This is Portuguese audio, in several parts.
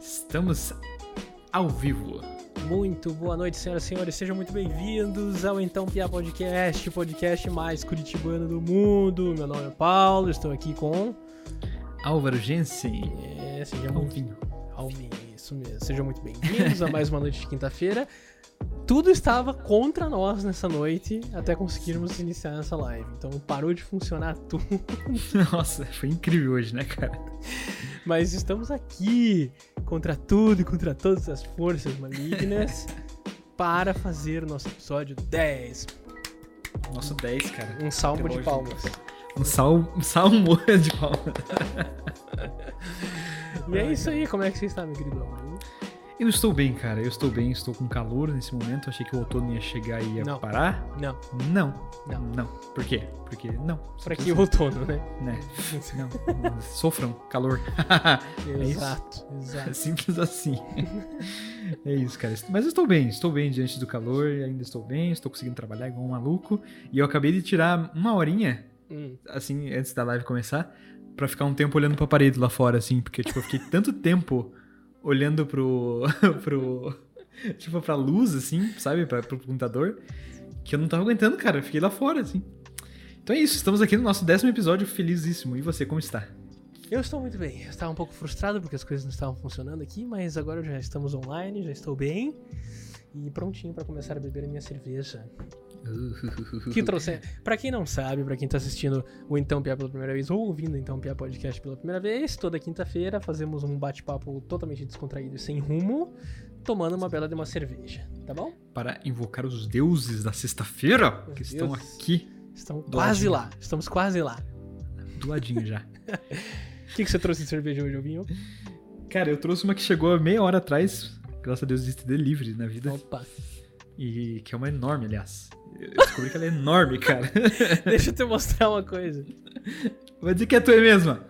Estamos ao vivo. Muito boa noite, senhoras e senhores. Sejam muito bem-vindos ao Então Pia Podcast, o podcast mais curitibano do mundo. Meu nome é Paulo, estou aqui com. Álvaro Jensen. É, seja muito. Alvinho, isso mesmo. Sejam muito bem-vindos a mais uma noite de quinta-feira. Tudo estava contra nós nessa noite até conseguirmos iniciar essa live. Então parou de funcionar tudo. Nossa, foi incrível hoje, né, cara? Mas estamos aqui contra tudo e contra todas as forças malignas para fazer o nosso episódio 10. Nosso 10, cara. Um salmo de palmas. Um, sal, um salmo de palmas. E é isso aí, como é que você está, meu querido? Eu estou bem, cara. Eu estou bem, estou com calor nesse momento. Achei que o outono ia chegar e ia Não. parar. Não, Não. Não. Não. Por quê? Porque não. para que o outono, né? Né? Não. Sofram calor. É? Exato, exato. Simples assim. é isso, cara. Mas eu estou bem, estou bem diante do calor, ainda estou bem, estou conseguindo trabalhar igual um maluco. E eu acabei de tirar uma horinha, Hum, assim, antes da live começar, pra ficar um tempo olhando pra parede lá fora, assim, porque, tipo, eu fiquei tanto tempo olhando pro. pro. tipo, pra luz, assim, sabe? Pra, pro computador, que eu não tava aguentando, cara. Eu fiquei lá fora, assim. Então é isso, estamos aqui no nosso décimo episódio, felizíssimo. E você, como está? Eu estou muito bem. Eu estava um pouco frustrado porque as coisas não estavam funcionando aqui, mas agora já estamos online, já estou bem e prontinho para começar a beber a minha cerveja. Que trouxe. Pra quem não sabe, pra quem tá assistindo o Então Piá pela primeira vez ou ouvindo o Então Piá Podcast pela primeira vez, toda quinta-feira fazemos um bate-papo totalmente descontraído e sem rumo, tomando uma bela de uma cerveja, tá bom? Para invocar os deuses da sexta-feira, que estão deuses. aqui Estamos Do quase ladinho. lá, estamos quase lá. do ladinho já. O que, que você trouxe de cerveja hoje, Ovinho? Cara, eu trouxe uma que chegou meia hora atrás. Graças a Deus existe delivery na vida. Opa. E que é uma enorme, aliás. Eu descobri que ela é enorme, cara. Deixa eu te mostrar uma coisa. Vai dizer que é tua mesma.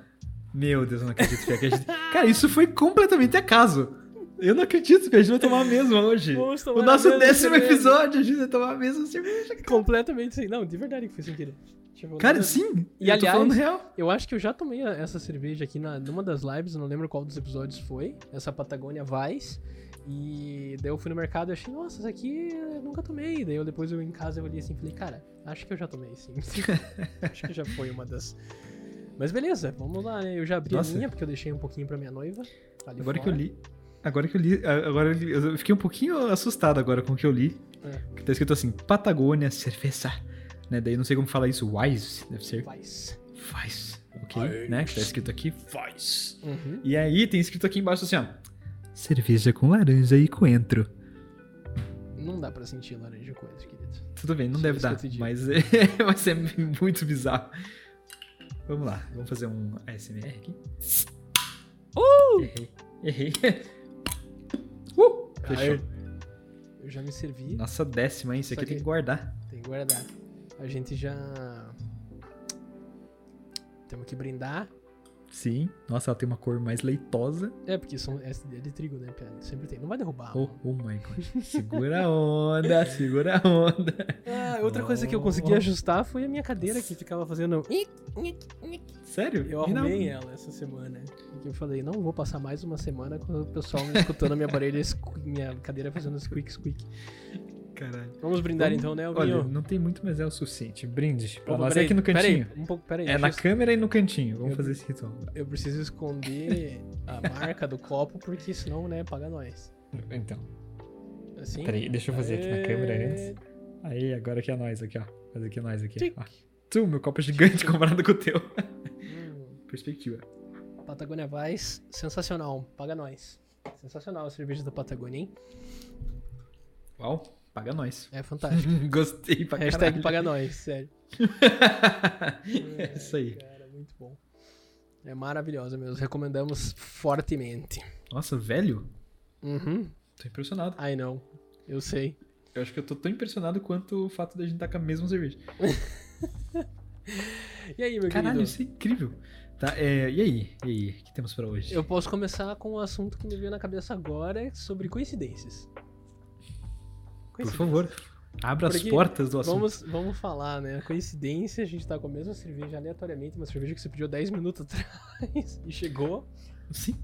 Meu Deus, eu não acredito que acredito. Cara, isso foi completamente acaso. Eu não acredito que a gente vai tomar a mesma hoje. Vamos tomar O nosso a décimo cerveja. episódio, a gente vai tomar a mesma cerveja. Completamente sem. Não, de verdade que foi sem querer. Cara, sim. E eu aliás- tô falando real. Eu acho que eu já tomei a- essa cerveja aqui na, numa das lives, eu não lembro qual dos episódios foi. Essa Patagônia Vice. E daí eu fui no mercado e achei, nossa, essa aqui eu nunca tomei. Daí eu depois eu em casa eu olhei assim e falei, cara, acho que eu já tomei sim. acho que já foi uma das. Mas beleza, vamos lá, né? Eu já abri Nossa. a minha, porque eu deixei um pouquinho pra minha noiva. ali Agora que fora. eu li. Agora que eu li. Agora eu, li- eu fiquei um pouquinho assustado agora com o que eu li. É. Que tá escrito assim, Patagônia Cerveza. Né? Daí não sei como fala isso. Wise, deve ser. Vice. Faz. Ok? Né? Que tá escrito aqui. Faz. Uhum. E aí tem escrito aqui embaixo assim, ó. Cerveja com laranja e coentro. Não dá pra sentir laranja coentro, querido. Tudo bem, não Só deve dar. Mas é, mas é muito bizarro. Vamos lá, vamos fazer um ASMR aqui. Uh! Errei. Errei. Uh! Fechou. Aí, eu já me servi. Nossa décima, hein? Isso Só aqui tem que- que guardar. Tem que guardar. A gente já. Temos que brindar. Sim. Nossa, ela tem uma cor mais leitosa. É, porque são, é de trigo, né? Sempre tem. Não vai derrubar. Oh, oh my god. Segura a onda, segura a onda. Ah, outra coisa que eu consegui ajustar foi a minha cadeira que ficava fazendo. Sério? Eu E não- arrumei ela essa semana. Porque eu falei, não vou passar mais uma semana com o pessoal me escutando a minha minha cadeira fazendo squeak squeak. Caralho. Vamos brindar Vamos- então, né, Olha, Alvinho? não tem muito, mas é o suficiente. Brinde. Pra Opa, nós é peraí, aqui no cantinho. Peraí, um pouco, peraí. É na eu- câmera e no cantinho. Vamos Eu- fazer esse ritual. Eu preciso esconder a marca do copo, porque senão, né, paga nós. Então, Assim. peraí, deixa eu fazer aqui na câmera É, antes. Aí, agora aqui é nós aqui, ó. Fazer aqui é nós aqui. Tic. Ó. Tu, meu copo é gigante comparado com o teu. hum, Perspectiva. Patagônia Vice, sensacional. Paga nós. Sensacional a cerveja da Patagônia, hein? Uau, paga nós. É fantástico. Gostei pra Hashtag caralho. paga nós, sério. é isso aí. Cara, muito bom. É maravilhosa mesmo. Recomendamos fortemente. Nossa, velho. Uhum. Tô impressionado. I know. Eu sei. Eu acho que eu tô tão impressionado quanto o fato da gente estar com a mesma cerveja. E aí, meu Caralho, querido? isso é incrível. Tá, é, e aí? E aí? O que temos pra hoje? Eu posso começar com um assunto que me veio na cabeça agora sobre coincidências. Por favor. Abra as Porque portas do assunto. Vamos, vamos falar, né? Coincidência, a gente tá com a mesma cerveja aleatoriamente, uma cerveja que você pediu 10 minutos atrás e chegou. Sim.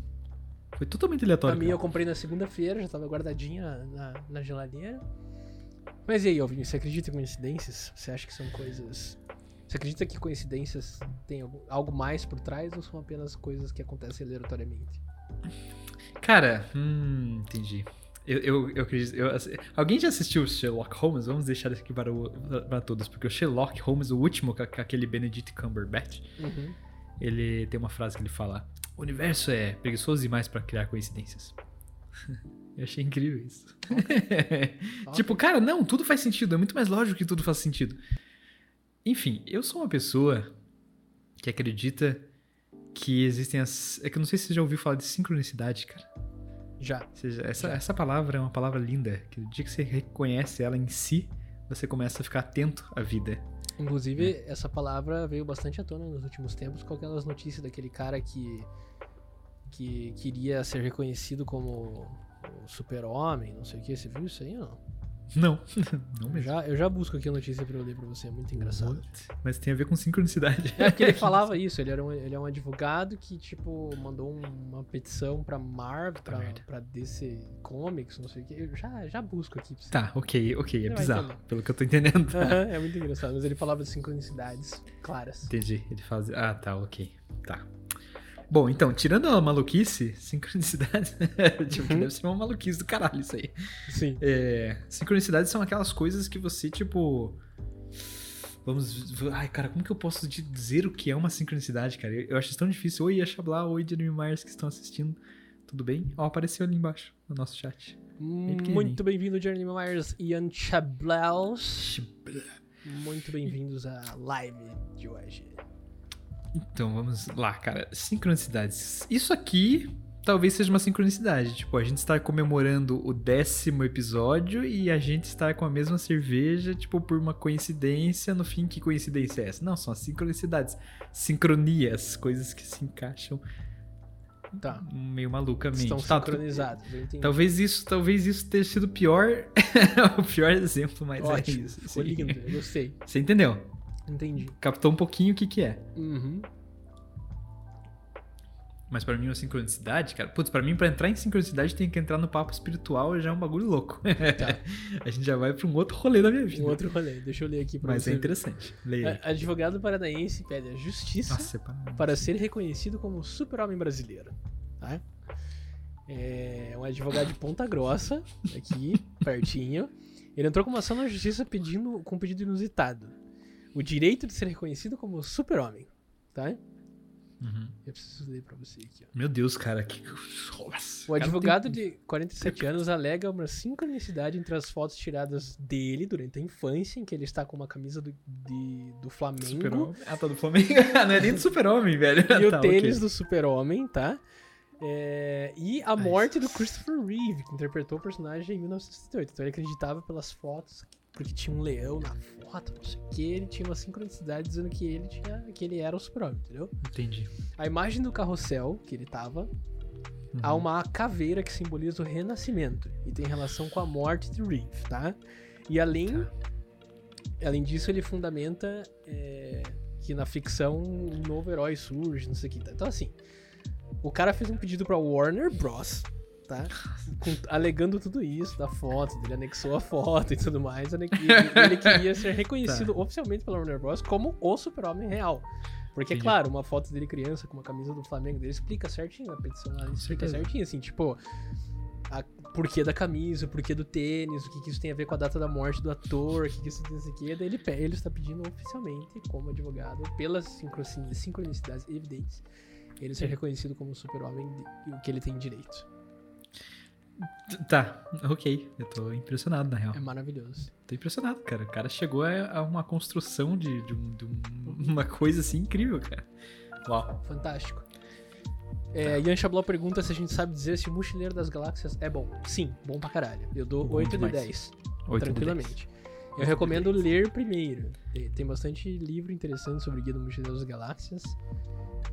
Foi totalmente A aleatório. minha eu comprei na segunda-feira, já tava guardadinha na, na geladeira. Mas e aí, Alvin, você acredita em coincidências? Você acha que são coisas. Você acredita que coincidências têm algo mais por trás ou são apenas coisas que acontecem aleatoriamente? Cara, hum, entendi. Eu, eu, eu acredito. eu- assim, alguém já assistiu Sherlock Holmes? Vamos deixar isso aqui para, o- para todos, porque o Sherlock Holmes, o último, com aquele Benedict Cumberbatch, Uhum. ele tem uma frase que ele fala: O universo é preguiçoso demais para criar coincidências. eu achei incrível isso. tipo, cara, não, tudo faz sentido. É muito mais lógico que tudo faz sentido. Enfim, eu sou uma pessoa que acredita que existem as. É que eu não sei se você já ouviu falar de sincronicidade, cara. Já. Seja, essa, Já. essa palavra é uma palavra linda, que o dia que você reconhece ela em si, você começa a ficar atento à vida. Inclusive, essa palavra veio bastante à tona nos últimos tempos com aquelas notícias daquele cara que, que queria ser reconhecido como super-homem, não sei o que. Você viu isso aí ou não? Não, não mesmo. já, eu já busco aqui a notícia pra eu ler pra você, é muito engraçado. What? Mas tem a ver com sincronicidade. É porque ele falava isso, ele, era um, ele é um advogado que, tipo, mandou um- uma petição pra Marvel, pra, pra DC Comics, não sei o que. Eu já, já busco aqui pra você. Tá, ok, ok, é vai bizarro, pelo que eu tô entendendo. Tá. É muito engraçado, mas ele falava de sincronicidades claras. Entendi, ele faz. Ah, tá, ok. Tá. Bom, então, tirando a maluquice, sincronicidade. tipo, que Uhum. deve ser uma maluquice do caralho isso aí. Sim. É, sincronicidades são aquelas coisas que você, tipo. Vamos. Ai, cara, como que eu posso dizer o que é uma sincronicidade, cara? Eu, eu acho isso tão difícil. Oi, Yashabla, oi, Jeremy Myers que estão assistindo. Tudo bem? Ó, apareceu ali embaixo no nosso chat. Muito bem-vindo, Jeremy Myers e Ian. Muito bem-vindos à live de hoje. Então, vamos lá, cara. Sincronicidades. Isso aqui talvez seja uma sincronicidade. Tipo, a gente está comemorando o décimo episódio e a gente está com a mesma cerveja, tipo, por uma coincidência. No fim, que coincidência é essa? Não, são as sincronicidades. Sincronias, coisas que se encaixam Tá. meio malucamente. Estão Tá, sincronizados. Talvez isso, talvez isso tenha sido o pior, o pior exemplo, mas Ótimo, é isso. ficou lindo, eu gostei. Você entendeu? Entendi. Captou um pouquinho o que que é. Uhum. Mas pra mim, uma sincronicidade, cara. Putz, pra mim, pra entrar em sincronicidade, tem que entrar no papo espiritual já é um bagulho louco. Tá. a gente já vai pra um outro rolê da minha vida. Um outro rolê, deixa eu ler aqui pra Mas você. é ver. interessante. Leia Advogado paranaense pede a justiça Nossa, é para ser reconhecido como super-homem brasileiro. Tá? É um advogado de Ponta Grossa, aqui, pertinho. Ele entrou com uma ação na justiça pedindo, com um pedido inusitado. O direito de ser reconhecido como super-homem. Tá? Uhum. Eu preciso ler pra você aqui. Ó. Meu Deus, cara. Que... Nossa, O advogado tem- de 47 anos alega uma sincronicidade entre as fotos tiradas dele durante a infância, em que ele está com uma camisa do, de- do Flamengo Super-Homem. Ah, tá do Flamengo. não é nem do super-homem, velho. e o Tá, tênis ok. do Super-Homem, tá? É, e a morte do Christopher Reeve, que interpretou o personagem em 1968. Então ele acreditava pelas fotos, porque tinha um leão na foto, não sei o que, ele tinha uma sincronicidade dizendo que ele, tinha, que ele era o Super-Homem, entendeu? Entendi. A imagem do carrossel que ele tava Uhum. há uma caveira que simboliza o renascimento e tem relação com a morte de Reeve, tá? E além, Tá. além disso, ele fundamenta é, que na ficção um novo herói surge, não sei o que. Então, assim, o cara fez um pedido pra Warner Bros. Tá? Com- alegando tudo isso, da foto, dele anexou a foto e tudo mais. Ele, ele- ele queria ser reconhecido Tá. oficialmente pela Warner Bros. como o super-homem real. Porque, Entendi. claro, uma foto dele criança com uma camisa do Flamengo dele explica certinho a petição lá, ele explica certinho, assim, tipo, a porquê da camisa, o porquê do tênis, o que, que isso tem a ver com a data da morte do ator, o que, que isso tem a ver, daí ele, ele está pedindo oficialmente, como advogado, pelas sincroni- sincronicidades evidentes, ele ser reconhecido como super-homem e o que ele tem direito. Tá, ok. Eu tô impressionado, na real. É maravilhoso. Tô impressionado, cara. O cara chegou a, uma construção de, de um- de um- uma coisa assim incrível, cara. Uau. Fantástico. É, Ian Chablot pergunta se a gente sabe dizer se o Mochileiro das Galáxias é bom. Sim, bom pra caralho. Eu dou Bom 8 de demais. 10. Oito de tranquilamente. de Eu recomendo 10. ler primeiro. Tem, tem bastante livro interessante sobre o Guia do Mochileiro das Galáxias.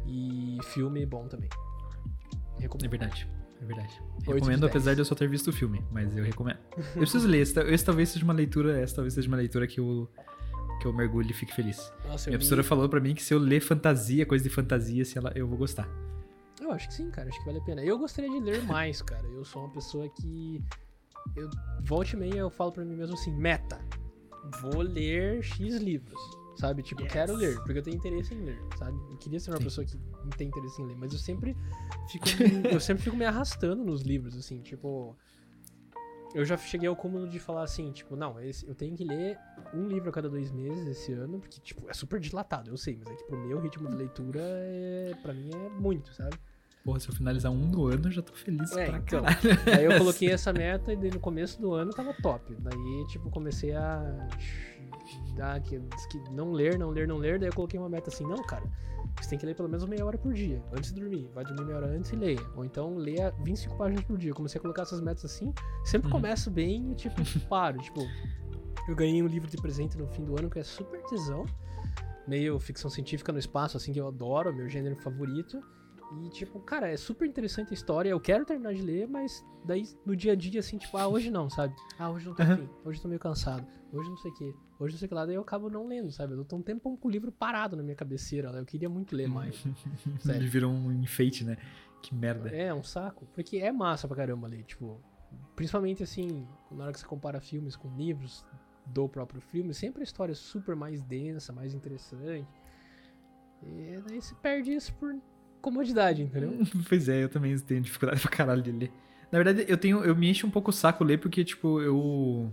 E filme bom também. É Recomendo. verdade. É verdade. Recomendo, apesar de eu só ter visto o filme, mas eu recomendo. Eu preciso ler. Essa, essa talvez seja uma leitura, essa talvez seja uma leitura que eu, que eu mergulhe e fique feliz. Nossa, eu, Minha professora falou pra mim que se eu ler fantasia, coisa de fantasia, se ela, eu vou gostar. eu acho que sim, cara. Acho que vale a pena. Eu gostaria de ler mais, cara. Eu sou uma pessoa que. Eu, volte e meia eu falo pra mim mesmo assim: meta. Vou ler X livros. Sabe? Tipo, Yes. quero ler, porque eu tenho interesse em ler, sabe? Eu queria ser uma Sim. pessoa que tem interesse em ler, mas eu sempre fico. eu sempre fico me arrastando nos livros, assim, tipo. Eu já cheguei ao cúmulo de falar assim, tipo, não, esse- eu tenho que ler um livro a cada dois meses esse ano, porque, tipo, é super dilatado, eu sei, mas é que pro meu ritmo de leitura, é, pra mim é muito, sabe? Porra, se eu finalizar um no ano, eu já tô feliz É, pra então. caralho. Aí eu coloquei essa meta e daí no começo do ano tava top. Daí, tipo, comecei a dar que, que não ler, não ler, não ler. Daí eu coloquei uma meta assim, não, cara, você tem que ler pelo menos meia hora por dia, antes de dormir. Vai dormir meia hora antes e leia. Ou então leia 25 páginas por dia. Eu comecei a colocar essas metas assim. Sempre Uhum. começo bem e, tipo, paro. Tipo, eu ganhei um livro de presente no fim do ano que é super tesão. Meio ficção científica no espaço, assim, que eu adoro, meu gênero favorito. E, tipo, cara, é super interessante a história. Eu quero terminar de ler, mas daí no dia a dia, assim, tipo, ah, hoje não, sabe? Ah, hoje não tô afim. Hoje tô meio cansado. Hoje não sei o quê. Hoje não sei o que lá. Daí eu acabo não lendo, sabe? Eu tô um tempo com o livro parado na minha cabeceira. Né? Eu queria muito ler mais. Ele virou um enfeite, né? Que merda. É, um saco. Porque é massa pra caramba ler, tipo. Principalmente assim, na hora que você compara filmes com livros do próprio filme, sempre a história é super mais densa, mais interessante. E daí você perde isso por comodidade, entendeu? Pois é, eu também tenho dificuldade pra caralho de ler. Na verdade, eu tenho. Eu me encho um pouco o saco ler porque, tipo, eu.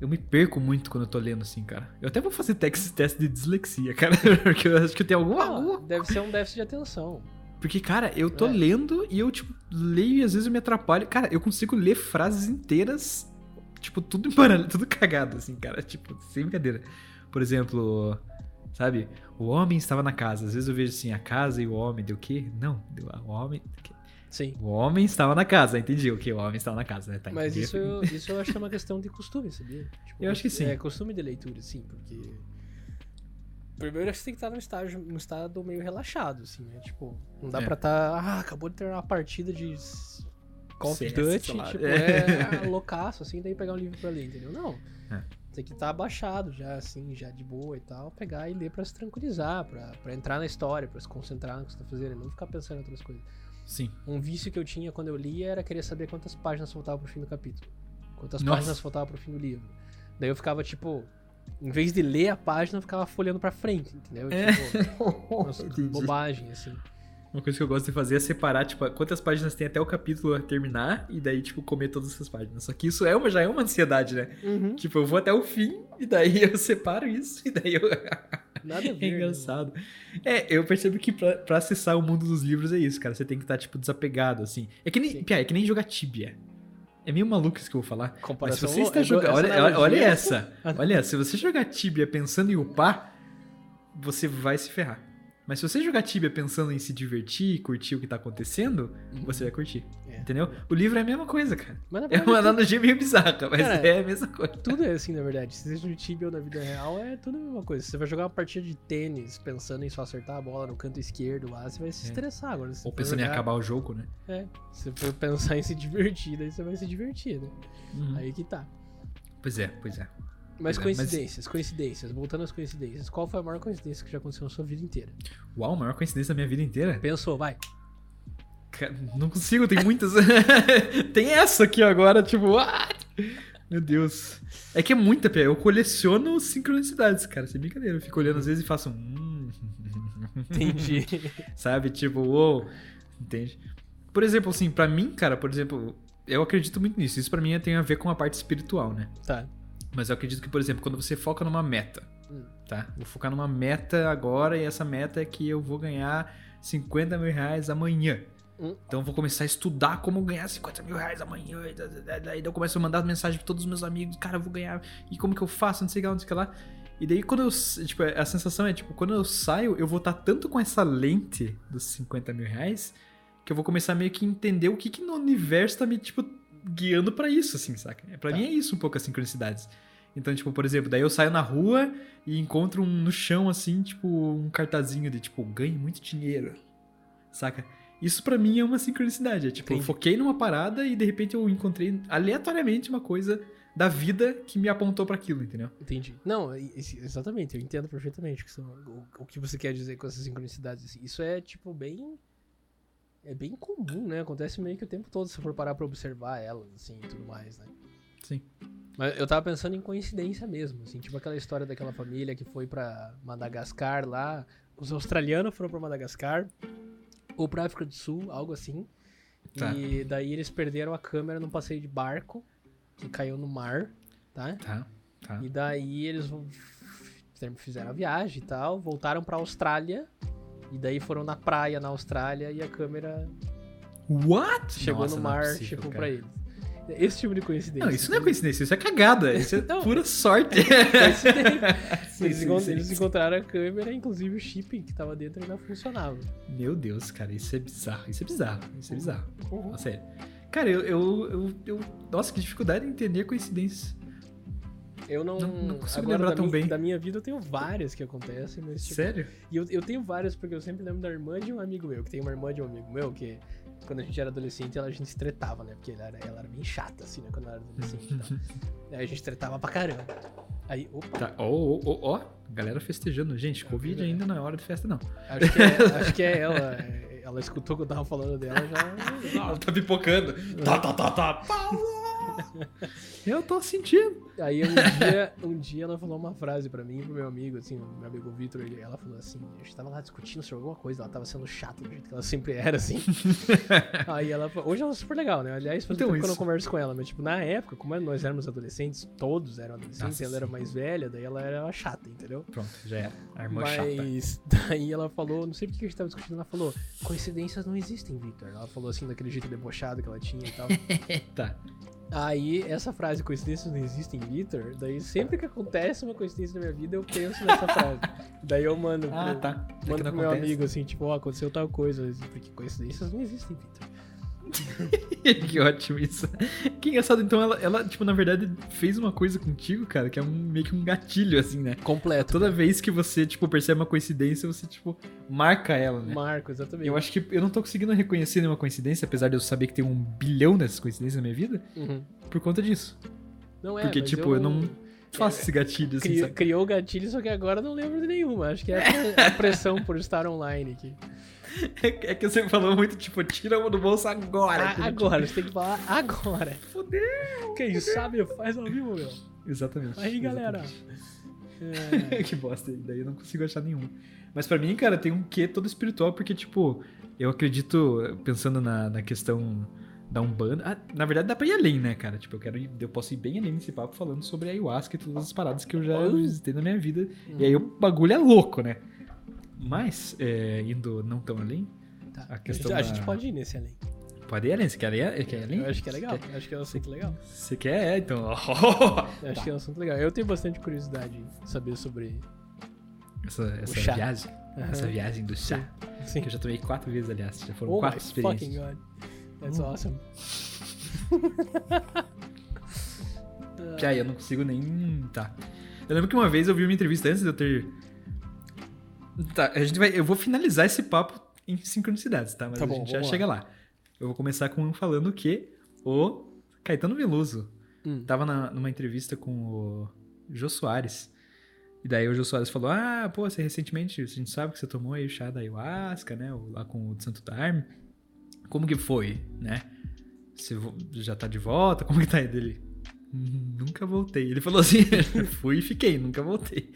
Eu me perco muito quando eu tô lendo, assim, cara. Eu até vou fazer tex- teste de dislexia, cara. Porque eu acho que eu tenho alguma. Ah, alguma- deve ser um déficit de atenção. Porque, cara, eu tô É. lendo e eu, tipo, leio e às vezes eu me atrapalho. Cara, eu consigo ler frases inteiras, tipo, tudo em paralelo, tudo cagado, assim, cara. Tipo, sem brincadeira. Por exemplo, sabe? O homem estava na casa. Às vezes eu vejo assim, a casa e o homem, deu o quê? Não, deu o homem. Sim. O homem estava na casa, entendi o que? O homem estava na casa, né? Tá, Mas entendi. isso, eu- isso eu acho que é uma questão de costume, sabia? Tipo, Eu acho que sim. É costume de leitura, sim, porque. Primeiro você tem que estar num estágio, num estado meio relaxado, assim, né? Tipo, não dá É. pra estar. Ah, acabou de ter uma partida de Call of Duty, tipo, É. é, loucaço, assim, daí pegar um livro pra ler, entendeu? Não. É. Tem que estar abaixado já, assim, já de boa e tal, pegar e ler pra se tranquilizar, pra, pra entrar na história, pra se concentrar no que você tá fazendo, não ficar pensando em outras coisas. Sim. Um vício que eu tinha quando eu lia era querer saber quantas páginas faltavam pro fim do capítulo. Quantas Nossa. páginas faltavam pro fim do livro. Daí eu ficava, tipo, em vez de ler a página, eu ficava folhando pra frente, entendeu? É. Tipo, nossa, bobagem, assim. Uma coisa que eu gosto de fazer é separar, tipo, quantas páginas tem até o capítulo terminar e daí, tipo, comer todas essas páginas. Só que isso é uma, já é uma ansiedade, né? Tipo, eu vou até o fim e daí eu separo isso e daí eu. Nada a ver. É né, engraçado. É, eu percebo que pra, pra acessar o mundo dos livros é isso, cara. Você tem que estar, tipo, desapegado, assim. É que nem. Pia, é que nem jogar Tibia. É meio maluco isso que eu vou falar. mano? Mas se Comparação, você está é, jogando. Olha, analogia- olha essa. Olha, se você jogar Tibia pensando em upar, você vai se ferrar. Mas se você jogar Tibia pensando em se divertir, curtir o que tá acontecendo, você vai curtir. É. Entendeu? O livro é a mesma coisa, cara. É uma analogia meio bizarra, mas Cara, é a mesma coisa. tudo é assim, na verdade. Se seja no Tibia ou na vida real, é tudo a mesma coisa. Você vai jogar uma partida de tênis pensando em só acertar a bola no canto esquerdo lá, você vai se É. estressar agora. Ou pensando em jogar- acabar o jogo, né? É, se for pensar em se divertir, daí você vai se divertir, né? Uhum. Aí que tá. Pois é, pois é. Mas é, mas- coincidências, coincidências. Voltando às coincidências. Qual foi a maior coincidência que já aconteceu na sua vida inteira? Uau, maior coincidência da minha vida inteira? Pensou, vai. Cara, Não consigo, tem muitas. tem essa aqui agora, tipo, what? Meu Deus. É que é muita, Pia. Eu coleciono sincronicidades, cara. Sem brincadeira. Eu fico olhando às vezes e faço. Hum. Entendi. Sabe? Tipo, uou. Entende? Por exemplo, assim, pra mim, cara, por exemplo, eu acredito muito nisso. Isso pra mim tem a ver com a parte espiritual, né? tá. Mas eu acredito que, por exemplo, quando você foca numa meta, Hum. tá? Vou focar numa meta agora e essa meta é que eu vou ganhar 50 mil reais amanhã. Hum. Então eu vou começar a estudar como ganhar 50 mil reais amanhã. e da- da- da- Daí eu começo a mandar mensagem pra todos os meus amigos, cara, eu vou ganhar. E como que eu faço? Não sei o que lá, não sei o que lá. E daí quando eu. Tipo, a sensação é, tipo, quando eu saio, eu vou estar tanto com essa lente dos 50 mil reais que eu vou começar meio que entender o que, que no universo tá me, tipo, guiando pra isso, assim, saca? Pra Tá. mim é isso um pouco as sincronicidades. Então, tipo, por exemplo, daí eu saio na rua e encontro um, no chão, assim, tipo, um cartazinho de, tipo, ganhe muito dinheiro, saca? Isso pra mim é uma sincronicidade. É tipo, eu foquei numa parada e de repente eu encontrei aleatoriamente uma coisa da vida que me apontou pra aquilo, entendeu? Entendi. Não, exatamente, eu entendo perfeitamente o que, você- o, o que você quer dizer com essas sincronicidades. assim. Isso é, tipo, bem. É bem comum, né? Acontece meio que o tempo todo, se for parar pra observar elas, assim, e tudo mais, né? Sim. Mas eu tava pensando em coincidência mesmo, assim, tipo aquela história daquela família que foi pra Madagascar lá. Os australianos foram pra Madagascar, ou pra África do Sul, algo assim. Tá. E daí eles perderam a câmera num passeio de barco, que caiu no mar, tá? Tá, tá. E daí eles fizeram a viagem e tal, voltaram pra Austrália. E daí foram na praia na Austrália e a câmera What? chegou Nossa, no é mar, possível, tipo, cara. pra eles. Esse tipo de coincidência. Não, isso não é coincidência, isso é cagada. Isso é Não. pura sorte. Sim, Eles, sim, encont- sim, eles encontraram a câmera, inclusive o chip que tava dentro ainda funcionava. Meu Deus, cara, isso é bizarro. Isso é bizarro. Isso é bizarro. Uhum. Fala sério. Cara, eu, eu, eu, eu- Nossa, que dificuldade em entender coincidências. Eu não. Não- não consigo agora, lembrar da tão minha, bem. Da minha vida eu tenho várias que acontecem, mas tipo, Sério? E eu, eu tenho várias, porque eu sempre lembro da irmã de um amigo meu, que tem uma irmã de um amigo meu, que quando a gente era adolescente, ela, a gente se tretava, né? Porque ela era, ela era bem chata, assim, né? Quando ela era adolescente tal. Aí a gente tretava pra caramba. Aí, opa, Tá. Ó, ó, ó, ó. Galera festejando. Gente, Covid ainda não é hora de festa, não. acho que é, acho que é ela. é, Ela escutou que eu tava falando dela já. Ela tá pipocando. Tá, tá, tá, tá. Eu tô sentindo. Aí um dia, um dia ela falou uma frase pra mim pro meu amigo, assim, meu amigo Vitor, ela falou assim, a gente tava lá discutindo sobre alguma coisa, ela tava sendo chata do jeito que ela sempre era, assim. Aí ela falou, hoje ela é super legal, né? Aliás, faz Então, tempo que eu não converso com ela, mas tipo, na época, como nós éramos adolescentes, todos eram adolescentes, Nossa, ela era mais velha, daí ela era chata, entendeu? Pronto, já era. A irmã chata. Mas daí ela falou, não sei porque a gente tava discutindo, ela falou, coincidências não existem, Victor. Ela falou assim, daquele jeito debochado que ela tinha e tal. Tá. Aí, essa frase, coincidências não existem, Victor, daí sempre que acontece uma coincidência na minha vida, eu penso nessa frase. daí eu mando Ah, pro, tá. Mando pro meu amigo assim, tipo, ó, aconteceu tal coisa, porque coincidências não existem, Victor. que ótimo isso. Que engraçado, então ela, ela, tipo, na verdade, fez uma coisa contigo, cara, que é um, meio que um gatilho, assim, né? Completo. Toda vez que você, tipo, percebe uma coincidência, você, tipo, marca ela, né? Marco, exatamente. Eu acho que eu não tô conseguindo reconhecer nenhuma coincidência, apesar de eu saber que tem um bilhão dessas coincidências na minha vida, Uhum. por conta disso. Não é, Porque, tipo, eu não faço esse gatilho, assim, Cri- sabe? Criou o gatilho, só que agora eu não lembro de nenhuma. Acho que é a pressão por estar online aqui. É, que você falou muito, tipo, tira uma do bolso agora. A- entendeu? agora, você tem que falar agora. Fudeu! Quem sabe faz ao vivo, meu. Exatamente. Aí, galera. exatamente. É, que bosta, daí eu não consigo achar nenhuma. Mas pra mim, cara, tem um quê todo espiritual, porque, tipo, eu acredito, pensando na, na questão da Umbanda. ah, na verdade, dá pra ir além, né, cara? Tipo, eu quero ir, eu posso ir bem além nesse papo falando sobre a ayahuasca e todas as paradas que eu já visitei na minha vida. E aí o bagulho é louco, né? Mas, é, indo não tão além, tá. a questão a, da- gente pode ir nesse além. pode ir além. Você quer ir, quer ir além? Eu acho que é legal. Eu acho que é um assunto legal. Você quer? É, então. Eu acho que é um assunto legal. Eu tenho bastante curiosidade em saber sobre. essa essa viagem. Aham. Essa viagem do chá. Sim. Que eu já tomei quatro vezes, aliás. Já foram Oh quatro fucking experiências. god. That's Hum. awesome. Já, eu não consigo nem. Tá. Eu lembro que uma vez eu vi uma entrevista antes de eu ter. Tá, a gente vai. Eu vou finalizar esse papo em sincronicidades, tá? Mas Tá a gente já lá. chega lá. Eu vou começar com um falando que o Caetano Veloso Hum. tava na- numa entrevista com o Jô Soares. E daí o Jô Soares falou: Ah, pô, você recentemente, a gente sabe que você tomou aí o chá da ayahuasca, né? Lá com o de Santo Daime. Como que foi, né? Você vo- já tá de volta? Como que tá aí dele? "Hum, Nunca voltei. Ele falou assim: fui e fiquei, nunca voltei.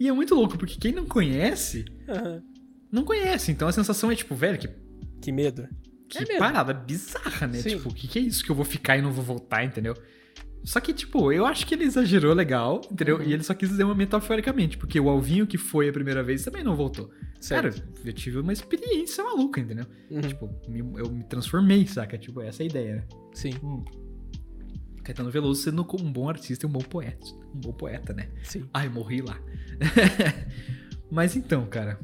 E é muito louco, porque quem não conhece, Aham. não conhece. Então a sensação é tipo, velho, que, Que medo. que É parada bizarra, né? Sim. Tipo, o que, que é isso que eu vou ficar e não vou voltar, entendeu? Só que, tipo, eu acho que ele exagerou legal, entendeu? Uhum. E ele só quis dizer uma metaforicamente, porque o Alvinho que foi a primeira vez também não voltou. Certo. Cara, eu tive uma experiência maluca, entendeu? Uhum. Tipo, eu me transformei, saca? Tipo, essa é a ideia, né? Sim, Hum. Caetano Veloso sendo um bom artista e um bom poeta. Um bom poeta, né? sim. Ai, morri lá. Mas então, cara,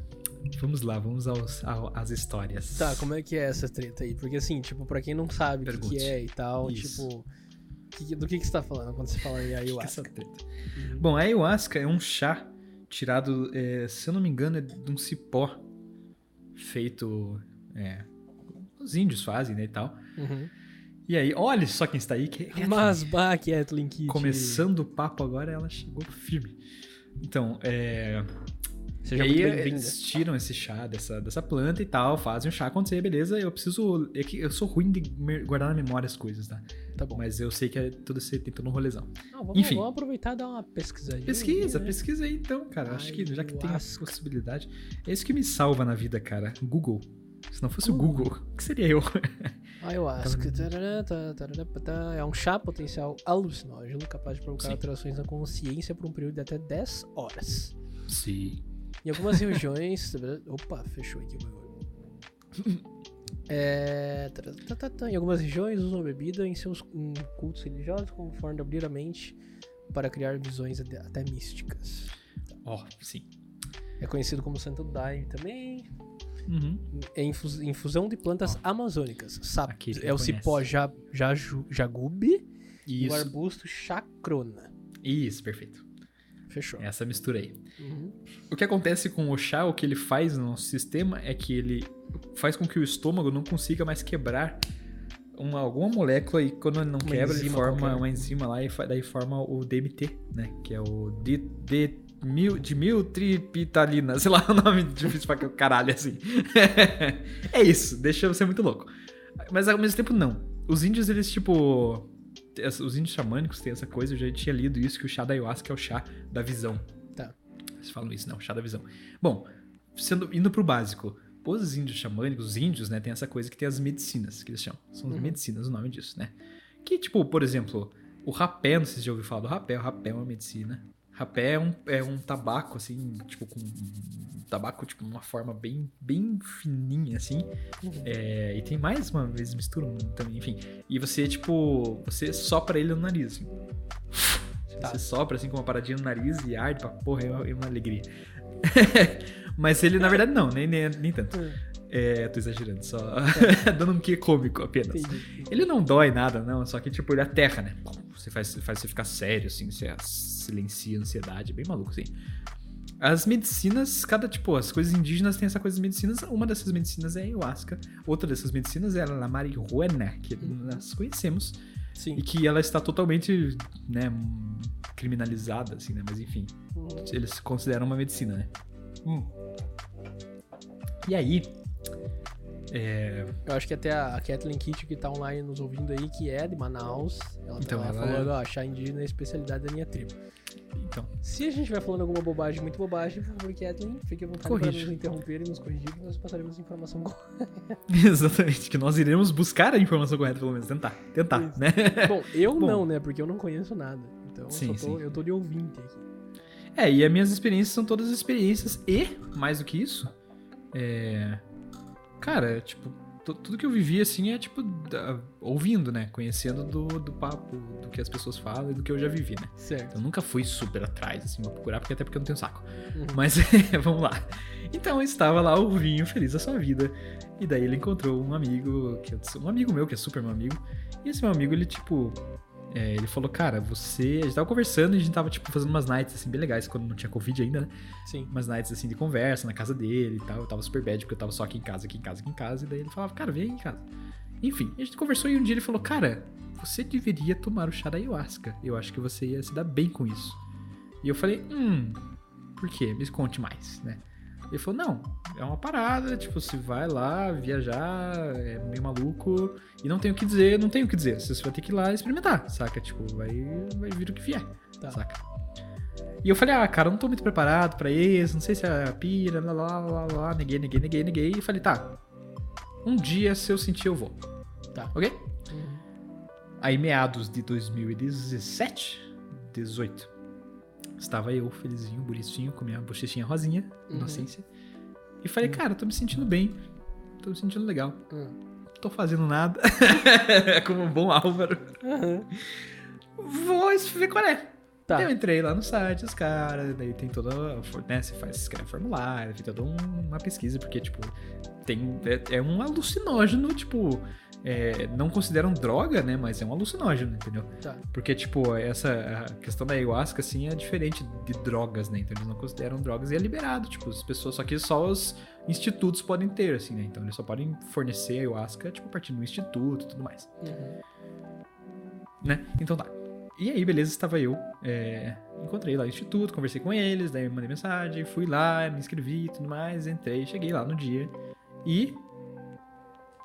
vamos lá, vamos aos, ao- às histórias. Tá, como é que é essa treta aí? Porque assim, tipo, pra quem não sabe o que, que é e tal, Isso. tipo. que- do que, que você tá falando quando você fala em Que que é essa ayahuasca? treta? Uhum. Bom, a ayahuasca é um chá tirado, é, se eu não me engano, é de um cipó feito. É, os índios fazem, né, e tal. Uhum. E aí, olha só quem está aí. Que é Mas, bah, Kathleen Kitty. Começando o papo agora, ela chegou firme. Então, é... Seja e aí eles tiram esse chá dessa, dessa planta e tal, fazem o chá acontecer, beleza. Eu preciso... É que eu sou ruim de guardar na memória as coisas, tá? Tá bom. Mas eu sei que é tudo você tentando um rolezão. Não, vamos, enfim. vamos aproveitar e dar uma pesquisadinha. Pesquisa, né? pesquisa aí então, cara. Acho que já que tem a Ayahuasca. possibilidade. É isso que me salva na vida, cara. Google. Se não fosse o Google. Google, o que seria eu? Ayahuasca. tá, patá, É um chá potencial alucinógeno capaz de provocar Sim. alterações na consciência por um período de até 10 horas. Sim. Em algumas regiões. Opa, fechou aqui o bagulho. É, tá, tá, tá, tá. Em algumas regiões usam a bebida em seus em cultos religiosos de abrir a mente para criar visões até, até místicas. Ó, sim. É conhecido como Santo Daime também. Uhum. É infus- infusão de plantas amazônicas. Sap, Aquele que é o cipó ja, jaju, jagube e o arbusto chacrona. Isso, perfeito. Fechou. Essa mistura aí. Uhum. O que acontece com o chá, o que ele faz no nosso sistema é que ele faz com que o estômago não consiga mais quebrar uma, alguma molécula e quando ele não Uma quebra, ele forma qualquer. uma enzima lá e daí forma o DMT, né? Que é o de, de, mil, de miltripitalina, sei lá o nome difícil pra caralho assim. é isso, deixa você muito louco. Mas ao mesmo tempo não. Os índios, eles tipo. Os índios xamânicos têm essa coisa, eu já tinha lido isso, que o chá da ayahuasca é o chá da visão. Tá. Eles falam isso, não, chá da visão. Bom, sendo, indo pro básico, os índios xamânicos, os índios, né, tem essa coisa que tem as medicinas, que eles chamam. São as Uhum. medicinas o nome disso, né? Que, tipo, por exemplo, o rapé, não sei se já ouviu falar do rapé, o rapé é uma medicina. Rapé é um, é um tabaco, assim, tipo, com um tabaco, tipo, uma forma bem, bem fininha, assim. É, e tem mais uma vez misturam também, enfim. E você, tipo, você sopra ele no nariz, assim. Tá. Você sopra, assim, com uma paradinha no nariz e arde pra porra, é uma, é uma alegria. Mas ele, na verdade, não, nem, nem, nem tanto. Hum, É, tô exagerando, só dando um quê cômico apenas. Entendi. Ele não dói nada, não, só que, tipo, ele aterra, né? Você faz, faz você ficar sério, assim, você silencia a ansiedade, é bem maluco, assim. As medicinas, cada, tipo, as coisas indígenas têm essa coisa de medicinas. Uma dessas medicinas é a ayahuasca. Outra dessas medicinas é a marihuana, que nós conhecemos. Sim. E que ela está totalmente, né, criminalizada, assim, né? Mas enfim, Uhum. eles consideram uma medicina, né? E aí, é, Eu acho que até a Kathleen Kitty que tá online nos ouvindo aí, que é de Manaus, ela Então, tava ela falando, ó, chá indígena é a especialidade da minha tribo. então, Se a gente estiver falando alguma bobagem, muito bobagem, por favor, Kathleen, fique à vontade para nos interromper e nos corrigir, que nós passaremos informação correta. exatamente, que nós iremos buscar a informação correta, pelo menos, tentar, tentar, Isso. né? Bom, eu Bom. não, né? Porque eu não conheço nada. Então Sim, eu, só tô, sim. eu tô de ouvinte aqui. É, e as minhas experiências são todas experiências e, mais do que isso, é... Cara, tipo, tu- tudo que eu vivi, assim, é, tipo, da- ouvindo, né? Conhecendo do, do papo, do que as pessoas falam e do que eu já vivi, né? Certo. Eu nunca fui super atrás, assim, pra procurar, porque até porque eu não tenho saco. Uhum. Mas, vamos lá. Então, estava lá o vinho feliz da sua vida. E daí ele encontrou um amigo, que é um amigo meu, que é super meu amigo. E esse meu amigo, ele, tipo... é, ele falou, cara, você... A gente tava conversando e a gente tava, tipo, fazendo umas nights, assim, bem legais, quando não tinha Covid ainda, né? Sim. Umas nights, assim, de conversa na casa dele e tal. Eu tava super bad, porque eu tava só aqui em casa, aqui em casa, aqui em casa. E daí ele falava, cara, vem aí em casa. Enfim, a gente conversou e um dia ele falou, cara, você deveria tomar o chá da ayahuasca. Eu acho que você ia se dar bem com isso. E eu falei, hum, por quê? Me conte mais, né? Ele falou, não, é uma parada, tipo, você vai lá viajar, é meio maluco, e não tem o que dizer, não tem o que dizer. Você vai ter que ir lá experimentar, saca? Tipo, vai, vai vir o que vier, Tá. saca? E eu falei, ah, cara, eu não tô muito preparado pra isso, não sei se é a pira, lá, lá, lá, lá, neguei, neguei, neguei, neguei. E falei, tá, um dia, se eu sentir, eu vou. Tá. Ok? Uhum. Aí, meados de 2017, 18, estava eu, felizinho, bonitinho, com minha bochechinha rosinha, Uhum. inocência. E falei, cara, tô me sentindo bem, tô me sentindo legal, Uhum. tô fazendo nada, como um bom Álvaro. Uhum. Vou ver qual é. Tá. Eu entrei lá no site, os caras, daí tem toda. Né, você faz, escreve formulário, tem toda um- uma pesquisa, porque, tipo, tem. É, é um alucinógeno, tipo. É, não consideram droga, né? Mas é um alucinógeno, entendeu? Tá. Porque, tipo, essa a questão da ayahuasca, assim, é diferente de drogas, né? Então eles não consideram drogas e é liberado, tipo, as pessoas, só que só os institutos podem ter, assim, né? Então eles só podem fornecer ayahuasca, tipo, a partir do instituto e tudo mais Uhum. né? Então tá. E aí, beleza, estava eu. é, encontrei lá o instituto, conversei com eles, daí mandei mensagem, fui lá, me inscrevi e tudo mais, entrei, cheguei lá no dia. E.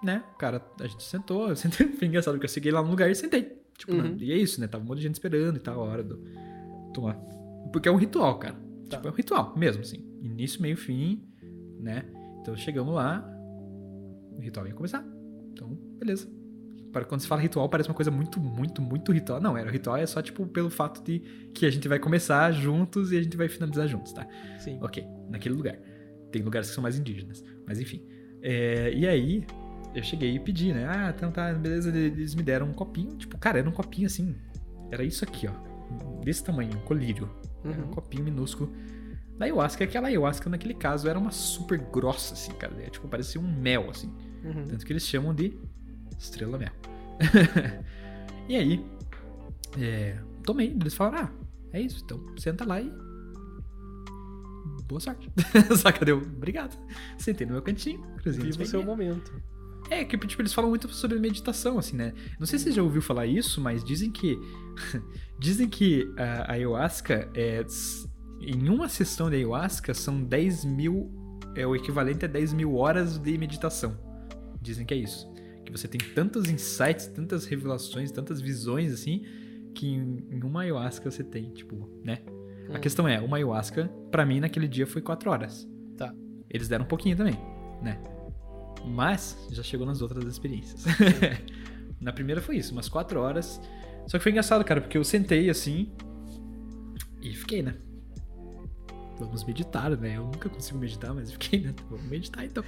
Né, cara, a gente sentou, eu sentei, foi engraçado, porque eu cheguei lá no lugar e sentei. Tipo, Uhum. né, e é isso, né? Tava um monte de gente esperando e tal, a hora do. Tomar. Porque é um ritual, cara. Tá. Tipo, é um ritual mesmo, assim. Início, meio, fim, né? Então chegamos lá, o ritual ia começar. Então, beleza. Para quando se fala ritual, parece uma coisa muito, muito, muito ritual. Não, era o ritual é só tipo pelo fato de que a gente vai começar juntos e a gente vai finalizar juntos, tá? Sim. Ok, naquele lugar. Tem lugares que são mais indígenas, mas enfim. É, e aí, eu cheguei e pedi, né? Ah, então tá, beleza. Eles me deram um copinho, tipo, cara, era um copinho assim. Era isso aqui, ó. Desse tamanho, um colírio. Era um Uhum. copinho minúsculo. Da ayahuasca, aquela ayahuasca naquele caso era uma super grossa, assim, cara. É, tipo, parecia um mel, assim. Uhum. Tanto que eles chamam de estrela mel. e aí, é, tomei. Eles falaram, ah, é isso, então senta lá e. Boa sorte. Saca, deu, obrigado. Sentei no meu cantinho, inclusive. Viva o seu momento. É, que tipo, eles falam muito sobre meditação, assim, né? Não sei se você já ouviu falar isso, mas dizem que. dizem que a ayahuasca é. Em uma sessão de ayahuasca são 10 mil. É o equivalente a 10 mil horas de meditação. Dizem que é isso. Que você tem tantos insights, tantas revelações, tantas visões, assim, que em, em uma ayahuasca você tem, tipo, né? A Hum. questão é, uma ayahuasca, pra mim, naquele dia foi 4 horas. Tá. Eles deram um pouquinho também, né? Mas já chegou nas outras experiências. Na primeira foi isso, umas 4 horas. Só que foi engraçado, cara, porque eu sentei assim e fiquei, né? Vamos meditar, né? Eu nunca consigo meditar, mas fiquei, né? Vamos meditar então.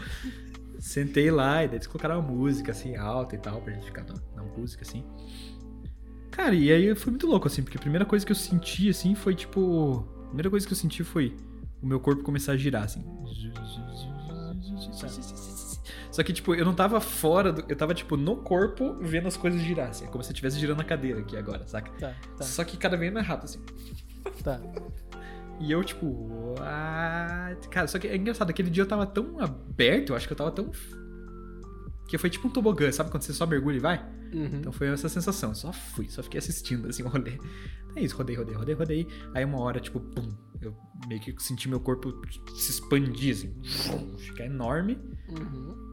Sentei lá e daí eles colocaram uma música assim alta e tal, pra gente ficar na, na música assim. Cara, e aí foi muito louco, assim, porque a primeira coisa que eu senti, assim, foi tipo. A primeira coisa que eu senti foi o meu corpo começar a girar, assim. Só que, tipo, eu não tava fora do. Eu tava, tipo, no corpo vendo as coisas girar, assim. É como se eu estivesse girando a cadeira aqui agora, saca? Tá, tá, Só que cada vez mais rápido, assim. tá. E eu, tipo. Ah... Cara, só que é engraçado, aquele dia eu tava tão aberto, eu acho que eu tava tão. Que foi tipo um tobogã, sabe? Quando você só mergulha e vai? Uhum. Então foi essa sensação. Só fui, só fiquei assistindo assim o rolê. É isso, rodei, rodei, rodei, rodei. Aí uma hora, tipo, pum, eu meio que senti meu corpo se expandir, assim, ficar enorme. Uhum.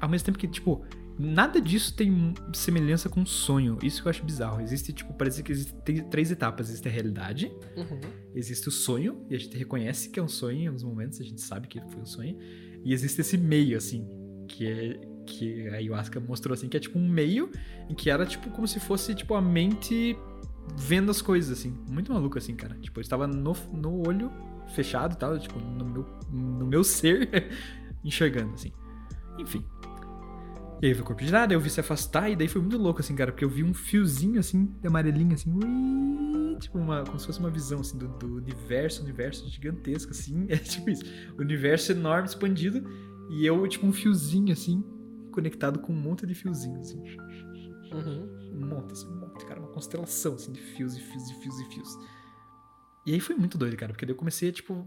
Ao mesmo tempo que, tipo, nada disso tem semelhança com um sonho. Isso que eu acho bizarro. Existe, tipo, parece que existem três etapas. Existe a realidade, Uhum. existe o sonho, e a gente reconhece que é um sonho em alguns momentos, a gente sabe que foi um sonho. E existe esse meio, assim, que é que a ayahuasca mostrou assim, que é tipo um meio em que era tipo como se fosse tipo a mente vendo as coisas assim, muito maluco assim, cara. Tipo, eu estava no, no olho fechado e tal, tipo, no meu no meu ser enxergando assim. Enfim. E aí o corpo girar, daí eu vi se afastar, e daí foi muito louco, assim, cara, porque eu vi um fiozinho, assim, de amarelinho, assim, ui, tipo, uma, como se fosse uma visão, assim, do, do universo, universo gigantesco, assim, é tipo isso, universo enorme, expandido, e eu, tipo, um fiozinho, assim, conectado com um monte de fiozinhos, assim, Uhum. um monte, assim, um monte, cara, uma constelação, assim, de fios e fios e fios e fios. E aí foi muito doido, cara, porque daí eu comecei a, tipo,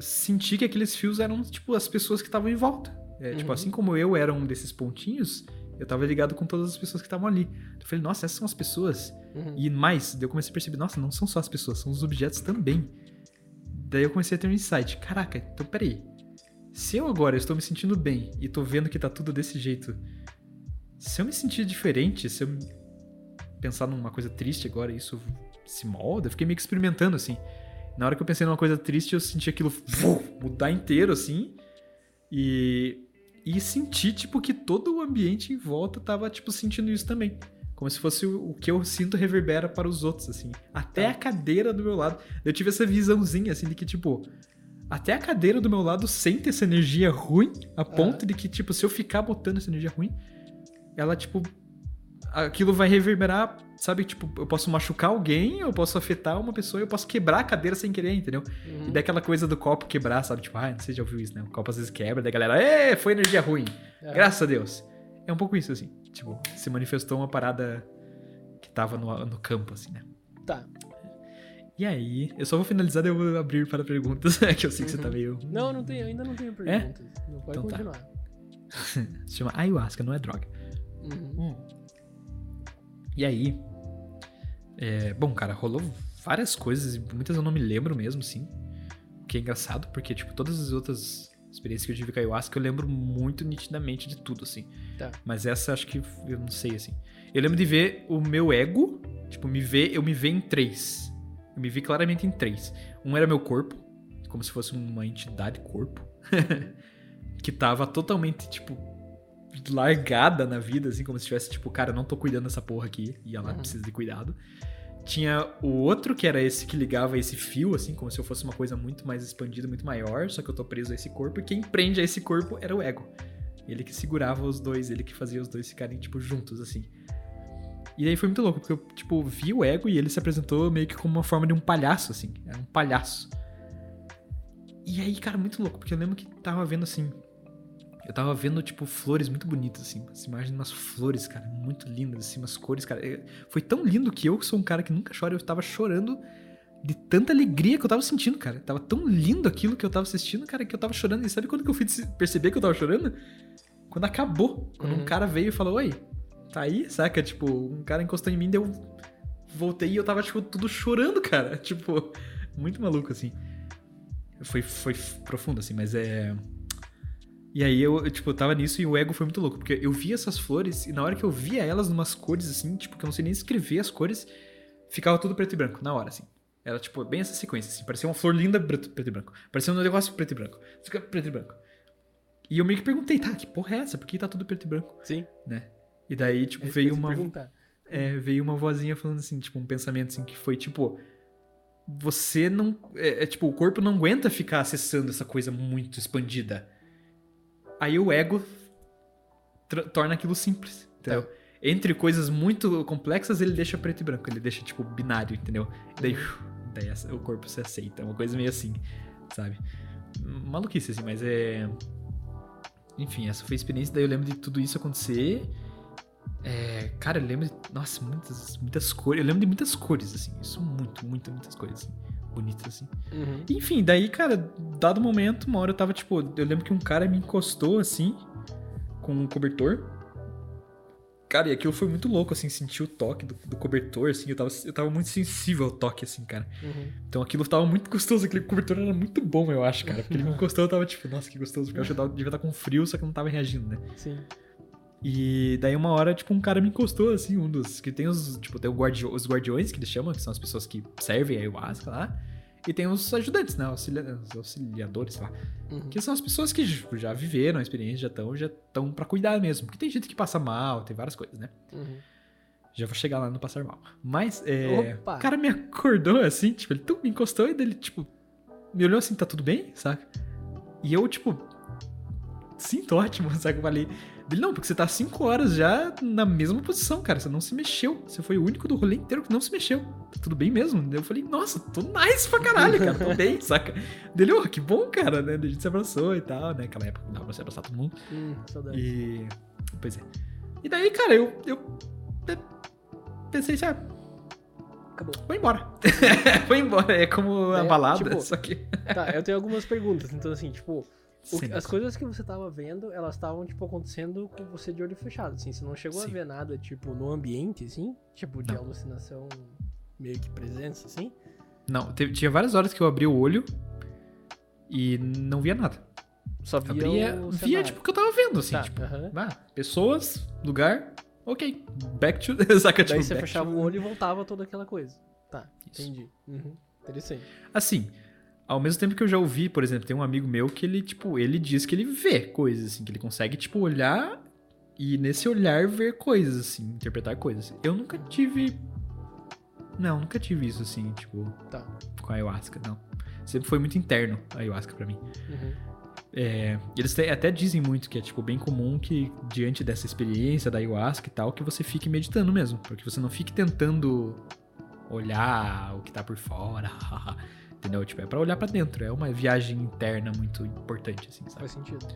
sentir que aqueles fios eram, tipo, as pessoas que estavam em volta. É, Tipo, Uhum. assim como eu era um desses pontinhos, eu tava ligado com todas as pessoas que estavam ali. Eu falei, nossa, essas são as pessoas. Uhum. E mais, daí eu comecei a perceber, nossa, não são só as pessoas, são os objetos também. Daí eu comecei a ter um insight. Caraca, então peraí. Se eu agora estou me sentindo bem e tô vendo que tá tudo desse jeito, se eu me sentir diferente, se eu pensar numa coisa triste agora e isso se molda, eu fiquei meio que experimentando assim. Na hora que eu pensei numa coisa triste, eu senti aquilo vum, mudar inteiro assim. E e senti tipo que todo o ambiente em volta tava tipo sentindo isso também. Como se fosse o, que eu sinto reverbera para os outros, assim. Até Tá. a cadeira do meu lado. Eu tive essa visãozinha, assim, de que, tipo, até a cadeira do meu lado sente essa energia ruim, a ponto de que, tipo, se eu ficar botando essa energia ruim, ela, tipo, aquilo vai reverberar, sabe? Tipo, eu posso machucar alguém, eu posso afetar uma pessoa, eu posso quebrar a cadeira sem querer, entendeu? Uhum. E daquela coisa do copo quebrar, sabe? Tipo, ah, não sei se já ouviu isso, né? O copo às vezes quebra, daí a galera, ê, foi energia ruim. É. Graças a Deus. É um pouco isso, assim. Tipo, se manifestou uma parada que tava no, no campo, assim, né? Tá. E aí, eu só vou finalizar, daí eu vou abrir para perguntas, é que eu sei que você tá Uhum. meio. Não, não tenho, ainda não tenho perguntas. Não pode Então tá. continuar. Se chama ayahuasca, não é droga. Uhum. E aí. é, bom, cara, rolou várias coisas, e muitas eu não me lembro mesmo, sim. O que é engraçado, porque, tipo, todas as outras experiências que eu tive com a ayahuasca eu lembro muito nitidamente de tudo, assim. Tá. Mas essa acho que eu não sei, assim. Eu lembro de ver o meu ego, tipo, me ver, eu me ver em três. Eu me vi claramente em três. Um era meu corpo, como se fosse uma entidade corpo, que tava totalmente, tipo, largada na vida, assim, como se tivesse, tipo, cara, eu não tô cuidando dessa porra aqui, e ela Uhum. precisa de cuidado. Tinha o outro que era esse que ligava esse fio, assim, como se eu fosse uma coisa muito mais expandida, muito maior, só que eu tô preso a esse corpo, e quem prende a esse corpo era o ego. Ele que segurava os dois, ele que fazia os dois ficarem, tipo, juntos, assim. E aí foi muito louco, porque eu, tipo, vi o ego e ele se apresentou meio que como uma forma de um palhaço, assim. Era um palhaço. E aí, cara, muito louco, porque eu lembro que tava vendo, assim... Eu tava vendo, tipo, flores muito bonitas, assim. Umas imagens de umas flores, cara, muito lindas, assim, umas cores, cara. Foi tão lindo que eu, que sou um cara que nunca chora, eu tava chorando de tanta alegria que eu tava sentindo, cara. Tava tão lindo aquilo que eu tava assistindo, cara, que eu tava chorando. E sabe quando que eu fui perceber que eu tava chorando? Quando acabou. Quando um Uhum. cara veio e falou, oi, tá aí? Saca? Tipo, um cara encostou em mim, daí eu voltei e eu tava, tipo, tudo chorando, cara. Tipo, muito maluco, assim. Foi, foi profundo, assim, mas é... E aí eu, tipo, eu tava nisso e o ego foi muito louco, porque eu via essas flores e na hora que eu via elas numas cores, assim, tipo, que eu não sei nem escrever as cores, ficava tudo preto e branco, na hora, assim. Era, tipo, bem essa sequência, assim. Parecia uma flor linda preto, preto e branco. Parecia um negócio preto e branco. Fica preto e branco. E eu meio que perguntei, tá, que porra é essa? Por que tá tudo preto e branco, Sim. né? E daí, tipo, É eu veio uma, é, veio uma vozinha falando assim, tipo, um pensamento assim, que foi tipo. Você não. É, é, tipo, o corpo não aguenta ficar acessando essa coisa muito expandida. Aí o ego torna aquilo simples, entendeu? Tá. Entre coisas muito complexas, ele deixa preto e branco, ele deixa, tipo, binário, entendeu? Daí, daí o corpo se aceita, uma coisa meio assim, sabe? Maluquice, assim, mas é. Enfim, essa foi a experiência, daí eu lembro de tudo isso acontecer. É, cara, eu lembro de. Nossa, muitas, muitas cores. Eu lembro de muitas cores, assim. Isso muito, muito, muitas coisas, assim. Bonitas, assim. Uhum. Enfim, daí, cara, dado momento, uma hora eu tava, tipo. Eu lembro que um cara me encostou, assim, com um cobertor. Cara, e aquilo foi muito louco, assim, sentir o toque do, do cobertor, assim. Eu tava, eu tava muito sensível ao toque, assim, cara. Uhum. Então aquilo tava muito gostoso, aquele cobertor era muito bom, eu acho, cara. Porque ele me encostou, eu tava tipo, nossa, que gostoso. Porque eu acho que eu tava- devia estar com frio, só que eu não tava reagindo, né? Sim. E daí uma hora, tipo, um cara me encostou, assim, um dos. Que tem os. Tipo, tem guardi- os guardiões que eles chamam, que são as pessoas que servem a ayahuasca lá. E tem os ajudantes, né? Auxilia- os auxiliadores, sei lá. Uhum. Que são as pessoas que tipo, já viveram a experiência, já estão já estão pra cuidar mesmo. Porque tem gente que passa mal, tem várias coisas, né? Uhum. Já vou chegar lá no passar mal. Mas, é. Opa! O cara me acordou assim, tipo, ele tum, me encostou e dele, tipo, me olhou assim, tá tudo bem, saca? E eu, tipo, sinto ótimo, saca? Eu falei. Dele, não, porque você tá cinco horas já na mesma posição, cara. Você não se mexeu. Você foi o único do rolê inteiro que não se mexeu. Tudo bem mesmo? Eu falei, nossa, tô nice pra caralho, cara. Tô bem, saca? Dele, ô, que bom, cara, né? A gente se abraçou e tal, né? Aquela época não dava pra se abraçar todo mundo. Hum, saudade. E. Pois é. E daí, cara, eu. eu pe- pensei, assim, ah, Acabou. vou embora. vou embora. É como a É, balada, tipo, só que. Tá, eu tenho algumas perguntas. Então, assim, tipo, que- as coisas que você tava vendo, elas estavam, tipo, acontecendo com você de olho fechado, assim. Você não chegou a Sim. ver nada, tipo, no ambiente, assim? Tipo, de Não. alucinação meio que presença, assim? Não, teve- tinha várias horas que eu abri o olho e não via nada. Só via Abria, o via tipo o que eu tava vendo, assim. Tá, Tipo, aham. ah, pessoas, lugar, ok. Back to. Saca, Daí tipo, você fechava to- o olho e voltava toda aquela coisa. Tá, Isso. entendi. Uhum. Interessante. Assim, ao mesmo tempo que eu já ouvi, por exemplo, tem um amigo meu que ele, tipo, ele diz que ele vê coisas, assim, que ele consegue, tipo, olhar e nesse olhar ver coisas, assim, interpretar coisas. Eu nunca tive. Não, nunca tive isso, assim, tipo, Tá. com a ayahuasca, não. Sempre foi muito interno a ayahuasca pra mim. Uhum. é, eles até dizem muito que é tipo bem comum que diante dessa experiência da ayahuasca e tal, que você fique meditando mesmo, porque você não fique tentando olhar o que tá por fora, entendeu? Tipo, é pra olhar pra dentro, é uma viagem interna muito importante, assim, sabe? Faz sentido.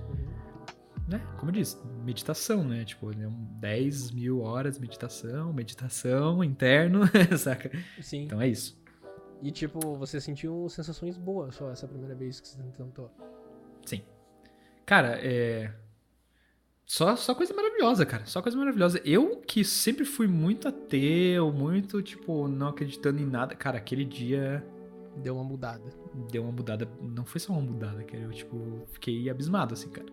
Né? Como eu disse, meditação, né? Tipo, né, um 10 mil horas de meditação, meditação interno, saca? Sim. Então é isso. E tipo, você sentiu sensações boas só essa primeira vez que você tentou. Sim. Cara, é. Só, só coisa maravilhosa, cara. Só coisa maravilhosa. Eu que sempre fui muito ateu, muito, tipo, não acreditando em nada. Cara, aquele dia Deu uma mudada. deu uma mudada. Não foi só uma mudada, cara. Eu, tipo, fiquei abismado, assim, cara.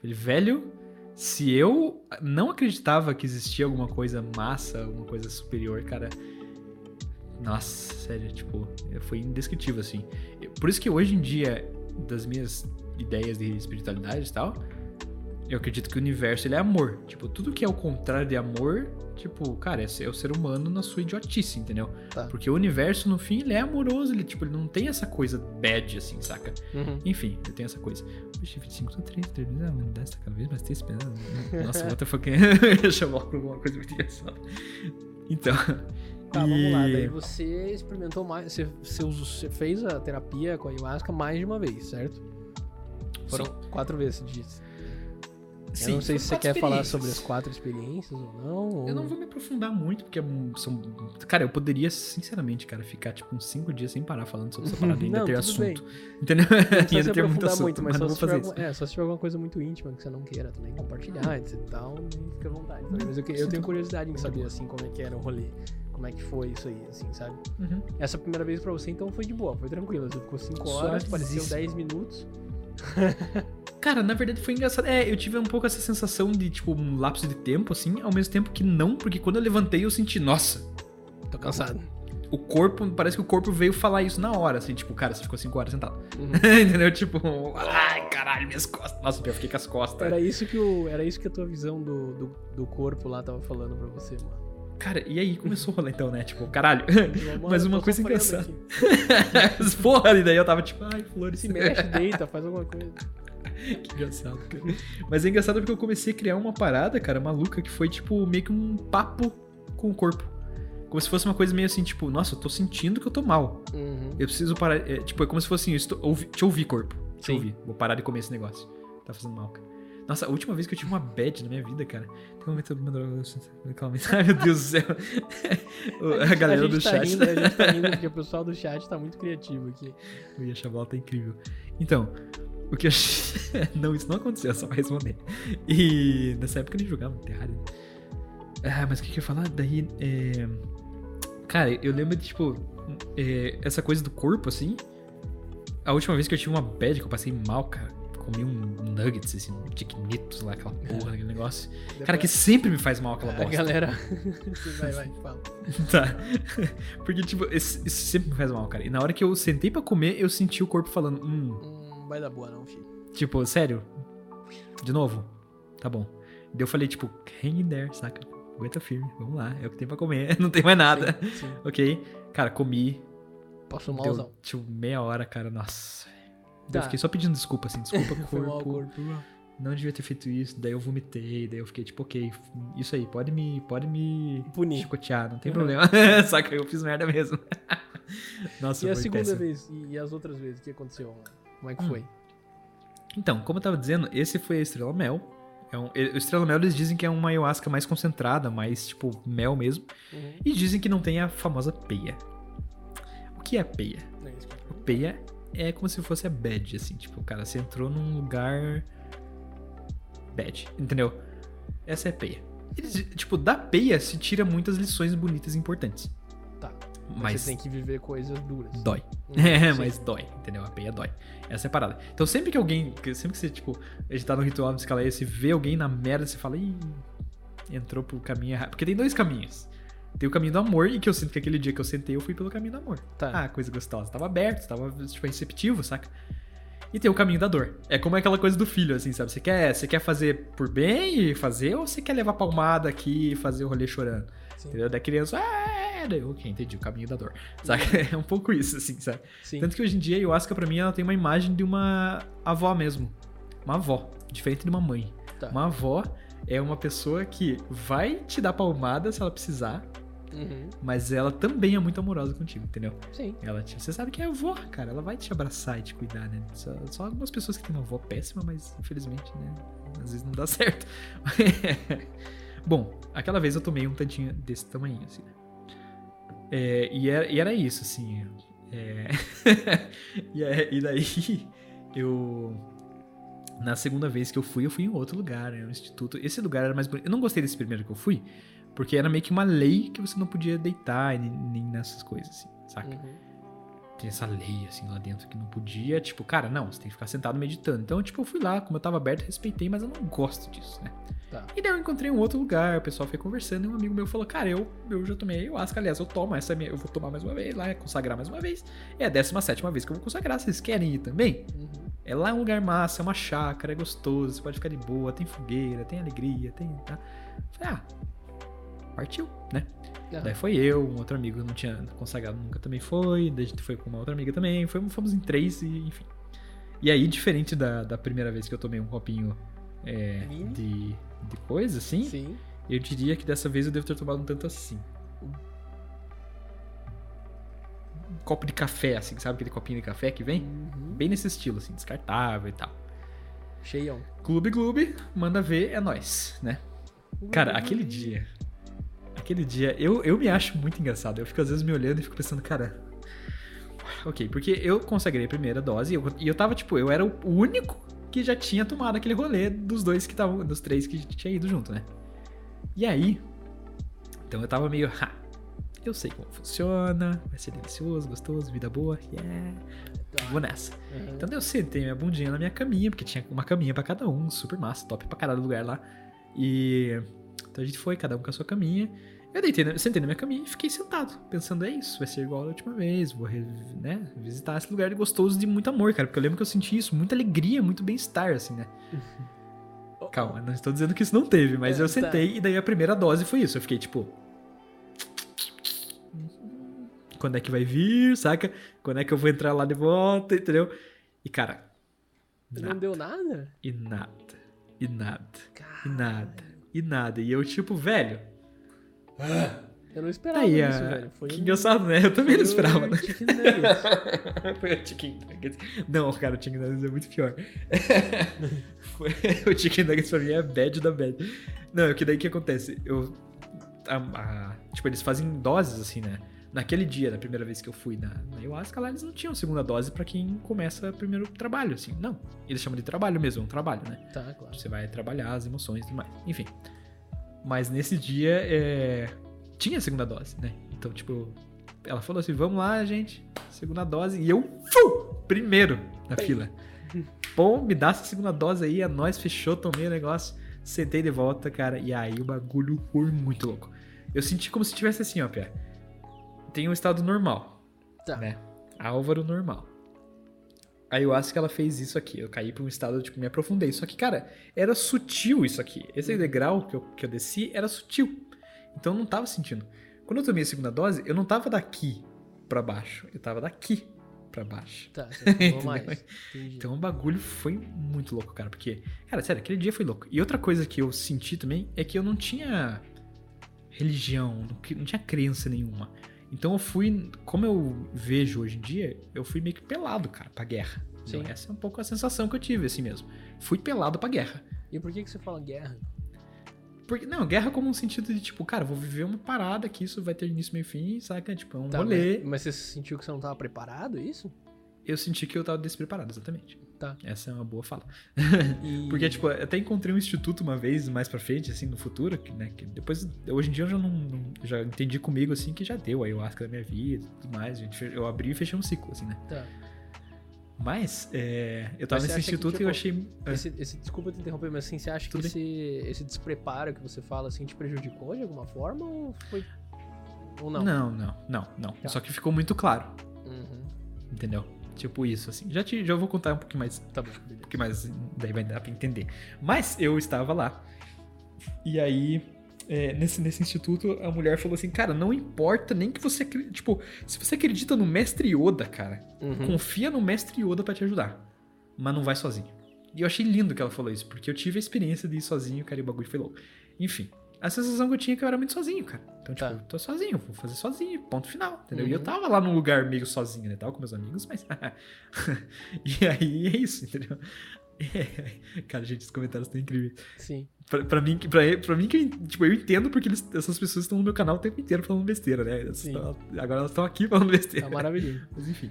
Falei, velho, se eu não acreditava que existia alguma coisa massa, alguma coisa superior, cara. Nossa, sério, tipo, foi indescritível, assim. Por isso que hoje em dia, das minhas ideias de espiritualidade e tal, eu acredito que o universo ele é amor. Tipo, tudo que é o contrário de amor, tipo, cara, é é o ser humano na sua idiotice, entendeu? Tá. Porque o universo, no fim, ele é amoroso, ele, tipo, ele não tem essa coisa bad, assim, saca? Uhum. Enfim, eu tenho essa coisa. Puxa, 25 tô 30, 30, a humanidade tá cada vez mais pensando. Nossa, what the fuck. Eu ia chamar alguma coisa muito engraçada. Então. Tá, vamos lá. e- Daí você experimentou mais. Você, você, fez a terapia com a ayahuasca mais de uma vez, certo? Foram quatro vezes, você disse. Sim, eu não sei se você quer falar sobre as quatro experiências ou não. ou- Eu não vou me aprofundar muito, porque é são. Cara, eu poderia, sinceramente, cara, ficar tipo uns 5 dias sem parar falando sobre essa parada e ainda Não, ter tudo bem. assunto. Entendeu? Não ainda ter muito assunto, muito, mas, mas só, não vou tiver fazer isso. é, só se tiver alguma coisa muito íntima que você não queira também compartilhar, etc e tal, fica à vontade. sabe? Mas eu, eu tenho curiosidade em saber, assim, como é que era o rolê. Como é que foi isso aí, assim, sabe? Uhum. Essa primeira vez pra você, então, foi de boa, foi tranquilo. Você ficou 5 horas, pareceu. 10 minutos. Cara, na verdade foi engraçado. É, eu tive um pouco essa sensação de, tipo, um lapso de tempo, assim, ao mesmo tempo que não, porque quando eu levantei eu senti, nossa, Tô cansado. o corpo, parece que o corpo veio falar isso na hora, assim, tipo, cara, você ficou 5 horas sentado. Uhum. Entendeu? Tipo, ai, caralho, minhas costas. Nossa, eu fiquei com as costas. Era isso que o, era isso que a tua visão do, do, do corpo lá tava falando pra você, mano. Cara, e aí começou o rolê então, né? Tipo, caralho. Mano, Mas uma coisa engraçada. Porra, e daí eu tava tipo, ai, flores. Se mexe, deita, faz alguma coisa. que engraçado, cara. Mas é engraçado porque eu comecei a criar uma parada, cara, maluca, que foi tipo meio que um papo com o corpo. Como se fosse uma coisa meio assim, tipo, nossa, eu tô sentindo que eu tô mal. Uhum. Eu preciso parar. é, tipo, é como se fosse assim, eu estou, ouvi, te ouvi, corpo. Te Sim. ouvi. Vou parar de comer esse negócio. Tá fazendo mal, cara. Nossa, a última vez que eu tive uma bad na minha vida, cara. Tem um momento. Ai, meu Deus do céu. O- a, galera gente do tá chat. Rindo, a gente tá rindo porque o pessoal do chat tá muito criativo aqui. O Yashaval tá incrível. Então, o que eu. não, isso não aconteceu, só pra responder. E nessa época eu nem jogava Terraria. Ah, mas o que, que eu ia falar? Daí. É... Cara, eu lembro de, tipo, é, essa coisa do corpo, assim. A última vez que eu tive uma bad, que eu passei mal, cara. Comi um nuggets, assim, um chiquinitos lá, aquela porra, aquele negócio. Cara, que sempre me faz mal aquela a bosta. galera. vai, vai, fala. Tá. Porque, tipo, isso isso sempre me faz mal, cara. E na hora que eu sentei pra comer, eu senti o corpo falando, hum, Hum, vai dar boa não, filho. Tipo, sério? De novo? Tá bom. Daí eu falei, tipo, hang in there, saca? Aguenta firme, vamos lá, é o que tem pra comer, não tem mais nada. Sim, sim. Ok? Cara, comi, Passou deu, malzão. tipo, meia hora, cara, nossa. Tá. Eu fiquei só pedindo desculpa, assim, desculpa, corpo, corpo. não devia ter feito isso. Daí eu vomitei, daí eu fiquei, tipo, ok, isso aí, pode me, pode me Punir. chicotear, não tem Uhum. problema. Saca? Eu fiz merda mesmo. Nossa, E a segunda péssimo. vez? E, as outras vezes? O que aconteceu? Como é que Hum. foi? Então, como eu tava dizendo, esse foi a Estrela Mel. É um, o Estrela Mel eles dizem que é uma ayahuasca mais concentrada, mais tipo mel mesmo. Uhum. E dizem que não tem a famosa peia. O que é peia? É que O peia é como se fosse a bad, assim. Tipo, cara, você entrou num lugar. bad, entendeu? Essa é a peia. Eles, tipo, da peia se tira muitas lições bonitas e importantes. Tá. Mas Mas você tem que viver coisas duras. dói. Hum, É, mas dói, entendeu? A peia dói. Essa é a parada. Então sempre que alguém, sempre que você, tipo, a gente tá no ritual de escalaia, você vê alguém na merda, você fala, ih, entrou pro caminho errado. Porque tem dois caminhos. Tem o caminho do amor, e que eu sinto que aquele dia que eu sentei, eu fui pelo caminho do amor. Tá. Ah, coisa gostosa. Tava aberto, tava, tipo, receptivo, saca? E tem o caminho da dor. É como aquela coisa do filho, assim, sabe? Você quer, você quer fazer por bem e fazer, ou você quer levar palmada aqui e fazer o rolê chorando? Sim. Entendeu? Da criança, ah, daí, ok, entendi, o caminho da dor. Sabe? É um pouco isso, assim, sabe? Sim. Tanto que hoje em dia a ayahuasca, pra mim, ela tem uma imagem de uma avó mesmo. Uma avó, diferente de uma mãe. Tá. Uma avó é uma pessoa que vai te dar palmada se ela precisar, Uhum. mas ela também é muito amorosa contigo, entendeu? Sim. Ela você sabe que é a avó, cara. Ela vai te abraçar e te cuidar, né? Só, só algumas pessoas que têm uma avó péssima, mas infelizmente, né? Às vezes não dá certo. Bom, aquela vez eu tomei um tantinho desse tamanho, assim, né? É, e, era, e era isso, assim. é. e, é- e daí eu. Na segunda vez que eu fui, eu fui em outro lugar, né? Um instituto. Esse lugar era mais bonito. Eu não gostei desse primeiro que eu fui, porque era meio que uma lei que você não podia deitar nem, nem nessas coisas, assim, saca? Uhum. tem essa lei, assim, lá dentro que não podia. Tipo, cara, não, você tem que ficar sentado meditando. Então, tipo, eu fui lá, como eu tava aberto, respeitei, mas eu não gosto disso, né? Tá. E daí eu encontrei um outro lugar, o pessoal foi conversando e um amigo meu falou, cara, eu, eu já tomei ayahuasca, aliás, eu tomo, essa é minha, eu vou tomar mais uma vez lá, consagrar mais uma vez. É a 17 vez que eu vou consagrar, vocês querem ir também? Uhum. É lá um lugar massa, é uma chácara, é gostoso, você pode ficar de boa, tem fogueira, tem alegria, tem... Tá? Falei, ah, partiu, né? Aham. Daí foi eu, um outro amigo, não tinha consagrado nunca também foi. Daí a gente foi com uma outra amiga também. Fomos, fomos em três e enfim. E aí, diferente da, da primeira vez que eu tomei um copinho é, de, de coisa, assim, Sim. eu diria que dessa vez eu devo ter tomado um tanto assim. Um copo de café, assim, sabe aquele copinho de café que vem? Uhum. Bem nesse estilo, assim, descartável e tal. Cheião. Clube Clube, manda ver, é nóis, né? Cara, aquele dia. Aquele dia, eu, eu me acho muito engraçado. Eu fico às vezes me olhando e fico pensando, cara. Ok, porque eu consagrei a primeira dose e eu, e eu tava, tipo, eu era o único que já tinha tomado aquele rolê dos dois que estavam. Dos três que tinha ido junto, né? E aí. Então eu tava meio. Ha, eu sei como funciona, vai ser delicioso, gostoso, vida boa, yeah. Vou nessa. Uhum. Então eu sentei minha bundinha na minha caminha, porque tinha uma caminha pra cada um, super massa, top pra caralho lugar lá. E então a gente foi, cada um com a sua caminha. Eu deitei, na- sentei na minha caminha e fiquei sentado, pensando, é isso, vai ser igual a última vez, vou né, visitar esse lugar gostoso de muito amor, cara, porque eu lembro que eu senti isso, muita alegria, muito bem-estar, assim, né? Calma, não estou dizendo que isso não teve, mas É, eu tá. sentei e daí a primeira dose foi isso, eu fiquei tipo... Quando é que vai vir, saca? Quando é que eu vou entrar lá de volta, entendeu? E cara, Não nada, deu nada? e nada, e nada, e nada, e nada. E eu tipo, velho, eu não esperava aí, isso, velho. Foi que um- engraçado, né? Eu também não esperava, né? Foi o Chicken Nuggets. Não, cara, o Chicken Nuggets é muito pior. Foi... O Chicken Nuggets pra mim é bad da bad. Não, é que daí que acontece? Eu. a- a- Tipo, eles fazem doses, assim, né? Naquele dia, na primeira vez que eu fui na, na ayahuasca, lá eles não tinham segunda dose pra quem começa primeiro trabalho, assim. Não. Eles chamam de trabalho mesmo, um trabalho, né? Tá, claro. Você vai trabalhar as emoções e tudo mais. Enfim. Mas nesse dia, é... tinha segunda dose, né? Então, tipo, ela falou assim: vamos lá, gente, segunda dose. E eu, fu, primeiro na fila. Pô, me dá essa segunda dose aí, a nós fechou, tomei o negócio, sentei de volta, cara. E aí o bagulho foi muito louco. Eu senti como se tivesse assim, ó, Pia. Tem um estado normal, Tá. né? Álvaro normal. A ayahuasca ela fez isso aqui. Eu caí pra um estado, tipo, me aprofundei. Só que, cara, era sutil isso aqui. Esse degrau que eu, que eu desci era sutil. Então eu não tava sentindo. Quando eu tomei a segunda dose, eu não tava daqui pra baixo. Eu tava daqui pra baixo. Tá, você mais. Entendi. Então o bagulho foi muito louco, cara. Porque, cara, sério, aquele dia foi louco. E outra coisa que eu senti também é que eu não tinha religião, não, que- não tinha crença nenhuma. Então eu fui, como eu vejo hoje em dia, eu fui meio que pelado, cara, pra guerra. Sim. Então, essa é um pouco a sensação que eu tive, assim mesmo. Fui pelado pra guerra. E por que, que você fala guerra? Porque, não, guerra como um sentido de, tipo, cara, vou viver uma parada que isso vai ter início, meio e fim, saca? Tipo, é um Tá, rolê. Mas, mas você sentiu que você não tava preparado, é isso? Eu senti que eu tava despreparado, exatamente. Tá. Essa é uma boa fala. E... Porque, tipo, eu até encontrei um instituto uma vez, mais pra frente, assim, no futuro, que, né, que depois, hoje em dia eu já não, não- já entendi comigo, assim, que já deu a ayahuasca da minha vida e tudo mais, gente, eu abri e fechei um ciclo, assim, né. Tá. Mas, é, eu tava Mas nesse acha que, instituto e tipo, eu achei... é, Esse, esse- desculpa te interromper, mas assim, você acha que Tudo bem. esse, esse despreparo que você fala assim te prejudicou de alguma forma ou foi. Ou não? não, não, não, não. Tá. Só que ficou muito claro, Uhum. entendeu? Tipo isso, assim. Já, te, já vou contar um pouquinho mais. Tá bom. Um pouquinho mais. Daí vai dar pra entender. Mas eu estava lá. E aí. é, nesse, nesse instituto, a mulher falou assim: Cara, não importa nem que você. Tipo, se você acredita no mestre Yoda, cara, Uhum. confia no mestre Yoda pra te ajudar. Mas não vai sozinho. E eu achei lindo que ela falou isso, porque eu tive a experiência de ir sozinho, cara, e o bagulho foi louco. Enfim, a sensação que eu tinha é que eu era muito sozinho, cara. Então, tipo, Tá. tô sozinho, vou fazer sozinho, ponto final, entendeu? E eu Uhum. tava lá num lugar meio sozinho, né? Tava com meus amigos, mas. e aí é isso, entendeu? Cara, gente, os comentários estão incríveis. Sim. Pra, pra mim, que- pra, pra mim que tipo, eu entendo porque eles- essas pessoas estão no meu canal o tempo inteiro falando besteira, né? Elas Sim. tão- agora elas estão aqui falando besteira. Tá maravilhoso. Mas enfim.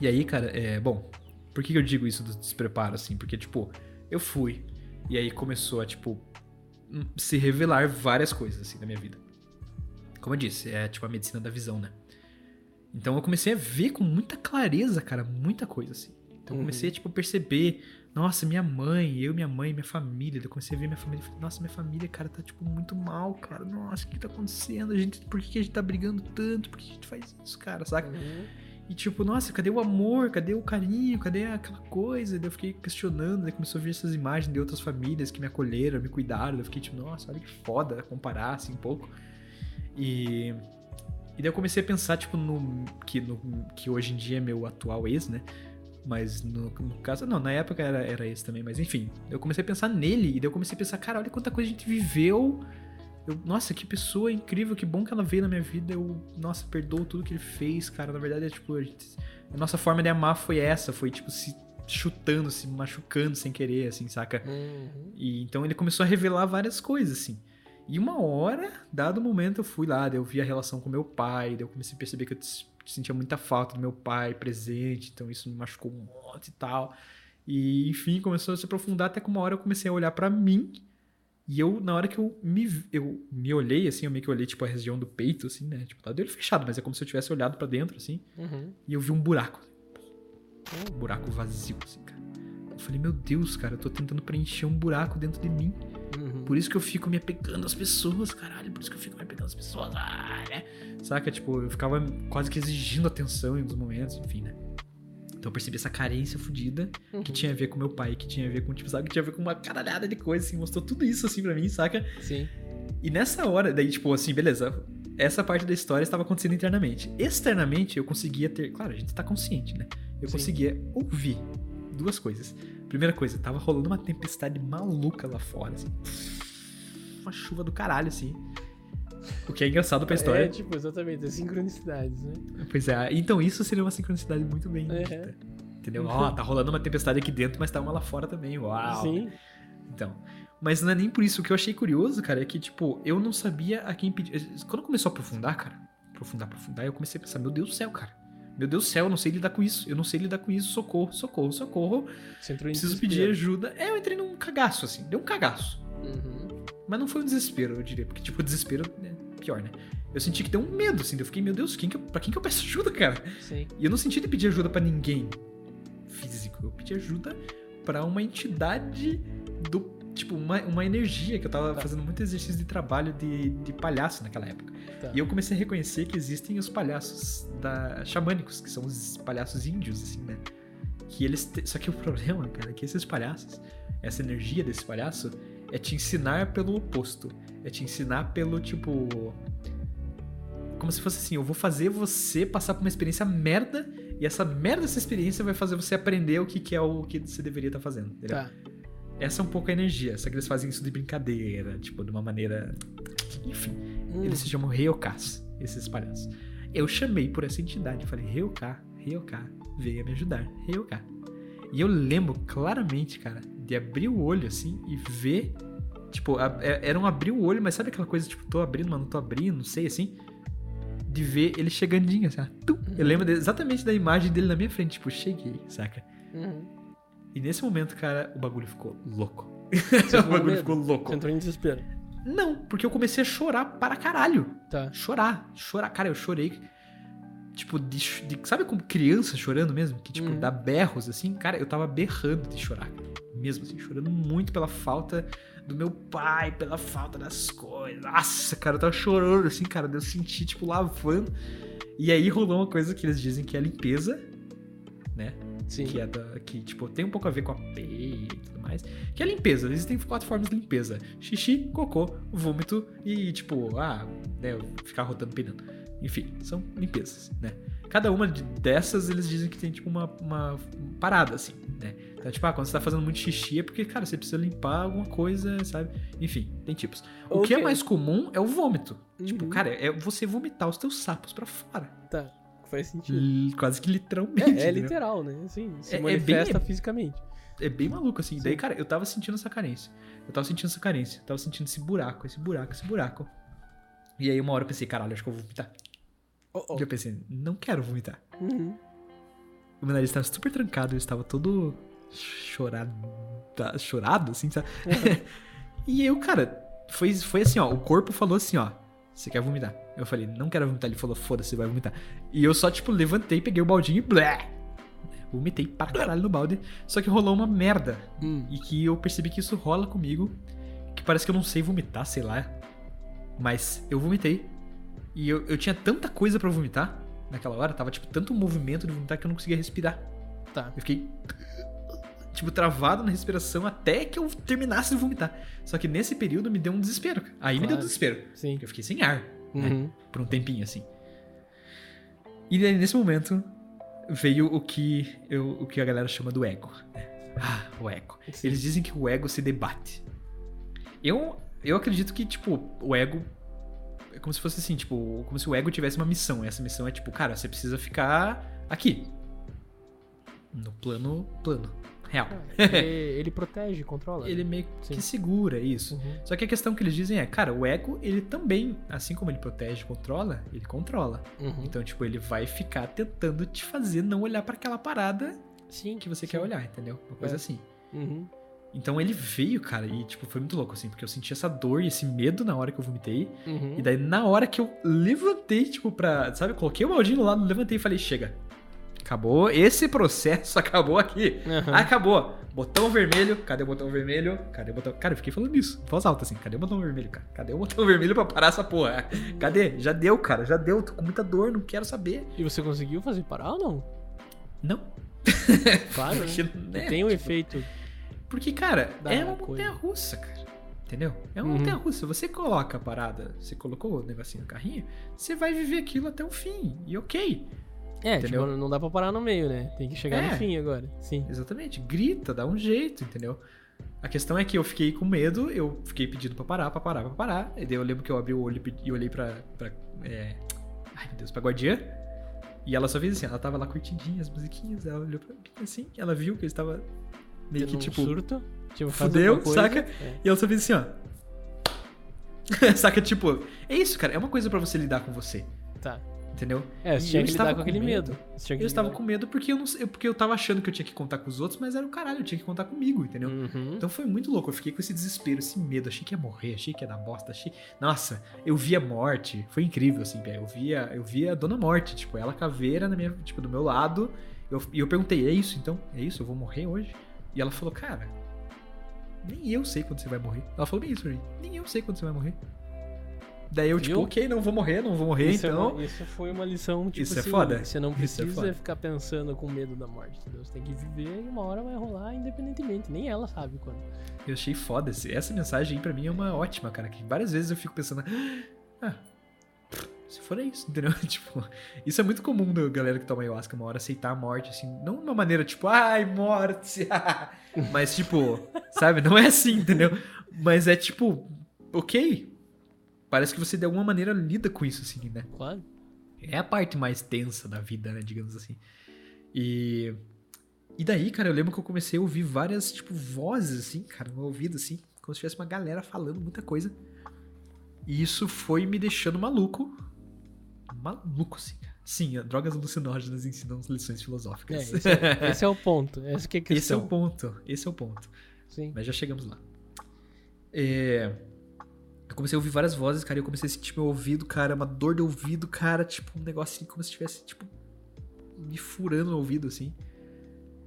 E aí, cara, é. Bom, por que que eu digo isso do despreparo, assim? Porque, tipo, eu fui. E aí começou a, tipo, hum, se revelar várias coisas, assim, na minha vida. Como eu disse, é tipo a medicina da visão, né? Então eu comecei a ver com muita clareza, cara, muita coisa, assim. Então eu Uhum. comecei a, tipo, perceber, nossa, minha mãe, eu, minha mãe, minha família. Eu comecei a ver minha família. Falei, nossa, minha família, cara, tá, tipo, muito mal, cara. Nossa, o que tá acontecendo? A gente, por que, que a gente tá brigando tanto? Por que a gente faz isso, cara, saca? Uhum. E tipo, nossa, cadê o amor? Cadê o carinho? Cadê aquela coisa? Daí eu fiquei questionando, daí começou a vir essas imagens de outras famílias que me acolheram, me cuidaram. Eu fiquei tipo, nossa, olha que foda comparar assim um pouco. E, e daí eu comecei a pensar, tipo, no que, no, que hoje em dia é meu atual ex, né? Mas no, no caso, não, na época era, era esse também, mas enfim. Eu comecei a pensar nele, e daí eu comecei a pensar, cara, olha quanta coisa a gente viveu. Eu, nossa, que pessoa incrível, que bom que ela veio na minha vida. Eu, nossa, perdoo tudo que ele fez, cara. Na verdade, é tipo, a, nossa forma de amar foi essa, foi tipo se chutando, se machucando sem querer, assim, saca? Uhum. E então ele começou a revelar várias coisas, assim. E uma hora, dado o momento, eu fui lá, daí eu vi a relação com meu pai, daí eu comecei a perceber que eu sentia muita falta do meu pai presente, então isso me machucou um monte e tal. E enfim, começou a se aprofundar até que uma hora eu comecei a olhar pra mim. E eu, na hora que eu me, eu me olhei, assim, eu meio que olhei, tipo, a região do peito, assim, né? Tipo, tá de olho fechado, mas é como se eu tivesse olhado pra dentro, assim. Uhum. E eu vi um buraco. Um buraco vazio, assim, cara. Eu falei, meu Deus, cara, eu tô tentando preencher um buraco dentro de mim. Uhum. Por isso que eu fico me apegando às pessoas, caralho. Por isso que eu fico me apegando às pessoas, ah, né? Saca? Tipo, eu ficava quase que exigindo atenção em alguns momentos, enfim, né? Então eu percebi essa carência fodida que Uhum. tinha a ver com meu pai, que tinha a ver com, tipo, sabe? Que tinha a ver com uma caralhada de coisa, assim. Mostrou tudo isso, assim, pra mim, saca? Sim. E nessa hora, daí, tipo, assim, beleza. Essa parte da história estava acontecendo internamente. Externamente, eu conseguia ter. Claro, a gente tá consciente, né? Eu Sim. conseguia ouvir duas coisas. Primeira coisa, tava rolando uma tempestade maluca lá fora, assim. Uma chuva do caralho, assim. O que é engraçado pra história. É, tipo, exatamente, as sincronicidades, né? Pois é, então isso seria uma sincronicidade muito bem. É. Entendeu? Ó, tá rolando uma tempestade aqui dentro, mas tá uma lá fora também. Uau! Sim. Então. Mas não é nem por isso. O que eu achei curioso, cara, é que, tipo, eu não sabia a quem pedir. Quando começou a aprofundar, cara, aprofundar, aprofundar, eu comecei a pensar, meu Deus do céu, cara. Meu Deus do céu, eu não sei lidar com isso. Eu não sei lidar com isso. Socorro, socorro, socorro. Você entrou em Preciso desespero. pedir ajuda. É, eu entrei num cagaço, assim. Deu um cagaço. Uhum. Mas não foi um desespero, eu diria. Porque, tipo, desespero é pior, né? Eu senti que deu um medo, assim. Eu fiquei, meu Deus, quem que eu, pra quem que eu peço ajuda, cara? Sim. E eu não senti de pedir ajuda pra ninguém físico. Eu pedi ajuda pra uma entidade do. Tipo, uma, uma energia que eu tava Tá. fazendo muito exercício de trabalho de, de palhaço naquela época. Tá. E eu comecei a reconhecer que existem os palhaços da xamânicos, que são os palhaços índios, assim, né? Que eles. te- Só que o problema, cara, é que esses palhaços, essa energia desse palhaço, é te ensinar pelo oposto. É te ensinar pelo tipo. Como se fosse assim, eu vou fazer você passar por uma experiência merda, e essa merda dessa experiência vai fazer você aprender o que, que é o que você deveria estar fazendo. Entendeu? Tá. Essa é um pouco a energia, só que eles fazem isso de brincadeira, tipo, de uma maneira. Enfim. Hum. Eles se chamam Ryokas, esses palhaços. Eu chamei por essa entidade, falei, Ryoka, Ryoka, venha me ajudar, Ryoka. E eu lembro claramente, cara, de abrir o olho assim e ver. Tipo, a- é- era um abrir o olho, mas sabe aquela coisa, tipo, tô abrindo, mas não tô abrindo, não sei, assim? De ver ele chegandinho, assim, tum. Eu lembro de- exatamente da imagem dele na minha frente, tipo, cheguei, saca? Uhum. E nesse momento, cara, o bagulho ficou louco. O bagulho medo? ficou louco. Entrou em desespero. Não, porque eu comecei a chorar para caralho. Tá. Chorar, chorar. Cara, eu chorei. Tipo, de, de- sabe como criança chorando mesmo? Que, tipo, Uhum. dá berros assim? Cara, eu tava berrando de chorar. Mesmo assim, chorando muito pela falta do meu pai, pela falta das coisas. Nossa, cara, eu tava chorando assim, cara. Eu senti, tipo, lavando. E aí rolou uma coisa que eles dizem que é limpeza, né? Sim. Que é da. Que, tipo, tem um pouco a ver com a P e tudo mais. Que é limpeza. Existem quatro formas de limpeza: xixi, cocô, vômito e, tipo, ah, né, ficar rotando peinando. Enfim, são limpezas, né? Cada uma de- dessas eles dizem que tem, tipo, uma, uma parada, assim, né? Então, tipo, ah, quando você tá fazendo muito xixi é porque, cara, você precisa limpar alguma coisa, sabe? Enfim, tem tipos. O que é mais comum é o vômito. Tipo, Uhum. cara, é você vomitar os teus sapos pra fora. Tá, faz sentido. L- Quase que literalmente. É, é literal, né? Assim, se É- é manifesta bem- fisicamente. É bem maluco, assim. Sim. Daí, cara, eu tava sentindo essa carência. Eu tava sentindo essa carência. Eu tava sentindo esse buraco, esse buraco, esse buraco. E aí, uma hora eu pensei, caralho, acho que eu vou vomitar. Oh, oh. E eu pensei, não quero vomitar. Uhum. O meu nariz estava super trancado, eu estava todo chorado, tá- chorado, assim, sabe? e eu, cara, foi, foi assim, ó, o corpo falou assim, ó, você quer vomitar? Eu falei, não quero vomitar. Ele falou, foda-se, você vai vomitar. E eu só, tipo, levantei, peguei o baldinho e blé! Vomitei pra caralho no balde. Só que rolou uma merda. Hum. E que eu percebi que isso rola comigo. Que parece que eu não sei vomitar, sei lá. Mas eu vomitei. E eu, eu tinha tanta coisa pra vomitar naquela hora. Tava, tipo, tanto movimento de vomitar que eu não conseguia respirar. Tá. Eu fiquei, tipo, travado na respiração até que eu terminasse de vomitar. Só que nesse período me deu um desespero. Aí me deu Claro. desespero. Sim. Eu fiquei sem ar né? Uhum. por um tempinho, assim. E daí, nesse momento, veio o que, eu, o que a galera chama do ego. né? Ah, o ego. Sim. Eles dizem que o ego se debate. Eu, eu acredito que, tipo, o ego. É como se fosse assim, tipo, como se o ego tivesse uma missão. E essa missão é tipo, cara, você precisa ficar aqui. No plano. plano. Real. Ah, ele, ele protege, controla. Ele meio Sim. que segura isso. Uhum. Só que a questão que eles dizem é, cara, o ego, ele também, assim como ele protege e controla, ele controla. Uhum. Então, tipo, ele vai ficar tentando te fazer não olhar pra aquela parada Sim. que você sim. quer olhar, entendeu? Uma coisa É. assim. Uhum. Então ele veio, cara, e tipo, foi muito louco, assim, porque eu senti essa dor e esse medo na hora que eu vomitei. Uhum. E daí, na hora que eu levantei, tipo, pra. Sabe, coloquei o baldinho do lado, levantei e falei, chega. Acabou, esse processo acabou aqui. Aham. Acabou. Botão vermelho, cadê o botão vermelho? Cadê o botão. Cara, eu fiquei falando isso, voz alta, assim, cadê o botão vermelho, cara? Cadê o botão vermelho pra parar essa porra? Cadê? Já deu, cara, já deu, tô com muita dor, não quero saber. E você conseguiu fazer parar ou não? Não. Claro, né? Porque, né, Tem um tipo, efeito. Porque, cara, da é uma montanha russa, cara. Entendeu? É uma Uhum. montanha russa. Você coloca a parada, você colocou o negocinho no carrinho, você vai viver aquilo até o fim. E ok. É, Entendeu? tipo, não dá pra parar no meio, né? Tem que chegar É. no fim agora. Sim. Exatamente. Grita, dá um jeito, entendeu? A questão é que eu fiquei com medo, eu fiquei pedindo pra parar, pra parar, pra parar. E daí eu lembro que eu abri o olho e olhei pra. pra é... Ai, meu Deus, pra guardiã. E ela só fez assim, ela tava lá curtidinha as musiquinhas, ela olhou pra mim assim, ela viu que eu estava meio que um tipo. surto. Tipo, fudeu, saca? É. E ela só fez assim, ó. Saca, tipo, é isso, cara. É uma coisa pra você lidar com você, Tá. Entendeu? É, você tinha eu que estava lidar com aquele medo. medo. Eu estava com medo porque eu não sei- porque eu tava achando que eu tinha que contar com os outros, mas era o caralho, eu tinha que contar comigo, entendeu? Uhum. Então foi muito louco, eu fiquei com esse desespero, esse medo, achei que ia morrer, achei que ia dar bosta, achei... Nossa, eu via morte, foi incrível, assim, eu via, eu via a Dona Morte, tipo, ela caveira na minha, tipo, do meu lado, eu- e eu perguntei, é isso então? É isso? Eu vou morrer hoje? E ela falou, cara, nem eu sei quando você vai morrer. Ela falou bem isso pra mim, nem eu sei quando você vai morrer. Daí eu, tipo, Viu? ok, não vou morrer, não vou morrer, isso, é então... uma- isso foi uma lição, tipo Isso é assim, foda. Você não Isso é precisa foda. ficar pensando com medo da morte, entendeu? Você tem que viver e uma hora vai rolar independentemente. Nem ela sabe quando. Eu achei foda. Essa mensagem aí pra mim é uma ótima, cara. Que várias vezes eu fico pensando, ah, se for é isso, entendeu? tipo, isso é muito comum da galera que toma ayahuasca uma hora aceitar a morte, assim, não de uma maneira tipo, ai, morte, mas tipo, sabe? Não é assim, entendeu? Mas é tipo, ok. Parece que você de alguma maneira lida com isso, assim, né? Claro. É a parte mais tensa da vida, né? Digamos assim. E. E daí, cara, eu lembro que eu comecei a ouvir várias, tipo, vozes, assim, cara, no meu ouvido, assim, como se tivesse uma galera falando muita coisa. E isso foi me deixando maluco. Maluco, assim, cara. Sim, a- drogas alucinógenas ensinam lições É, filosóficas. esse, é, esse é o ponto. Essa que é Esse é o ponto. Esse é o ponto. Sim. Mas já chegamos lá. É, Eu comecei a ouvir várias vozes, cara, e eu comecei a sentir meu ouvido, cara, uma dor de ouvido, cara, tipo, um negócio assim, como se estivesse, tipo, me furando no ouvido, assim.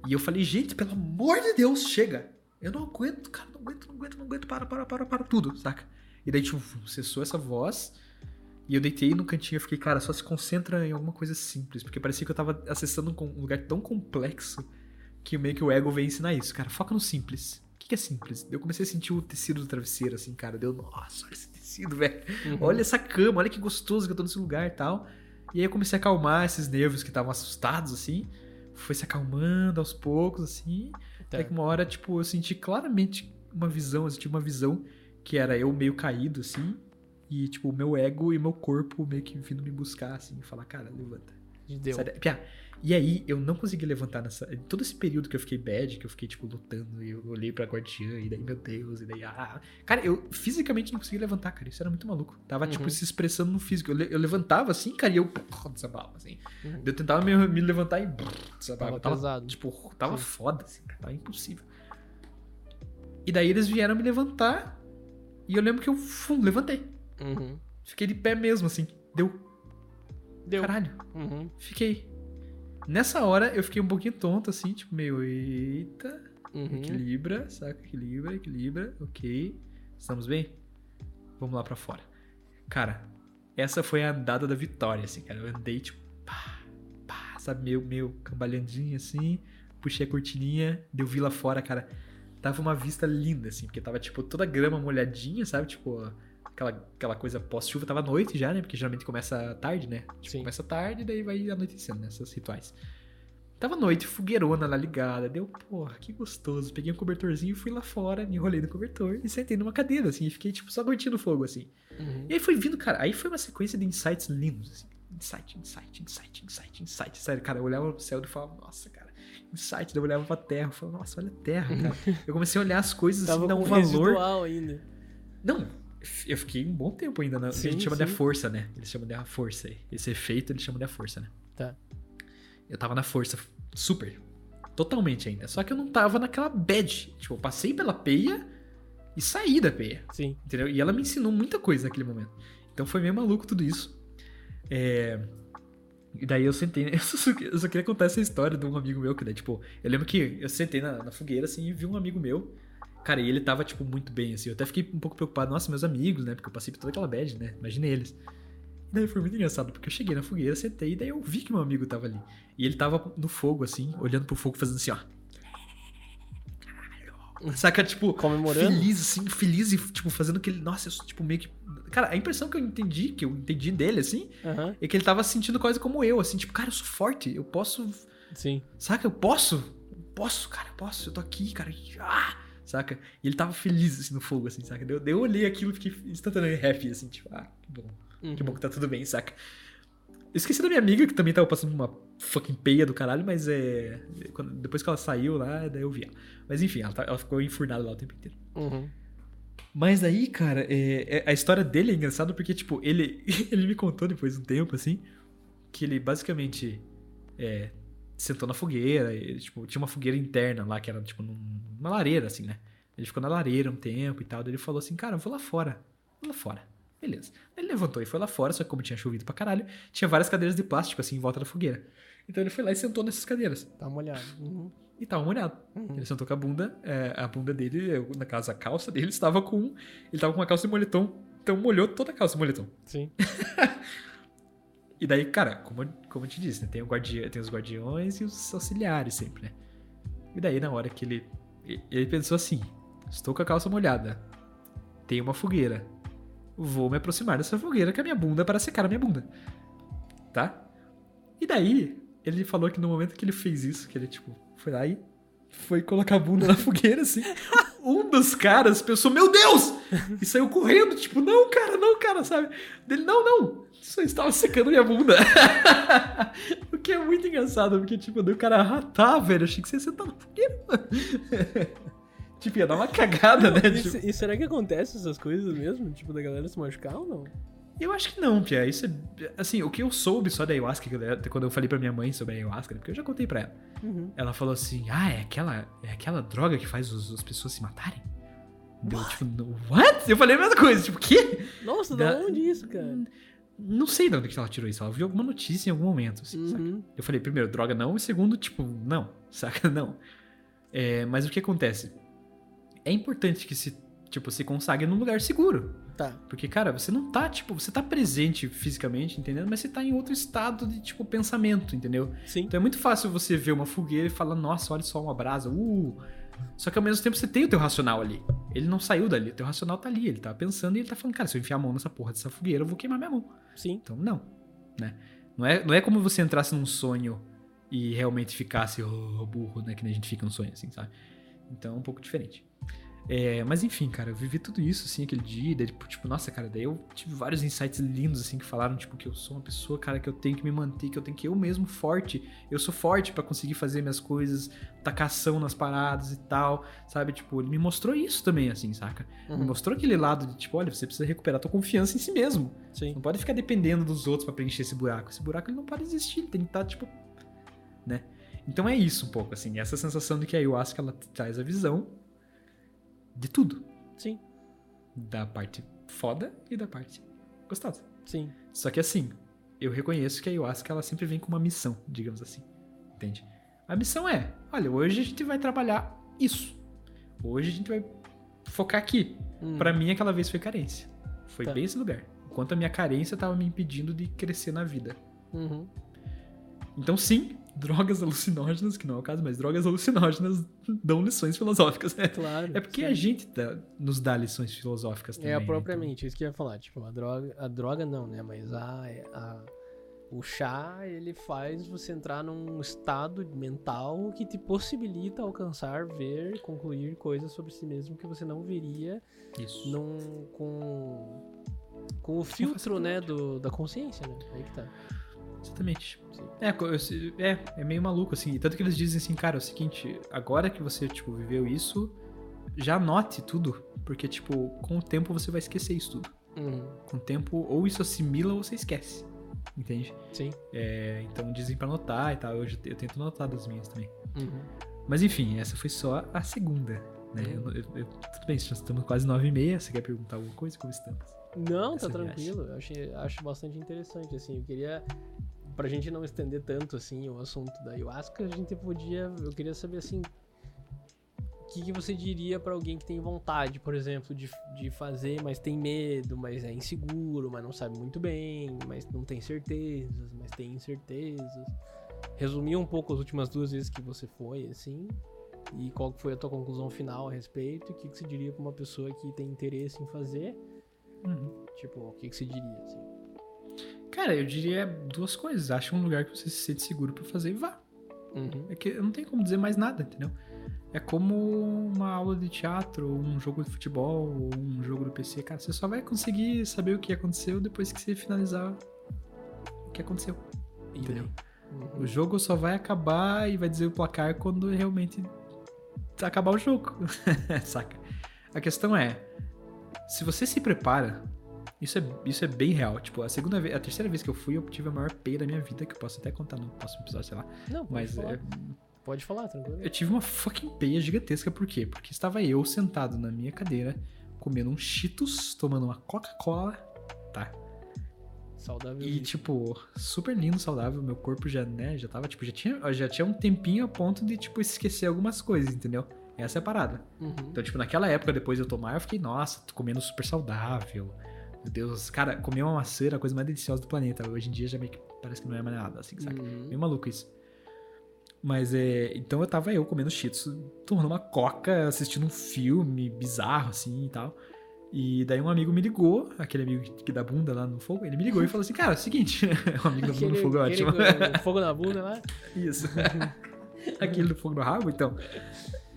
E eu falei, gente, pelo amor de Deus, chega! Eu não aguento, cara, não aguento, não aguento, não aguento, para, para, para, para tudo, saca? E daí, tipo, cessou essa voz, E eu deitei no cantinho e fiquei, cara, só se concentra em alguma coisa simples. Porque parecia que eu tava acessando um lugar tão complexo que meio que o ego veio ensinar isso. Cara, foca no simples. O que é simples? Eu comecei a sentir o tecido do travesseiro, assim, cara. Deu, nossa, olha esse tecido, velho. Uhum. Olha essa cama, olha que gostoso que eu tô nesse lugar e tal. E aí eu comecei a acalmar esses nervos que estavam assustados, assim. Foi se acalmando aos poucos, assim. Tá. Até que uma hora, tipo, eu senti claramente uma visão, eu senti uma visão que era eu meio caído, assim. E, tipo, o meu ego e meu corpo meio que vindo me buscar, assim, falar, cara, levanta. Deu. Sai daí. Piá. E aí, eu não consegui levantar nessa. Todo esse período que eu fiquei bad, que eu fiquei, tipo, lutando, e eu olhei pra guardiã, e daí, meu Deus, e daí, ah. Cara, eu fisicamente não consegui levantar, cara. Isso era muito maluco. Tava, tipo, Uhum. se expressando no físico. Eu, eu levantava assim, cara, e eu desabava, assim. Uhum. Eu tentava me, me levantar e desabava. Tava Tava, tipo, tava Sim. foda, assim, cara. Tava impossível. E daí eles vieram me levantar, e eu lembro que eu fum, levantei. Uhum. Fiquei de pé mesmo, assim. Deu. Deu. Caralho. Uhum. Fiquei. Nessa hora eu fiquei um pouquinho tonto, assim, tipo, meio, eita, Uhum. equilibra, saca? Equilibra, equilibra, ok. Estamos bem? Vamos lá pra fora. Cara, essa foi a andada da vitória, assim, cara. Eu andei, tipo, pá, pá, sabe, meio, meio cambalhandinho, assim. Puxei a cortininha, deu vi lá fora, cara. Tava uma vista linda, assim, porque tava, tipo, toda a grama molhadinha, sabe? Tipo, aquela, aquela coisa pós-chuva. Tava noite já, né? Porque geralmente começa tarde, né? Tipo, começa tarde, daí vai anoitecendo, né? Esses rituais. Tava noite, fogueirona lá ligada. Deu, porra, que gostoso. Peguei um cobertorzinho e fui lá fora, me enrolei no cobertor e sentei numa cadeira, assim, e fiquei, tipo, só curtindo o fogo, assim. Uhum. E aí foi vindo, cara, aí foi uma sequência de insights lindos, assim. Insight, insight, insight, insight, insight. Sério, cara, eu olhava pro céu e falava, nossa, cara, insight. Daí eu olhava pra terra, eu falava, nossa, olha a terra, cara. Eu comecei a olhar as coisas, assim, dar um valor. ainda. Não, eu fiquei um bom tempo ainda, na, Sim, a gente chama de a sim. força, né? Eles chamam de a força. aí. Esse efeito eles chamam de a força, né? Tá. Eu tava na força super. Totalmente ainda. Só que eu não tava naquela bad. Tipo, eu passei pela peia e saí da peia. Sim. Entendeu? E ela me ensinou muita coisa naquele momento. Então foi meio maluco tudo isso. É... E daí eu sentei. Eu só, eu só queria contar essa história de um amigo meu que daí, tipo, eu lembro que eu sentei na, na fogueira assim e vi um amigo meu. Cara, e ele tava, tipo, muito bem, assim. Eu até fiquei um pouco preocupado. Nossa, meus amigos, né? Porque eu passei por toda aquela bad, né? Imagina eles. E daí foi muito engraçado, porque eu cheguei na fogueira, sentei, e daí eu vi que meu amigo tava ali. E ele tava no fogo, assim, olhando pro fogo, fazendo assim, ó. Caralho. Saca, tipo, Comemorando? feliz, assim, feliz e, tipo, fazendo aquele. Nossa, eu sou, tipo, meio que. Cara, a impressão que eu entendi, que eu entendi dele, assim, Aham. é que ele tava sentindo coisa como eu, assim, tipo, cara, eu sou forte, eu posso. Sim. Saca, eu posso? Eu posso, cara, eu posso, eu tô aqui, cara. Ah! Saca? E ele tava feliz, assim, no fogo, assim, saca? Eu, eu olhei aquilo e fiquei instantaneamente happy, assim, tipo, ah, que bom. Que Uhum. bom que tá tudo bem, saca? Eu esqueci da minha amiga, que também tava passando uma fucking peia do caralho, mas é. quando- depois que ela saiu lá, daí eu vi ela. Mas enfim, ela, tá- ela ficou enfurnada lá o tempo inteiro. Uhum. Mas aí, cara, é- é- a história dele é engraçada porque, tipo, ele, ele me contou depois de um tempo, assim, que ele basicamente é, sentou na fogueira, e, tipo, tinha uma fogueira interna lá, que era, tipo, num- numa lareira, assim, né? Ele ficou na lareira um tempo e tal, daí ele falou assim, cara, eu vou lá fora, vou lá fora. Beleza. Ele levantou e foi lá fora, só que como tinha chovido pra caralho, tinha várias cadeiras de plástico, assim, em volta da fogueira. Então ele foi lá e sentou nessas cadeiras. Tá molhado. Uhum. E tava molhado. Uhum. Ele sentou com a bunda, é, a bunda dele, na casa, a calça dele estava com. Ele tava com uma calça de moletom, então molhou toda a calça de moletom. Sim. E daí, cara, como, como eu te disse, né, tem, o tem os guardiões e os auxiliares sempre, né? E daí, na hora que ele. Ele pensou assim: estou com a calça molhada, tem uma fogueira, vou me aproximar dessa fogueira com a minha bunda para secar a minha bunda. Tá? E daí, ele falou que no momento que ele fez isso, que ele, tipo, foi lá e foi colocar a bunda na fogueira, assim. Um dos caras pensou, meu Deus! E saiu correndo, tipo, não, cara, não, cara, sabe? Dele, não, não, só estava secando minha bunda. o que é muito engraçado, porque, tipo, o cara, ah, tá, velho, achei que você ia sentar na fogueira. tipo, ia dar uma cagada, né? E, Tipo, e será que acontece essas coisas mesmo? Tipo, da galera se machucar ou não? Eu acho que não, Pia. Isso é. Assim, o que eu soube só da ayahuasca, quando eu falei pra minha mãe sobre a ayahuasca, né, porque eu já contei pra ela. Uhum. Ela falou assim: Ah, é aquela, é aquela droga que faz os- as pessoas se matarem? Deu tipo, no- what? Eu falei a mesma coisa, tipo, quê? Nossa, da onde isso, cara? Não sei de onde que ela tirou isso. Ela viu alguma notícia em algum momento, assim, saca? Uhum. Eu falei, primeiro, droga não, e segundo, tipo, não, saca? Não. É, mas o que acontece? É importante que se, tipo, se consagre num lugar seguro. Tá. Porque, cara, você não tá, tipo, você tá presente fisicamente, entendendo? Mas você tá em outro estado de, tipo, pensamento, entendeu? Sim. Então é muito fácil você ver uma fogueira e falar, nossa, olha só uma brasa, uh. Só que ao mesmo tempo você tem o teu racional ali. Ele não saiu dali, o teu racional tá ali. Ele tá pensando e ele tá falando, cara, se eu enfiar a mão nessa porra dessa fogueira, eu vou queimar minha mão. Sim. Então, não. Né? Não, é, não é como você entrasse num sonho e realmente ficasse oh, burro, né? Que nem a gente fica no sonho, assim, sabe? Então é um pouco diferente. É, mas enfim, cara, eu vivi tudo isso, assim, aquele dia, daí, tipo, tipo, nossa, cara, daí eu tive vários insights lindos, assim, que falaram, tipo, que eu sou uma pessoa, cara, que eu tenho que me manter, que eu tenho que eu mesmo forte, eu sou forte para conseguir fazer minhas coisas, tacação nas paradas e tal, sabe? Tipo, ele me mostrou isso também, assim, saca? Uhum. Me mostrou aquele lado de, tipo, olha, você precisa recuperar tua confiança em si mesmo. Sim. Não pode ficar dependendo dos outros para preencher esse buraco. Esse buraco ele não pode existir, ele tem que estar, tipo, né? Então é isso um pouco, assim, essa sensação de que a ayahuasca, ela traz a visão de tudo. Sim. Da parte foda e da parte gostosa. Sim. Só que assim, eu reconheço que a ayahuasca ela sempre vem com uma missão, digamos assim. Entende? A missão é: olha, hoje a gente vai trabalhar isso. Hoje a gente vai focar aqui. Hum. Pra mim, aquela vez foi carência. Foi Tá. bem esse lugar. Enquanto a minha carência tava me impedindo de crescer na vida. Uhum. Então, sim, drogas alucinógenas, que não é o caso, mas drogas alucinógenas dão lições filosóficas. né? Claro. É porque sim. a gente dá- nos dá lições filosóficas também. É propriamente, isso que eu ia falar. Tipo, a droga, a droga não, né? Mas a, a- o chá, ele faz você entrar num estado mental que te possibilita alcançar, ver, concluir coisas sobre si mesmo que você não veria Então, Isso. num, com, com o filtro, né, do, da consciência, né? Aí que tá. Exatamente. É, é, é meio maluco, assim. E Tanto que eles dizem assim, cara, é o seguinte, agora que você, tipo, viveu isso, já anote tudo. Porque, tipo, com o tempo você vai esquecer isso tudo. Uhum. Com o tempo, ou isso assimila ou você esquece. Entende? Sim. É, então dizem pra anotar e tal. Eu, eu tento anotar das minhas também. Uhum. Mas enfim, essa foi só a segunda. Né? Eu- eu- eu- tudo bem, estamos quase nove e meia. Você quer perguntar alguma coisa? Como estamos? Não, tá Essa viagem. tranquilo. Eu achei, acho bastante interessante, assim. Eu queria. Pra gente não estender tanto, assim, o assunto da ayahuasca, a gente podia. Eu queria saber, assim. O que, que você diria pra alguém que tem vontade, por exemplo, de, de fazer, mas tem medo, mas é inseguro, mas não sabe muito bem, mas não tem certezas, mas tem incertezas. Resumir um pouco as últimas duas vezes que você foi, assim. E qual foi a tua conclusão final a respeito? E o que, que você diria pra uma pessoa que tem interesse em fazer? Tipo, o que, que você diria, assim? Cara, eu diria duas coisas. Acha um lugar que você se sente seguro pra fazer e vá. Uhum. É que eu não tenho como dizer mais nada, entendeu? É como uma aula de teatro, ou um jogo de futebol, ou um jogo do PC. Cara, você só vai conseguir saber o que aconteceu depois que você finalizar o que aconteceu. Entendeu? Uhum. O jogo só vai acabar e vai dizer o placar quando realmente acabar o jogo. Saca? A questão é, se você se prepara, isso é, isso é bem real. Tipo, a segunda vez, a terceira vez que eu fui, eu tive a maior peia da minha vida, que eu posso até contar no próximo episódio, sei lá. Não, pode Mas falar. é, Pode falar, tranquilo. eu tive uma fucking peia gigantesca, por quê? Porque estava eu sentado na minha cadeira, comendo um Cheetos, tomando uma Coca-Cola, tá? Saudável. E, tipo, super lindo, saudável. Meu corpo já, né, já tava, tipo, já tinha, já tinha um tempinho a ponto de, tipo, esquecer algumas coisas, entendeu? Essa é a parada. Uhum. Então, tipo, naquela época, depois de eu tomar, eu fiquei, nossa, tô comendo super saudável. Meu Deus, cara, comer uma maçã era a coisa mais deliciosa do planeta. Hoje em dia já meio que parece que não é mais nada, assim, saca? Uhum. Meio maluco isso. Mas é. Então eu tava eu comendo cheetos, tomando uma coca, assistindo um filme bizarro, assim e tal. E daí um amigo me ligou, aquele amigo que dá bunda lá no fogo, ele me ligou e falou assim: Cara, é o seguinte, o amigo da bunda no fogo é ótimo. com fogo na bunda lá. Isso. Aquele do fogo no rabo, então.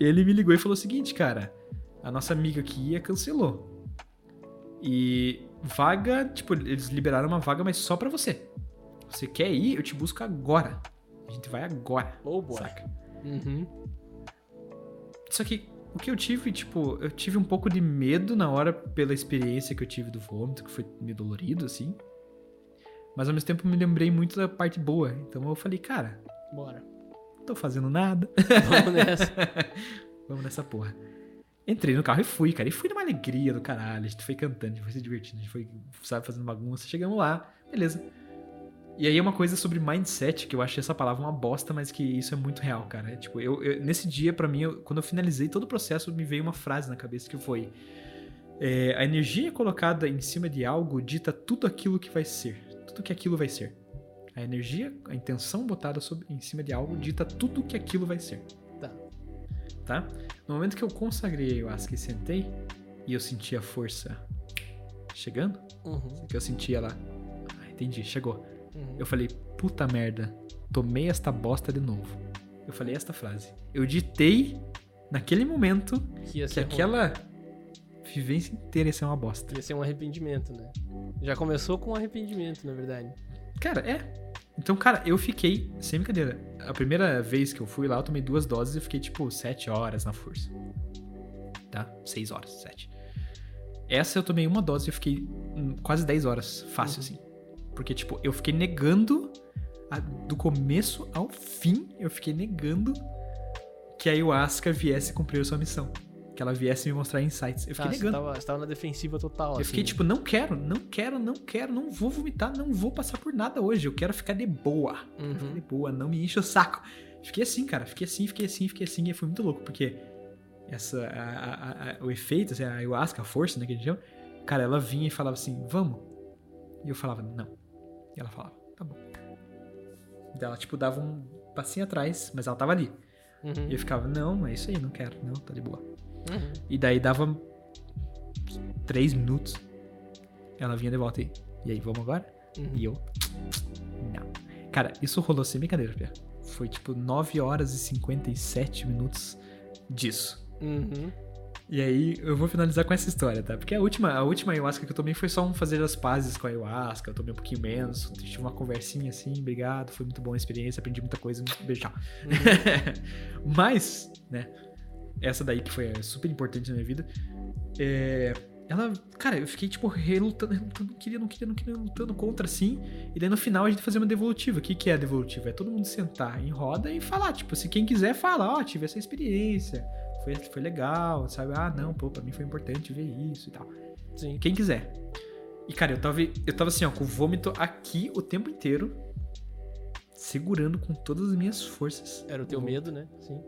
Ele me ligou e falou o seguinte, cara. A nossa amiga ia cancelou. E vaga, tipo, eles liberaram uma vaga, mas só pra você. Você quer ir? Eu te busco agora. A gente vai agora. Oh, boy. Saca? Uhum. Só que o que eu tive, tipo, eu tive um pouco de medo na hora pela experiência que eu tive do vômito, que foi meio dolorido, assim. Mas ao mesmo tempo me lembrei muito da parte boa. Então eu falei, cara, Bora. não tô fazendo nada. Vamos nessa. Vamos nessa porra. Entrei no carro e fui, cara. E fui numa alegria do caralho. A gente foi cantando, a gente foi se divertindo, a gente foi, sabe, fazendo bagunça. Chegamos lá, beleza. E aí é uma coisa sobre mindset, que eu achei essa palavra uma bosta, mas que isso é muito real, cara. É, tipo, eu, eu- nesse dia, pra mim, eu- quando eu finalizei todo o processo, me veio uma frase na cabeça que foi: É, a energia colocada em cima de algo dita tudo aquilo que vai ser. Tudo que aquilo vai ser. A energia, a intenção botada sobre, em cima de algo dita tudo que aquilo vai ser. Tá. No momento que eu consagrei a ayahuasca e sentei, e eu senti a força chegando, Uhum, que eu senti ela. Ah, entendi, chegou. uhum. Eu falei, puta merda, tomei esta bosta de novo. Eu falei esta frase. Eu ditei naquele momento Que que ruim. aquela vivência inteira ia ser uma bosta. Ia ser um arrependimento, né? Já começou com um arrependimento, na verdade. Cara, é. Então, cara, eu fiquei, sem brincadeira, a primeira vez que eu fui lá, eu tomei duas doses e fiquei, tipo, sete horas na força. Tá? Seis horas, sete. Essa eu tomei uma dose e fiquei hum, quase 10 horas, fácil, Uhum. assim. Porque, tipo, eu fiquei negando, a- do começo ao fim, eu fiquei negando que a ayahuasca viesse cumprir a sua missão. Que ela viesse me mostrar insights. Eu fiquei Ah, você negando. tava, você tava na defensiva total, Eu assim. fiquei tipo, não quero, não quero, não quero, não vou vomitar, não vou passar por nada hoje. Eu quero ficar de boa. Quero ficar Uhum. de boa, não me enche o saco. Fiquei assim, cara. Fiquei assim, fiquei assim, fiquei assim. E foi muito louco, porque essa, a- a- a- o efeito, assim, a ayahuasca, a força, né, que a gente chama, cara, ela vinha e falava assim, vamos. E eu falava, não. E ela falava, tá bom. Daí ela, tipo, dava um passinho atrás, mas ela tava ali. Uhum, E eu ficava, não, é isso aí, não quero, não, tá de boa. Uhum. E daí dava três minutos. Ela vinha de volta aí. E aí, vamos agora? Uhum. E eu. Não. Cara, isso rolou sem brincadeira, Pia. Foi tipo 9 horas e 57 minutos disso. Uhum. E aí eu vou finalizar com essa história, tá? Porque a última, a última ayahuasca que eu tomei foi só um fazer as pazes com a ayahuasca. Eu tomei um pouquinho menos, tive uma conversinha assim, obrigado, foi muito boa a experiência, aprendi muita coisa, beijo, tchau. Mas, né, essa daí que foi super importante na minha vida, é, ela, cara, eu fiquei tipo relutando, relutando, não queria, não queria, não queria, lutando contra assim. E daí no final a gente fazia uma devolutiva. O que, que é a devolutiva? É todo mundo sentar em roda e falar, tipo, se quem quiser fala, ó, tive essa experiência, foi, foi legal, sabe? Ah, não, pô, pra mim foi importante ver isso e tal. Sim. Quem quiser. E, cara, eu tava, eu tava assim, ó, com o vômito aqui o tempo inteiro, segurando com todas as minhas forças. Era o teu medo, né? Sim.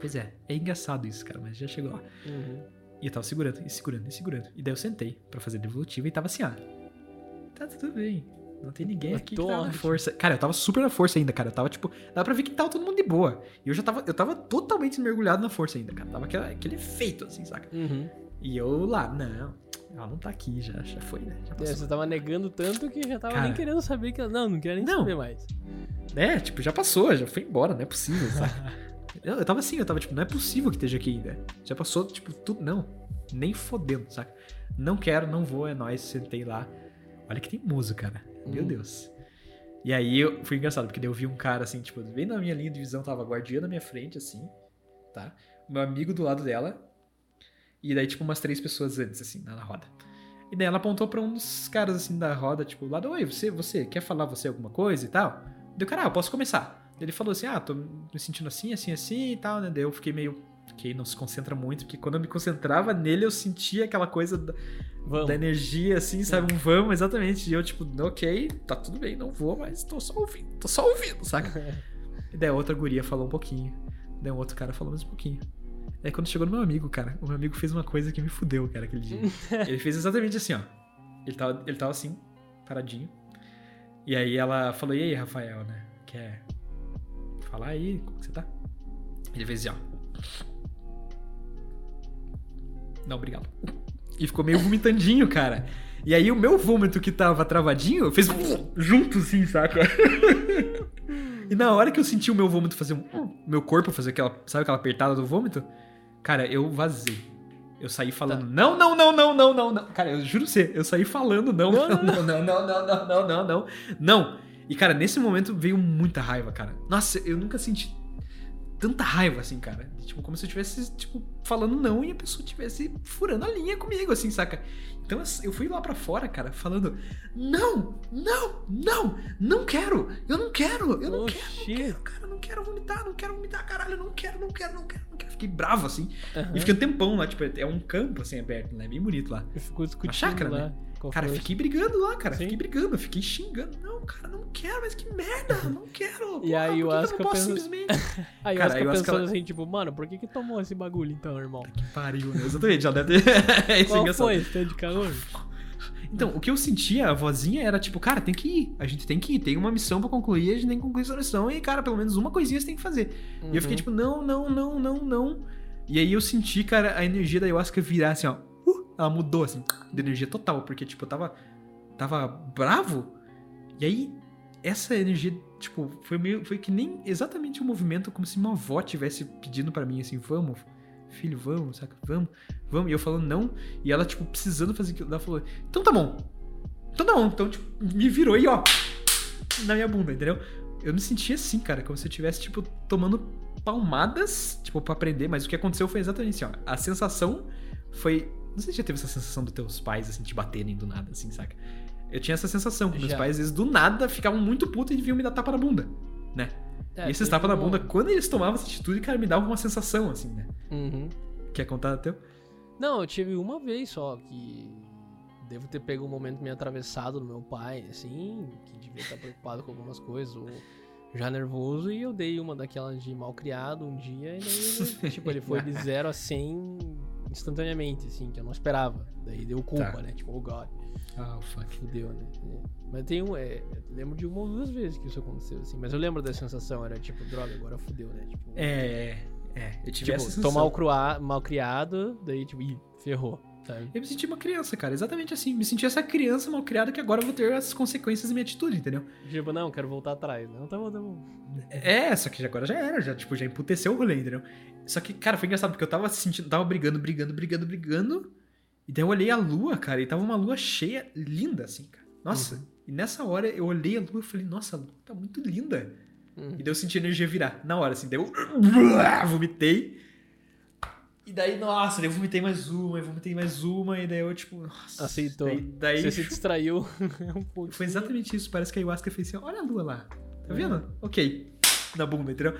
Pois é, é engraçado isso, cara, mas já chegou lá. Uhum. E eu tava segurando, e segurando, e segurando. E daí eu sentei pra fazer a devolutiva e tava assim, ah, tá tudo bem. Não tem ninguém Eu aqui que tá na força. Cara, eu tava super na força ainda, cara. Eu tava, tipo, dá pra ver que tava todo mundo de boa. E eu já tava, eu tava totalmente mergulhado na força ainda, cara. Tava aquele, aquele efeito, assim, saca? Uhum. E eu lá, não, ela não tá aqui, já, já foi, né? Já É, você tava negando tanto que já tava Cara. nem querendo saber que ela. Não, não quero nem Não. saber mais. É, tipo, já passou, já foi embora, não é possível, saca? eu, eu tava assim, eu tava tipo, não é possível que esteja aqui ainda. Já passou, tipo, tudo. Não, nem fodendo, saca? Não quero, não vou, é nóis, sentei lá. Olha que tem música, cara. Meu Hum. Deus. E aí eu, foi engraçado, porque daí eu vi um cara assim, tipo, bem na minha linha de visão, tava a guardiã na minha frente, assim, tá? Meu amigo do lado dela. E daí, tipo, umas três pessoas antes, assim, na roda. E daí ela apontou pra um dos caras, assim, da roda, tipo, lado, oi, você, você, quer falar você alguma coisa e tal? O cara, ah, eu posso começar. Ele falou assim, ah, tô me sentindo assim, assim, assim e tal, né? Daí eu fiquei meio, fiquei, não se concentra muito, porque quando eu me concentrava nele, eu sentia aquela coisa da, da energia, assim, sabe? Um vamos, exatamente. E eu, tipo, ok, tá tudo bem, não vou, mas tô só ouvindo, tô só ouvindo, saca? E daí outra guria falou um pouquinho. Daí um outro cara falou mais um pouquinho. Daí quando chegou no meu amigo, cara, o meu amigo fez uma coisa que me fudeu, cara, aquele dia. ele fez exatamente assim, ó. Ele tava, ele tava assim, paradinho. E aí ela falou, e aí, Rafael, né? Quer falar aí? Como que você tá? Ele fez assim, ó. Não, obrigado. E ficou meio vomitandinho, cara. E aí o meu vômito que tava travadinho fez junto, assim, saca? E na hora que eu senti o meu vômito fazer um. Meu corpo fazer aquela. Sabe aquela apertada do vômito? Cara, eu vazei. Eu saí falando, não, não, não, não, não, não, não. Cara, eu juro você, eu saí falando, não, não, não, não, não, não, não, não, não, não, não. E, cara, nesse momento veio muita raiva, cara. Nossa, eu nunca senti tanta raiva, assim, cara. Tipo, como se eu estivesse, tipo, falando não e a pessoa estivesse furando a linha comigo, assim, saca? Então eu fui lá pra fora, cara, falando: Não, não, não, não quero, eu não quero, eu não quero, não quero, cara, não quero vomitar, não quero vomitar, caralho, não quero, não quero, não quero, não quero. Fiquei bravo, assim. Aham. E fiquei um tempão lá, tipo, é um campo, assim, aberto, né? Bem bonito lá. Eu fico discutindo chácara, lá. né? Qual Cara, foi. fiquei brigando lá, cara. Sim. Fiquei brigando, fiquei xingando. Não, cara, não quero, mas que merda, não quero. E aí Porra, o que eu Asuka não posso pensa- simplesmente. Aí Cara, aí o Asuka- pensando assim, tipo, mano, por que que tomou esse bagulho então, irmão? Que pariu, né? Exatamente, já deve ter. É Qual engraçado. foi? Tem de calor? Então, o que eu sentia, a vozinha era tipo, cara, tem que ir. A gente tem que ir. Tem uma missão pra concluir, a gente tem que concluir essa missão. E, cara, pelo menos uma coisinha você tem que fazer. E eu Uhum. fiquei tipo, não, não, não, não, não. E aí eu senti, cara, a energia da ayahuasca virar assim, ó. Ela mudou, assim, de energia total. Porque, tipo, eu tava, tava bravo. E aí, essa energia, tipo, foi meio. Foi que nem exatamente o movimento como se uma avó tivesse pedindo pra mim assim, vamos, filho, vamos, saca? Vamos, vamos. E eu falando não. E ela, tipo, precisando fazer aquilo. Ela falou, então tá bom. Então tá bom. Então, tipo, me virou e ó. Na minha bunda, entendeu? Eu me sentia assim, cara, como se eu estivesse, tipo, tomando palmadas, tipo, pra aprender, mas o que aconteceu foi exatamente assim, ó. A sensação foi. Não sei se já teve essa sensação dos teus pais, assim, te baterem do nada, assim, saca? Eu tinha essa sensação, que meus Já. pais, às vezes, do nada, ficavam muito putos e vinham me dar tapa na bunda, né? É, e esses tapas na bunda, quando eles tomavam essa atitude, cara, me dava uma sensação, assim, né? Uhum. Quer contar teu? Não, eu tive uma vez só que devo ter pego um momento meio atravessado no meu pai, assim, que devia estar preocupado com algumas coisas, ou já nervoso, e eu dei uma daquelas de mal criado um dia, e daí, ele, tipo, ele foi de 0 a 100 instantaneamente, assim, que eu não esperava. Daí deu culpa, Tá. né? Tipo, oh god, Ah, fuck. fudeu, né? É. Mas tem um, é, lembro de uma ou duas vezes que isso aconteceu, assim, mas eu lembro da sensação, era tipo, droga, agora fudeu, né? Tipo, É, é, eu tive tipo essa sensação. tô mal, crua, mal criado, daí tipo, ih, ferrou, sabe? Eu me senti uma criança, cara, exatamente assim. Me senti essa criança mal criada que agora eu vou ter as consequências da minha atitude, entendeu? Tipo, não, quero voltar atrás. Não, tá bom, tá bom. É, só que agora já era, já, tipo, já emputeceu o rolê, entendeu? Só que, cara, foi engraçado, porque eu tava sentindo, tava brigando, brigando, brigando, brigando. E daí eu olhei a lua, cara, e tava uma lua cheia, linda, assim, cara. Nossa. E nessa hora eu olhei a lua e falei, nossa, a lua tá muito linda. Hum. E daí eu senti a energia virar, na hora, assim, daí eu vomitei. E daí, nossa, daí eu vomitei mais uma, e vomitei mais uma, e daí eu, tipo, nossa. Aceitou. Daí, daí Você se distraiu um pouco. foi exatamente isso. Parece que a ayahuasca fez assim: olha a lua lá. Tá vendo? Ok. Na bunda, entendeu?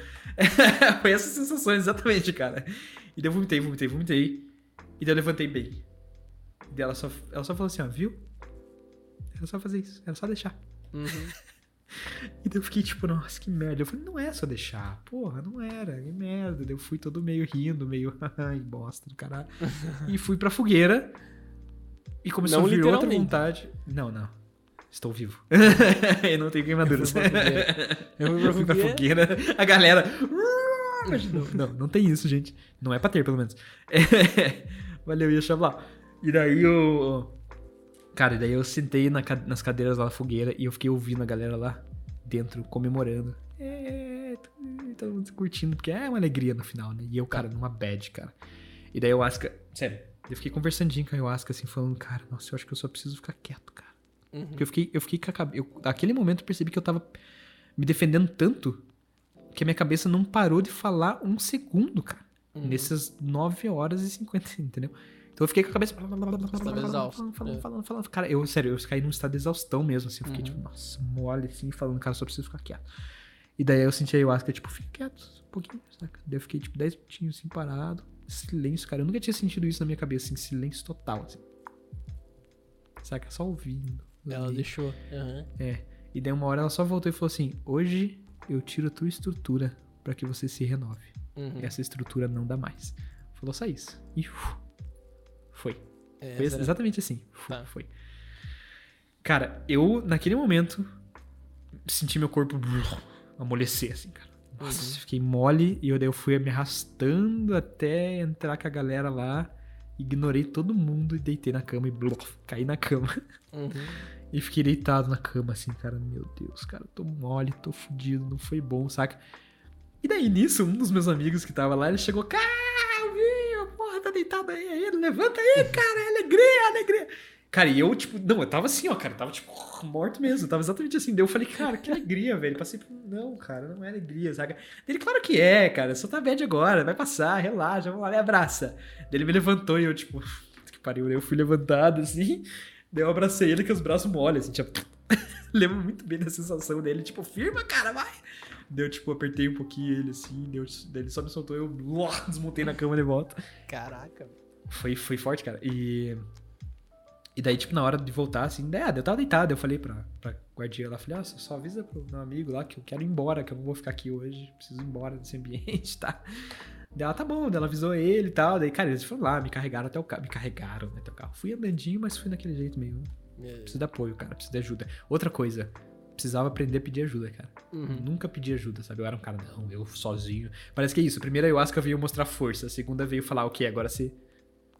foi essa sensação, exatamente, cara. E daí eu vomitei, vomitei, vomitei. E daí eu levantei bem. E daí ela só, ela só falou assim: ó, viu? Era só fazer isso, era só deixar. Uhum. E daí eu fiquei tipo, nossa, que merda. Eu falei, não é só deixar. Porra, não era, que merda. Daí eu fui todo meio rindo, meio, ai, bosta do caralho. e fui pra fogueira. E começou Não a vir outra vontade. Não, não. Estou vivo. e não tenho queimaduras. Eu fui pra fogueira. Eu fui pra Eu fogueira. A galera. Não, não, não tem isso, gente. Não é pra ter, pelo menos. Valeu, ia chamar. E daí eu. Cara, e daí eu sentei na nas cadeiras lá na fogueira e eu fiquei ouvindo a galera lá dentro, comemorando. É, todo mundo curtindo, porque é uma alegria no final, né? E eu, cara, numa bad, cara. E daí eu Ayahuasca. Sério, eu fiquei conversandinho com a Ayahuasca, assim, falando, cara, nossa, eu acho que eu só preciso ficar quieto, cara. Uhum. Porque eu fiquei, eu fiquei com a cabeça. Naquele momento eu percebi que eu tava me defendendo tanto que a minha cabeça não parou de falar um segundo, cara. Uhum. Nessas 9 horas e 50, entendeu? Então eu fiquei com a cabeça. Exausto, Falando, falando, é. falando, falando. Cara, eu, sério, eu caí num estado de exaustão mesmo, assim. Eu fiquei, Uhum. tipo, nossa, mole, assim, falando, cara, só preciso ficar quieto. E daí eu senti a ayahuasca, tipo, fica quieto, um pouquinho, saca? Daí eu fiquei, tipo, 10 minutinhos, assim, parado. Silêncio, cara. Eu nunca tinha sentido isso na minha cabeça, assim, silêncio total, assim. Saca? Só ouvindo. Ela ali. deixou. Aham. É. E daí uma hora ela só voltou e falou assim: Hoje eu tiro a tua estrutura pra que você se renove. Uhum. Essa estrutura não dá mais. Falou só isso. E uf, foi. É, Foi exatamente assim. Tá. Foi. Cara, eu, naquele momento, senti meu corpo amolecer, assim, cara. Nossa, Uhum. fiquei mole e eu, daí eu fui me arrastando até entrar com a galera lá. Ignorei todo mundo e deitei na cama e bluf, caí na cama. Uhum. E fiquei deitado na cama, assim, cara. Meu Deus, cara, tô mole, tô fudido, não foi bom, saca? E daí, nisso, um dos meus amigos que tava lá, ele chegou, porra, tá deitado aí, aí, levanta aí, cara, é alegria, alegria. Cara, e eu, tipo, não, eu tava assim, ó, cara, eu tava, tipo, morto mesmo, tava exatamente assim. Daí eu falei, cara, que alegria, velho. Passei não, cara, não é alegria, saca? Ele, claro que é, cara, só tá bad agora, vai passar, relaxa, vamos lá, me abraça. Daí ele me levantou e eu, tipo, que pariu, eu fui levantado, assim, daí eu abracei ele com os braços mole, assim, tipo, lembro muito bem da sensação dele, tipo, firma, cara, vai. Daí eu, tipo, apertei um pouquinho ele, assim, daí, eu- daí ele só me soltou, eu desmontei na cama de volta. Caraca. Foi, foi forte, cara. E. E daí, tipo, na hora de voltar, assim, é, eu tava deitado, eu falei pra, pra guardia lá, falei, ó, só, avisa pro meu amigo lá que eu quero ir embora, que eu não vou ficar aqui hoje, preciso ir embora desse ambiente, tá? Daí ela, tá bom, daí ela avisou ele e tal, daí, cara, eles foram lá, me carregaram até o carro, me carregaram até o carro. Fui andandinho, mas fui naquele jeito meio, É. preciso de apoio, cara, preciso de ajuda. Outra coisa, precisava aprender a pedir ajuda, cara. Uhum. Nunca pedi ajuda, sabe? Eu era um cara, não, eu sozinho. Parece que é isso. A primeira ayahuasca veio mostrar força, a segunda veio falar, ok, agora você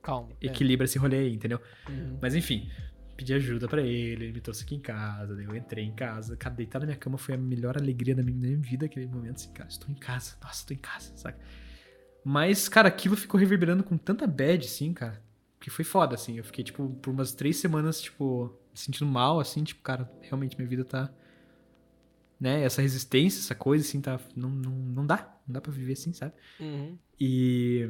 Calma. é. equilibra esse rolê aí, entendeu? Uhum. Mas enfim, pedi ajuda pra ele, ele me trouxe aqui em casa, daí eu entrei em casa. Cara, deitar na minha cama foi a melhor alegria da minha, da minha vida naquele momento, assim, cara, estou em casa, nossa, estou em casa, saca? Mas, cara, aquilo ficou reverberando com tanta bad, assim, cara, que foi foda, assim. Eu fiquei, tipo, por umas três semanas, tipo, me sentindo mal, assim, tipo, cara, realmente minha vida tá. Né, essa resistência, essa coisa, assim, tá. Não, não, não dá, não dá pra viver assim, sabe? Uhum. E.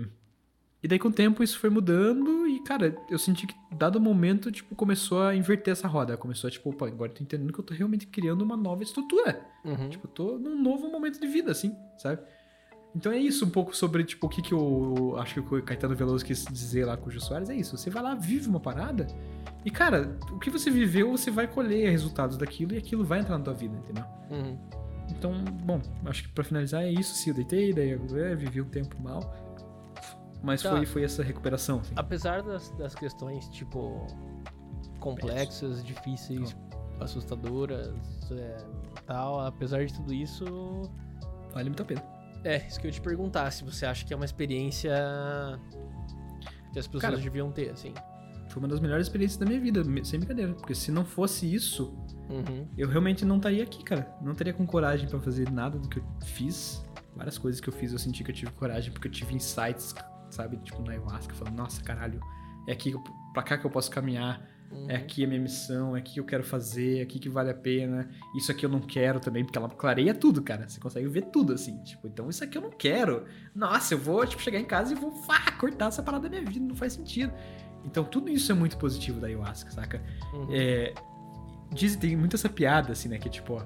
E daí, com o tempo, isso foi mudando e, cara, eu senti que, dado o momento, tipo, começou a inverter essa roda. Começou a, tipo, opa, agora eu tô entendendo que eu tô realmente criando uma nova estrutura. Uhum. Tipo, eu tô num novo momento de vida, assim, sabe? Então é isso um pouco sobre, tipo, o que que eu acho que o Caetano Veloso quis dizer lá com o Jô Soares. É isso, você vai lá, vive uma parada e, cara, o que você viveu, você vai colher resultados daquilo e aquilo vai entrar na tua vida, entendeu? Uhum. Então, bom, acho que pra finalizar é isso. Sim, eu deitei, daí eu é, vivi um tempo mal. Mas Tá. foi, foi essa recuperação, assim. Apesar das, das questões, tipo, complexas, difíceis, assustadoras, é, tal, apesar de tudo isso, Vale muito a pena. É, isso que eu ia te perguntar, se você acha que é uma experiência que as pessoas Cara, deviam ter, assim. Foi uma das melhores experiências da minha vida, me- sem brincadeira. Porque se não fosse isso, Uhum. eu realmente não estaria aqui, cara. Não estaria com coragem pra fazer nada do que eu fiz. Várias coisas que eu fiz eu senti que eu tive coragem, porque eu tive insights, sabe? Tipo, na ayahuasca, falando, nossa, caralho, é aqui, pra cá que eu posso caminhar. Uhum. É aqui a minha missão, é aqui que eu quero fazer, é aqui que vale a pena. Isso aqui eu não quero também, porque ela clareia tudo, cara. Você consegue ver tudo, assim. Tipo, então isso aqui eu não quero. Nossa, eu vou, tipo, chegar em casa e vou fá, cortar essa parada da minha vida, não faz sentido. Então tudo isso é muito positivo da ayahuasca, saca? Uhum. É, diz, tem muito essa piada, assim, né? Que tipo, ó,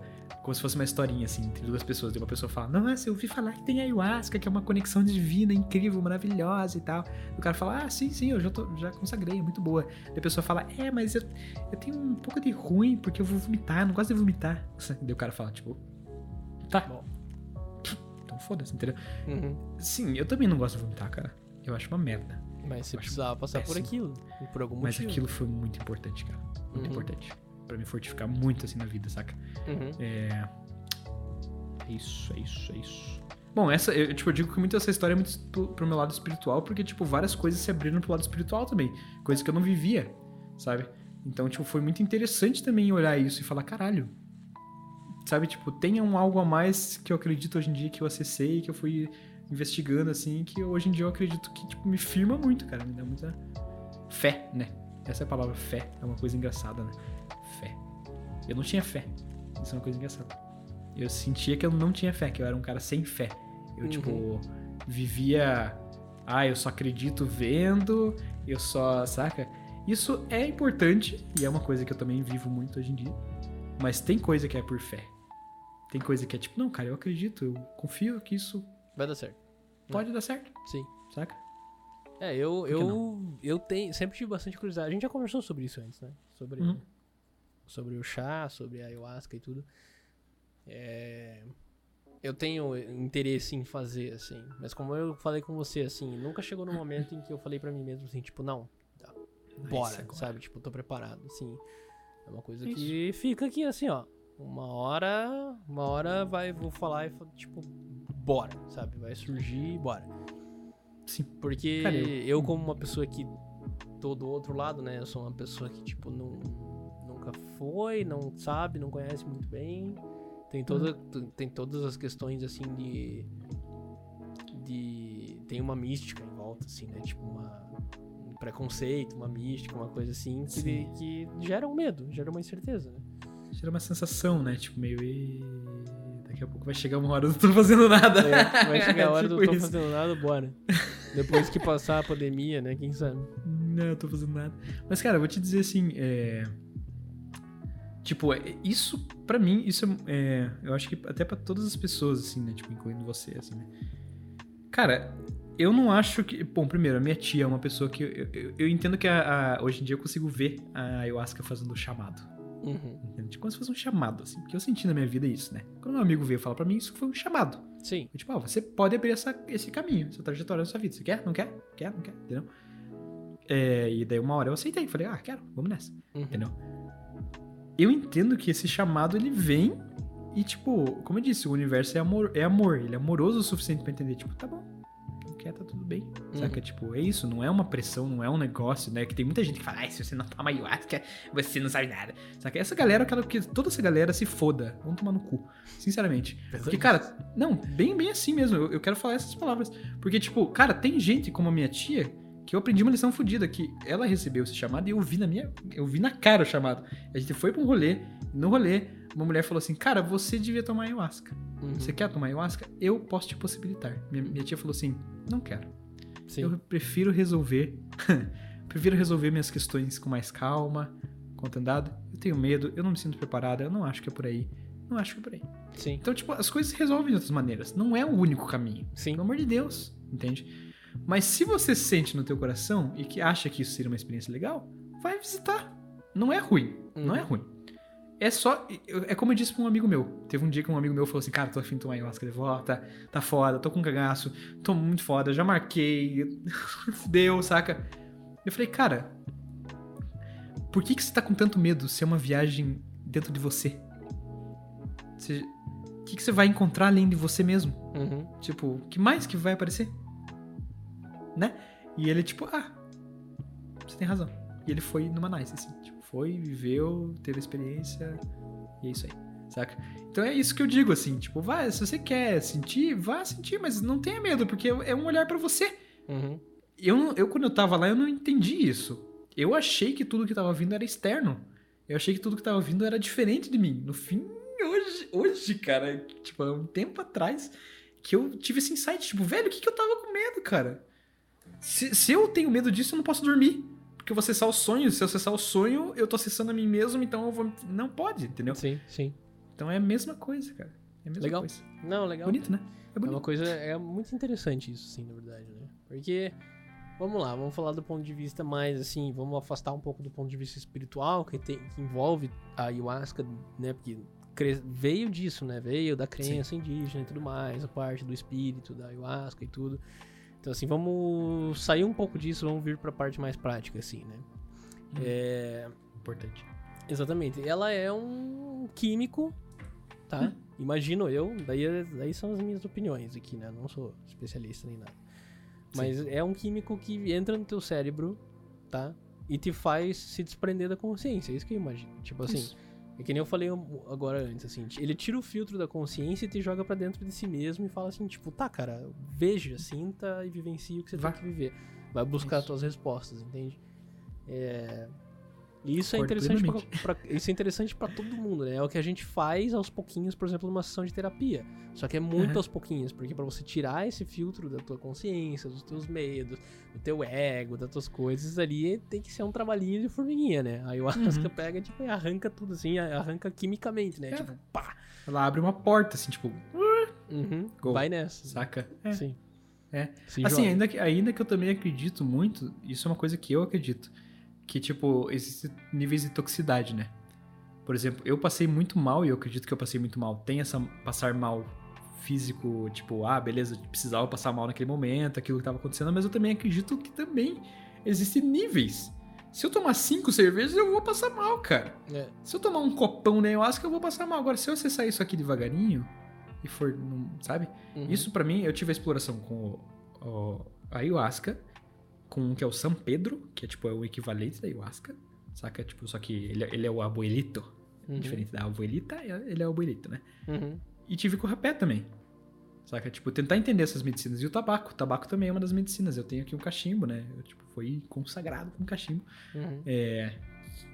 como se fosse uma historinha, assim, entre duas pessoas. E uma pessoa fala, nossa, eu ouvi falar que tem ayahuasca, que é uma conexão divina, incrível, maravilhosa e tal. E o cara fala, ah, sim, sim, eu já, tô, já consagrei, é muito boa. E a pessoa fala, é, mas eu, eu tenho um pouco de ruim, porque eu vou vomitar, não gosto de vomitar. Daí o cara fala, tipo, tá. Bom. Então foda-se, entendeu? Uhum. Sim, eu também não gosto de vomitar, cara. Eu acho uma merda. Mas você precisava passar por péssimo. aquilo, e por algum Mas motivo. aquilo foi muito importante, cara. Muito Uhum. importante. Pra me fortificar muito, assim, na vida, saca? Uhum. É. É isso, é isso, é isso. Bom, essa, eu, tipo, eu digo que muito essa história é muito pro, pro meu lado espiritual, porque, tipo, várias coisas se abriram pro lado espiritual também. Coisas que eu não vivia, sabe? Então, tipo, foi muito interessante também olhar isso e falar, caralho. Sabe, tipo, tem um algo a mais que eu acredito hoje em dia que eu acessei, que eu fui investigando, assim, que hoje em dia eu acredito que, tipo, me firma muito, cara. Me dá muita fé, né? Essa é a palavra fé. É uma coisa engraçada, né? Eu não tinha fé. Isso é uma coisa engraçada. Eu sentia que eu não tinha fé, que eu era um cara sem fé. Eu, Uhum. tipo, vivia. Ah, eu só acredito vendo, eu só. Saca? Isso é importante e é uma coisa que eu também vivo muito hoje em dia. Mas tem coisa que é por fé. Tem coisa que é tipo, não, cara, eu acredito, eu confio que isso Vai dar certo. pode dar certo, Sim. saca? É, eu, eu, eu tenho, sempre tive bastante curiosidade. A gente já conversou sobre isso antes, né? Sobre, Uhum. Sobre o chá, sobre a ayahuasca e tudo. É, eu tenho interesse em fazer, assim. Mas como eu falei com você, assim, nunca chegou no momento em que eu falei pra mim mesmo, assim, tipo, não, tá, bora, agora. sabe? Tipo, tô preparado, assim. É uma coisa que fica aqui, assim, ó. Uma hora, uma hora vai, vou falar e, tipo, bora, sabe? Vai surgir e bora. Sim. Porque Cara, eu... eu- como uma pessoa que tô do outro lado, né? Eu sou uma pessoa que, tipo, não, nunca foi, não sabe, não conhece muito bem. Tem, toda, Uhum. tem todas as questões, assim, de... de... Tem uma mística em volta, assim, né? Tipo, uma... Um preconceito, uma mística, uma coisa assim, que, que gera um medo, gera uma incerteza, né? Gera uma sensação, né? Tipo, meio. "Ih, Daqui a pouco vai chegar uma hora eu não tô fazendo nada. É, vai chegar a hora do Tipo tô isso. fazendo nada, bora. Depois que passar a pandemia, né? Quem sabe? Não, eu tô fazendo nada. Mas, cara, eu vou te dizer assim, é... Tipo, é- isso, pra mim, isso é, é, Eu acho que até pra todas as pessoas, assim, né? Tipo, incluindo você, assim, né? Cara, Eu não acho que. Bom, primeiro, a minha tia é uma pessoa que. Eu, eu, eu entendo que a, a- hoje em dia eu consigo ver a ayahuasca fazendo chamado. Uhum. Entende? Como se fosse um chamado, assim. Porque eu senti na minha vida isso, né? Quando meu amigo veio falar pra mim, isso foi um chamado. Sim. Eu, tipo, ah, você pode abrir essa, esse caminho, essa trajetória na sua vida. Você quer? Não quer? Quer? Não quer? Entendeu? É, e daí uma hora eu aceitei. Falei, ah, quero, vamos nessa. Uhum. Entendeu? Eu entendo que esse chamado ele vem e, tipo, como eu disse, o universo é amor, é amor. Ele é amoroso o suficiente pra entender, tipo, tá bom. Não quer, tá tudo bem. Saca? Tipo, é isso, não é uma pressão, não é um negócio, né? Que tem muita gente que fala, ai, se você não toma ayahuasca, você não sabe nada. Saca? Essa galera, aquela que toda essa galera se foda. Vamos tomar no cu. Sinceramente. Porque, cara, não, bem, bem assim mesmo. Eu, eu quero falar essas palavras. Porque, tipo, cara, tem gente como a minha tia que eu aprendi uma lição fodida, que ela recebeu esse chamado e eu vi na minha. Eu vi na cara o chamado. A gente foi pra um rolê, no rolê, uma mulher falou assim: Cara, você devia tomar ayahuasca. Uhum. Você quer tomar ayahuasca? Eu posso te possibilitar. Minha, minha tia falou assim: Não quero. Sim. Eu prefiro resolver. prefiro resolver minhas questões com mais calma, contendado. Eu tenho medo, eu não me sinto preparada, eu não acho que é por aí. Não acho que é por aí. Sim. Então, tipo, as coisas se resolvem de outras maneiras. Não é o único caminho. Sim. Pelo amor de Deus, entende? Mas se você sente no teu coração e que acha que isso seria uma experiência legal, vai visitar. Não é ruim. Não é Uhum. ruim. É só. É como eu disse pra um amigo meu. Teve um dia que um amigo meu falou assim: Cara, tô afim de tomar ayahuasca de volta. Tá foda, tô com cagaço. Tô muito foda, já marquei. Deu, saca? Eu falei: Cara, por que, que você tá com tanto medo se é uma viagem dentro de você? Você- O que, que você vai encontrar além de você mesmo? Uhum. Tipo, o que mais que vai aparecer? Né? E ele, tipo, ah, você tem razão. E ele foi numa nice, assim. Tipo, foi, viveu, teve a experiência. E é isso aí, saca? Então é isso que eu digo, assim. Tipo, vai, se você quer sentir, vá sentir, mas não tenha medo, porque é um olhar pra você. Uhum. Eu, eu, quando eu tava lá, eu não entendi isso. Eu achei que tudo que tava vindo era externo. Eu achei que tudo que tava vindo era diferente de mim. No fim, hoje, hoje, cara, tipo, há um tempo atrás, que eu tive esse insight. Tipo, velho, o que, que eu tava com medo, cara? Se, se eu tenho medo disso, eu não posso dormir. Porque eu vou acessar o sonho. Se eu acessar o sonho, eu tô acessando a mim mesmo, então eu vou. Não pode, entendeu? Sim, sim. Então é a mesma coisa, cara. É a mesma Legal. coisa. Não, legal. Bonito, né? É É bonito. uma coisa, é muito interessante isso, sim, na verdade, né? Porque, vamos lá, vamos falar do ponto de vista mais, assim, vamos afastar um pouco do ponto de vista espiritual, que, tem, que envolve a ayahuasca, né? Porque veio disso, né? Veio da crença indígena e tudo mais, a parte do espírito, da ayahuasca e tudo. Então, assim, vamos sair um pouco disso, vamos vir pra parte mais prática, assim, né? Hum. É, Importante. Exatamente. Ela é um químico, tá? Imagino eu, daí, daí são as minhas opiniões aqui, né? Não sou especialista nem nada. Mas é um químico que entra no teu cérebro, tá? E te faz se desprender da consciência. É isso que eu imagino. Tipo assim, Isso. É que nem eu falei agora antes, assim. Ele tira o filtro da consciência e te joga pra dentro de si mesmo e fala assim, tipo, tá, cara, veja, sinta e vivencie o que você Vai. tem que viver. Vai buscar as tuas respostas, entende? É... E isso é interessante pra, pra- isso é interessante para todo mundo, né? É o que a gente faz aos pouquinhos, por exemplo, numa sessão de terapia. Só que é muito Uhum. aos pouquinhos, porque pra você tirar esse filtro da tua consciência, dos teus medos, do teu ego, das tuas coisas ali, tem que ser um trabalhinho de formiguinha, né? A ayahuasca Uhum. pega tipo, e arranca tudo assim, arranca quimicamente, né? É. Tipo, pá! Ela abre uma porta, assim, tipo, Uhum. Go. Vai nessa. saca? É. Sim. É. Se Assim, joga. ainda que, ainda que eu também acredito muito, isso é uma coisa que eu acredito. Que, tipo, existem níveis de toxicidade, né? Por exemplo, eu passei muito mal e eu acredito que eu passei muito mal. Tem essa passar mal físico, tipo, ah, beleza, precisava passar mal naquele momento, aquilo que tava acontecendo, mas eu também acredito que também existem níveis. Se eu tomar cinco cervejas, eu vou passar mal, cara. É. Se eu tomar um copão né, eu acho que eu vou passar mal. Agora, se eu acessar isso aqui devagarinho e for, sabe? Uhum. Isso pra mim, eu tive a exploração com o, o- a ayahuasca, com um que é o San Pedro, que é tipo é o equivalente da ayahuasca, saca? Tipo, só que ele, ele é o abuelito, Uhum. diferente da abuelita, ele é o abuelito, né? Uhum. E tive com o rapé também. Saca? Tipo, tentar entender essas medicinas. E o tabaco. O tabaco também é uma das medicinas. Eu tenho aqui um cachimbo, né? Eu, tipo, foi consagrado com cachimbo. Uhum. É,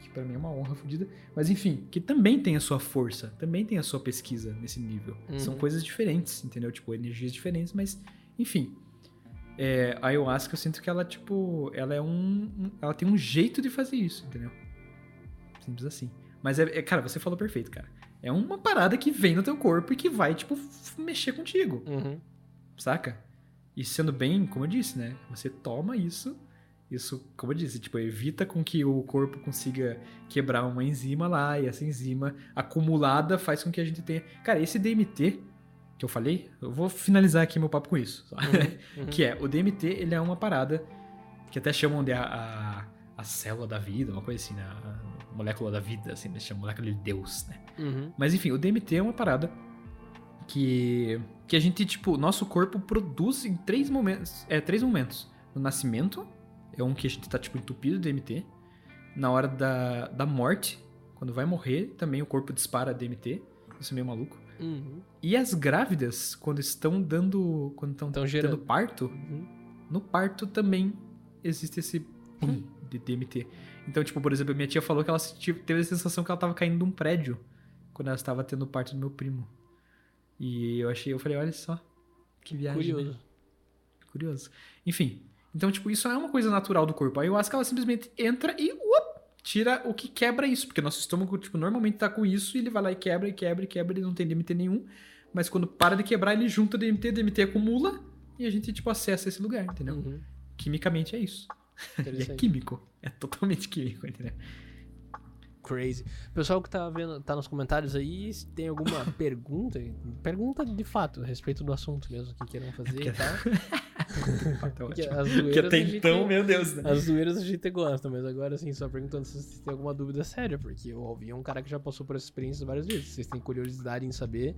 que pra mim é uma honra fodida. Mas enfim, que também tem a sua força, também tem a sua pesquisa nesse nível. Uhum. São coisas diferentes, entendeu? Tipo, energias diferentes, mas enfim. É, a ayahuasca eu sinto que ela, tipo, ela é um. Ela tem um jeito de fazer isso, entendeu? Simples assim. Mas é, é- cara, você falou perfeito, cara. É uma parada que vem no teu corpo e que vai, tipo, mexer contigo Uhum. saca? E sendo bem, como eu disse, né? Você toma isso, isso, como eu disse, tipo, evita com que o corpo consiga quebrar uma enzima lá, e essa enzima acumulada faz com que a gente tenha. Cara, esse DMT que eu falei, eu vou finalizar aqui meu papo com isso. Uhum, uhum. que é, o DMT, ele é uma parada que até chamam de a, a, a célula da vida, uma coisa assim, né? A molécula da vida, assim, né? Chamam molécula de Deus, né? Uhum. Mas enfim, o DMT é uma parada que, que a gente, tipo, nosso corpo produz em três momentos. É, três momentos. No nascimento, é um que a gente tá, tipo, entupido de DMT. Na hora da, da morte, quando vai morrer, também o corpo dispara DMT. Isso é meio maluco. Uhum. E as grávidas, quando estão dando. Quando estão tendo parto, uhum. no parto também existe esse pum de DMT. Então, tipo, por exemplo, minha tia falou que ela teve a sensação que ela tava caindo de um prédio quando ela estava tendo parto do meu primo. E eu achei, eu falei, olha só, que viagem. Curioso. Né? Curioso. Enfim, então, tipo, isso é uma coisa natural do corpo. A ayahuasca, ela simplesmente entra e up, tira o que quebra isso. Porque nosso estômago, tipo, normalmente tá com isso e ele vai lá e quebra, e quebra, e quebra, e não tem DMT nenhum. Mas quando para de quebrar, ele junta DMT, DMT acumula, e a gente, tipo, acessa esse lugar, entendeu? Uhum. Quimicamente é isso. e é químico. É totalmente químico, entendeu? crazy. Pessoal que tá vendo, tá nos comentários aí, se tem alguma pergunta, pergunta de fato, a respeito do assunto mesmo que queiram fazer é e tal. porque as porque até então, meu Deus, né? As zoeiras a gente gosta, mas agora assim, só perguntando se vocês têm alguma dúvida séria, porque eu ouvi um cara que já passou por essa experiência várias vezes. Vocês têm curiosidade em saber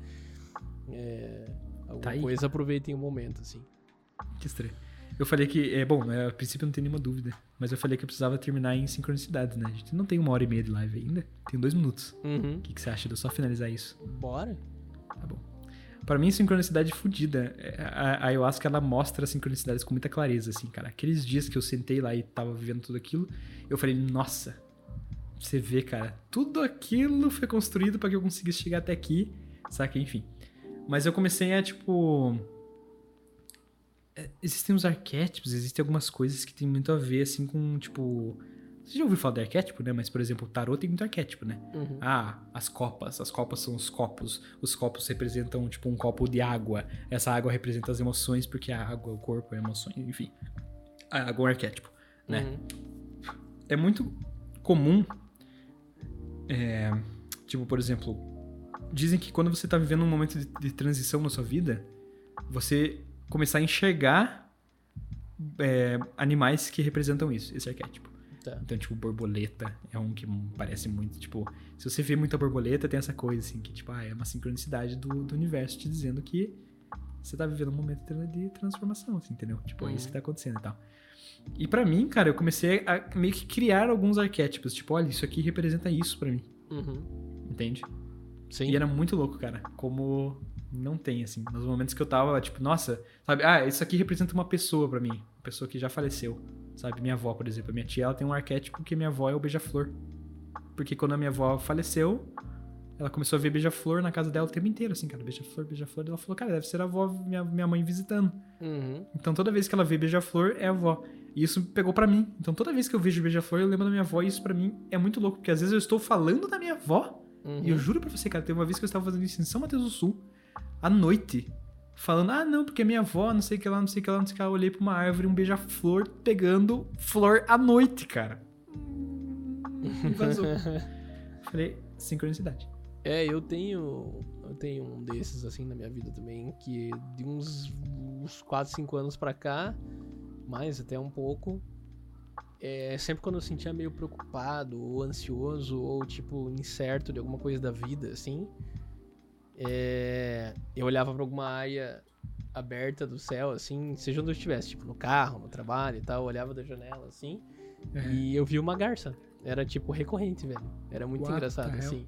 é, alguma tá coisa, aproveitem o momento, assim. Que estranho. Eu falei que, é bom, né, a princípio não tem nenhuma dúvida, mas eu falei que eu precisava terminar em sincronicidade, né? A gente não tem uma hora e meia de live ainda, tem dois minutos. Uhum. O que, que você acha de eu só finalizar isso? Bora. Tá bom. Para mim, sincronicidade fodida. É, a, a ayahuasca, ela mostra sincronicidades com muita clareza, assim, cara. Aqueles dias que eu sentei lá e tava vivendo tudo aquilo, eu falei, nossa, você vê, cara, tudo aquilo foi construído para que eu conseguisse chegar até aqui, saca? Enfim. Mas eu comecei a, tipo é, existem uns arquétipos, existem algumas coisas que tem muito a ver, assim, com, tipo... Você já ouviu falar de arquétipo, né? Mas, por exemplo, o tarô tem muito arquétipo, né? Uhum. Ah, as copas. As copas são os copos. Os copos representam, tipo, um copo de água. Essa água representa as emoções, porque a água, o corpo, é emoções, enfim. A água é um arquétipo, né? Uhum. É muito comum... É, tipo, por exemplo... Dizem que quando você tá vivendo um momento de, de transição na sua vida, você começar a enxergar é, animais que representam isso, esse arquétipo. Tá. Então, tipo, borboleta é um que parece muito, tipo, se você vê muita borboleta, tem essa coisa, assim, que, tipo, ah, é uma sincronicidade do, do universo te dizendo que você tá vivendo um momento de transformação, assim, entendeu? Tipo, uhum. é isso que uhum. tá acontecendo e tal. E para mim, cara, eu comecei a meio que criar alguns arquétipos, tipo, olha, isso aqui representa isso para mim. Uhum. Entende? Sim. E era muito louco, cara, como não tem, assim. Nos momentos que eu tava, tipo, nossa, sabe? Ah, isso aqui representa uma pessoa para mim. Uma pessoa que já faleceu. Sabe? Minha avó, por exemplo. A minha tia, ela tem um arquétipo que minha avó é o beija-flor. Porque quando a minha avó faleceu, ela começou a ver beija-flor na casa dela o tempo inteiro, assim, cara. Beija-flor, beija-flor. Ela falou, cara, deve ser a avó, minha, minha mãe visitando. Uhum. Então toda vez que ela vê beija-flor, é a avó. E isso pegou para mim. Então toda vez que eu vejo beija-flor, eu lembro da minha avó. E isso para mim é muito louco. Porque às vezes eu estou falando da minha avó. Uhum. E eu juro pra você, cara, teve uma vez que eu estava fazendo isso em São Mateus do Sul à noite, falando: ah, não, porque minha avó, não sei o que lá, não sei o que lá, não sei o que lá. Eu olhei pra uma árvore, um beija-flor pegando flor à noite, cara. E vazou. Falei, sincronicidade. É, eu tenho. Eu tenho um desses assim na minha vida também, que de uns, uns 4, 5 anos pra cá, mais até um pouco. É, sempre quando eu sentia meio preocupado, ou ansioso, ou tipo, incerto de alguma coisa da vida, assim, é, eu olhava para alguma área aberta do céu, assim, seja onde eu estivesse, tipo no carro, no trabalho e tal, eu olhava da janela, assim, é. e eu vi uma garça. Era, tipo, recorrente, velho. Era muito What engraçado, assim.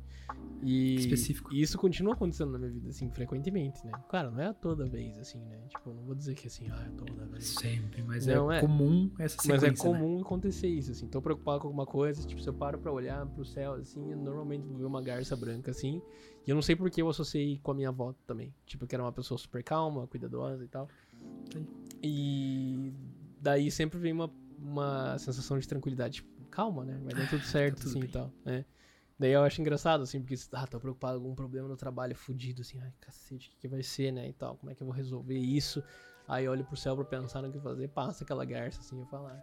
E, Específico. E isso continua acontecendo na minha vida, assim, frequentemente, né? Claro, não é toda vez, assim, né? Tipo, não vou dizer que assim, ah, é toda vez. Sempre, mas não, é, é, comum essa sequência, Mas é comum né? acontecer isso, assim. Tô preocupado com alguma coisa, tipo, se eu paro pra olhar pro céu, assim, eu normalmente vou ver uma garça branca, assim. E eu não sei porque eu associei com a minha avó também. Tipo, que era uma pessoa super calma, cuidadosa e tal. E daí sempre vem uma, uma sensação de tranquilidade, tipo, calma, né? Vai dar tudo certo, tá tudo assim e tal, né? Daí eu acho engraçado, assim, porque, ah, tô preocupado com algum problema no trabalho fudido, assim, ai, cacete, o que, que vai ser, né, e tal, como é que eu vou resolver isso? Aí eu olho pro céu pra pensar no que fazer, passa aquela garça assim, eu falo, ah,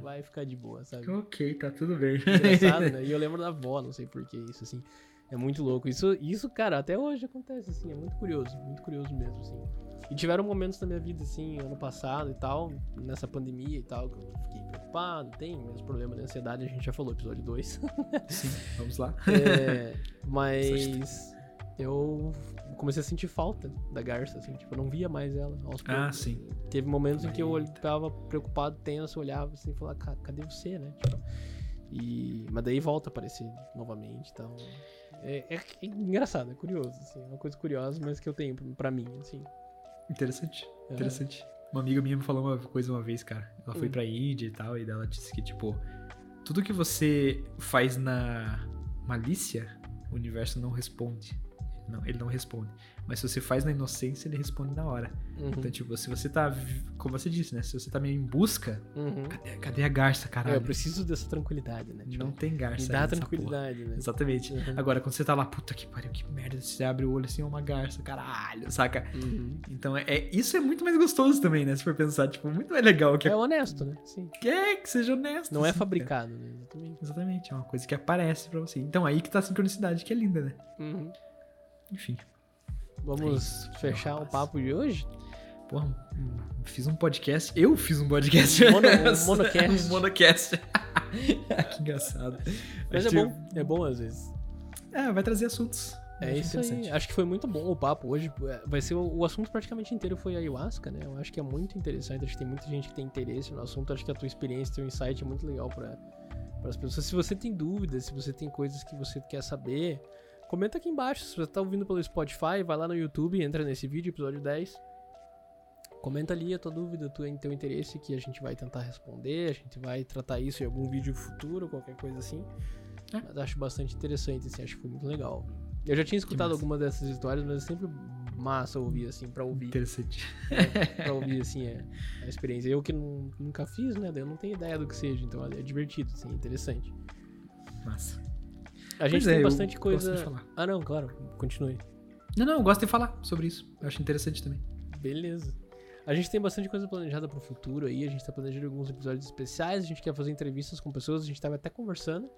vai ficar de boa, sabe? ok, tá tudo bem. Engraçado, né? E eu lembro da avó, não sei por que isso, assim. É muito louco. Isso, isso, cara, até hoje acontece, assim, é muito curioso, muito curioso mesmo, assim. E tiveram momentos na minha vida, assim, ano passado e tal, nessa pandemia e tal, que eu fiquei preocupado, tem meus problemas de ansiedade, a gente já falou, episódio 2. Sim, vamos lá. É, mas eu comecei a sentir falta da garça, assim, tipo, eu não via mais ela aos Ah, sim. Teve momentos em que eu ficava preocupado, tenso, olhava assim e falava, "Ca- cadê você, né? Tipo, e, mas daí volta a aparecer novamente, então... É, é- é engraçado, é curioso, assim, é uma coisa curiosa, mas que eu tenho pra mim, assim. Interessante, É. interessante. Uma amiga minha me falou uma coisa uma vez, cara. Ela foi Hum. pra Índia e tal, e ela disse que, tipo, tudo que você faz na malícia, o universo não responde. Ele não, ele não responde. Mas se você faz na inocência, ele responde na hora. Uhum, Então, tipo, se você tá, como você disse, né? Se você tá meio em busca, uhum. cadê, cadê a garça, É, caralho? eu preciso dessa tranquilidade, né? Tipo, Não tem garça. me dá tranquilidade, né? porra. Exatamente. Uhum. Agora, quando você tá lá, puta que pariu, que merda, você abre o olho assim, é uma garça, caralho, saca? Uhum. Então, é, é- isso é muito mais gostoso também, né? Se for pensar, tipo, muito mais legal que É honesto, né? Sim. é que seja honesto. Não é assim, fabricado, né? Exatamente. Exatamente, é uma coisa que aparece pra você. Então, aí que tá a sincronicidade, que é linda, né? Uhum. Enfim. Vamos É fechar o papo de hoje? Porra, um- fiz um podcast. Eu fiz um podcast. Mono- um monocast. um monocast. que engraçado. Mas Acho é que- bom, é bom às vezes. É, vai trazer assuntos. É Acho isso aí. Acho que foi muito bom o papo hoje. É, Vai ser o, o assunto praticamente inteiro foi ayahuasca, né? Eu acho que é muito interessante. Acho que tem muita gente que tem interesse no assunto. Acho que a tua experiência, teu insight é muito legal para as pessoas. Se você tem dúvidas, se você tem coisas que você quer saber, comenta aqui embaixo. Se você tá ouvindo pelo Spotify, vai lá no YouTube, entra nesse vídeo, episódio 10. Comenta ali a tua dúvida, tu, teu interesse, que a gente vai tentar responder. A gente vai tratar isso em algum vídeo futuro, qualquer coisa assim. É. Mas acho bastante interessante, assim, acho que foi muito legal. Eu já tinha escutado algumas dessas histórias, mas é sempre massa ouvir, assim, pra ouvir. Interessante. pra ouvir, assim, a, a experiência. Eu que nu- nunca fiz, né? Eu não tenho ideia do que seja, então é divertido, assim, interessante. Massa. A gente Pois é, tem eu bastante coisa. Ah, não, claro, continue. Não, não, eu gosto de falar sobre isso. Eu acho interessante também. Beleza. A gente tem bastante coisa planejada pro futuro aí. A gente tá planejando alguns episódios especiais. A gente quer fazer entrevistas com pessoas. A gente tava até conversando.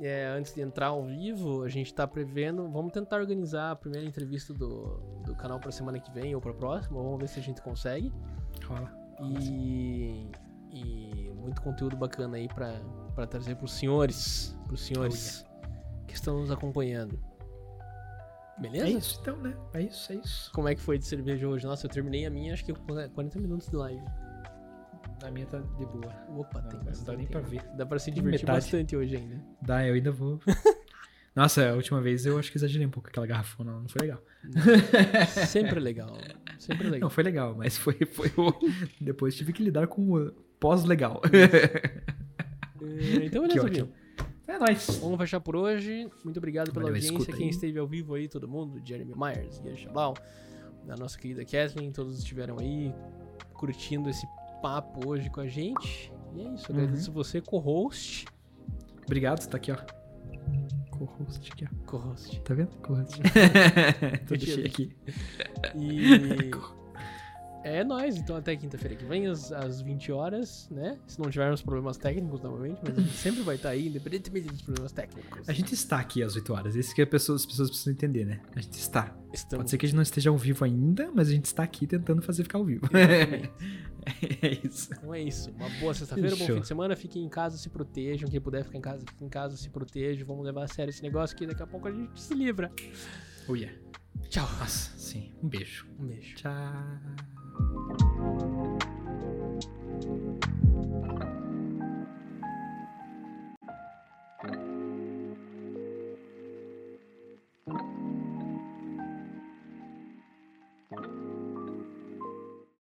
É, antes de entrar ao vivo, a gente tá prevendo. Vamos tentar organizar a primeira entrevista do, do canal pra semana que vem ou pra próxima. Vamos ver se a gente consegue. Rola. E, e muito conteúdo bacana aí pra, pra trazer pros senhores. Pros senhores que estão nos acompanhando. Beleza? É isso então, né? É isso, é isso. Como é que foi de cerveja hoje? Nossa, eu terminei a minha, acho que com 40 minutos de live. A minha tá de boa. Opa, Não, tem não dá nem pra ver. Dá pra se divertir metade. bastante hoje ainda. Dá, eu ainda vou. Nossa, a última vez eu acho que exagerei um pouco aquela garrafona, não foi legal. Sempre legal. Sempre legal. Não, foi legal, mas foi, foi o... Depois tive que lidar com o pós-legal. É, Então, ótimo. viu? É nóis. Vamos fechar por hoje. Muito obrigado pela Valeu, audiência. Quem aí. esteve ao vivo aí, todo mundo. Jeremy Myers, Ian Chabal, a nossa querida Kathleen, todos estiveram aí curtindo esse papo hoje com a gente. E é isso. Uhum. Agradeço você, co-host. Obrigado, tá aqui, ó. Co-host aqui, ó. Co-host. Tá vendo? Co-host. Tô deixei tinha- aqui. E. É nóis, então até quinta-feira que vem, às, às 20 horas, né? Se não tivermos problemas técnicos novamente, mas a gente sempre vai estar aí, independentemente dos problemas técnicos. A gente está aqui às 8 horas. Isso que as pessoas, as pessoas precisam entender, né? A gente está. Estamos Pode ser que a gente não esteja ao vivo ainda, mas a gente está aqui tentando fazer ficar ao vivo. É isso. Então é isso. Uma boa sexta-feira, bom fim de semana. Fiquem em casa, se protejam. Quem puder ficar em casa, fique em casa, se protejam. Vamos levar a sério esse negócio que daqui a pouco a gente se livra. Oh yeah. Tchau. Nossa, sim. Um beijo. Um beijo. Tchau. Thank you.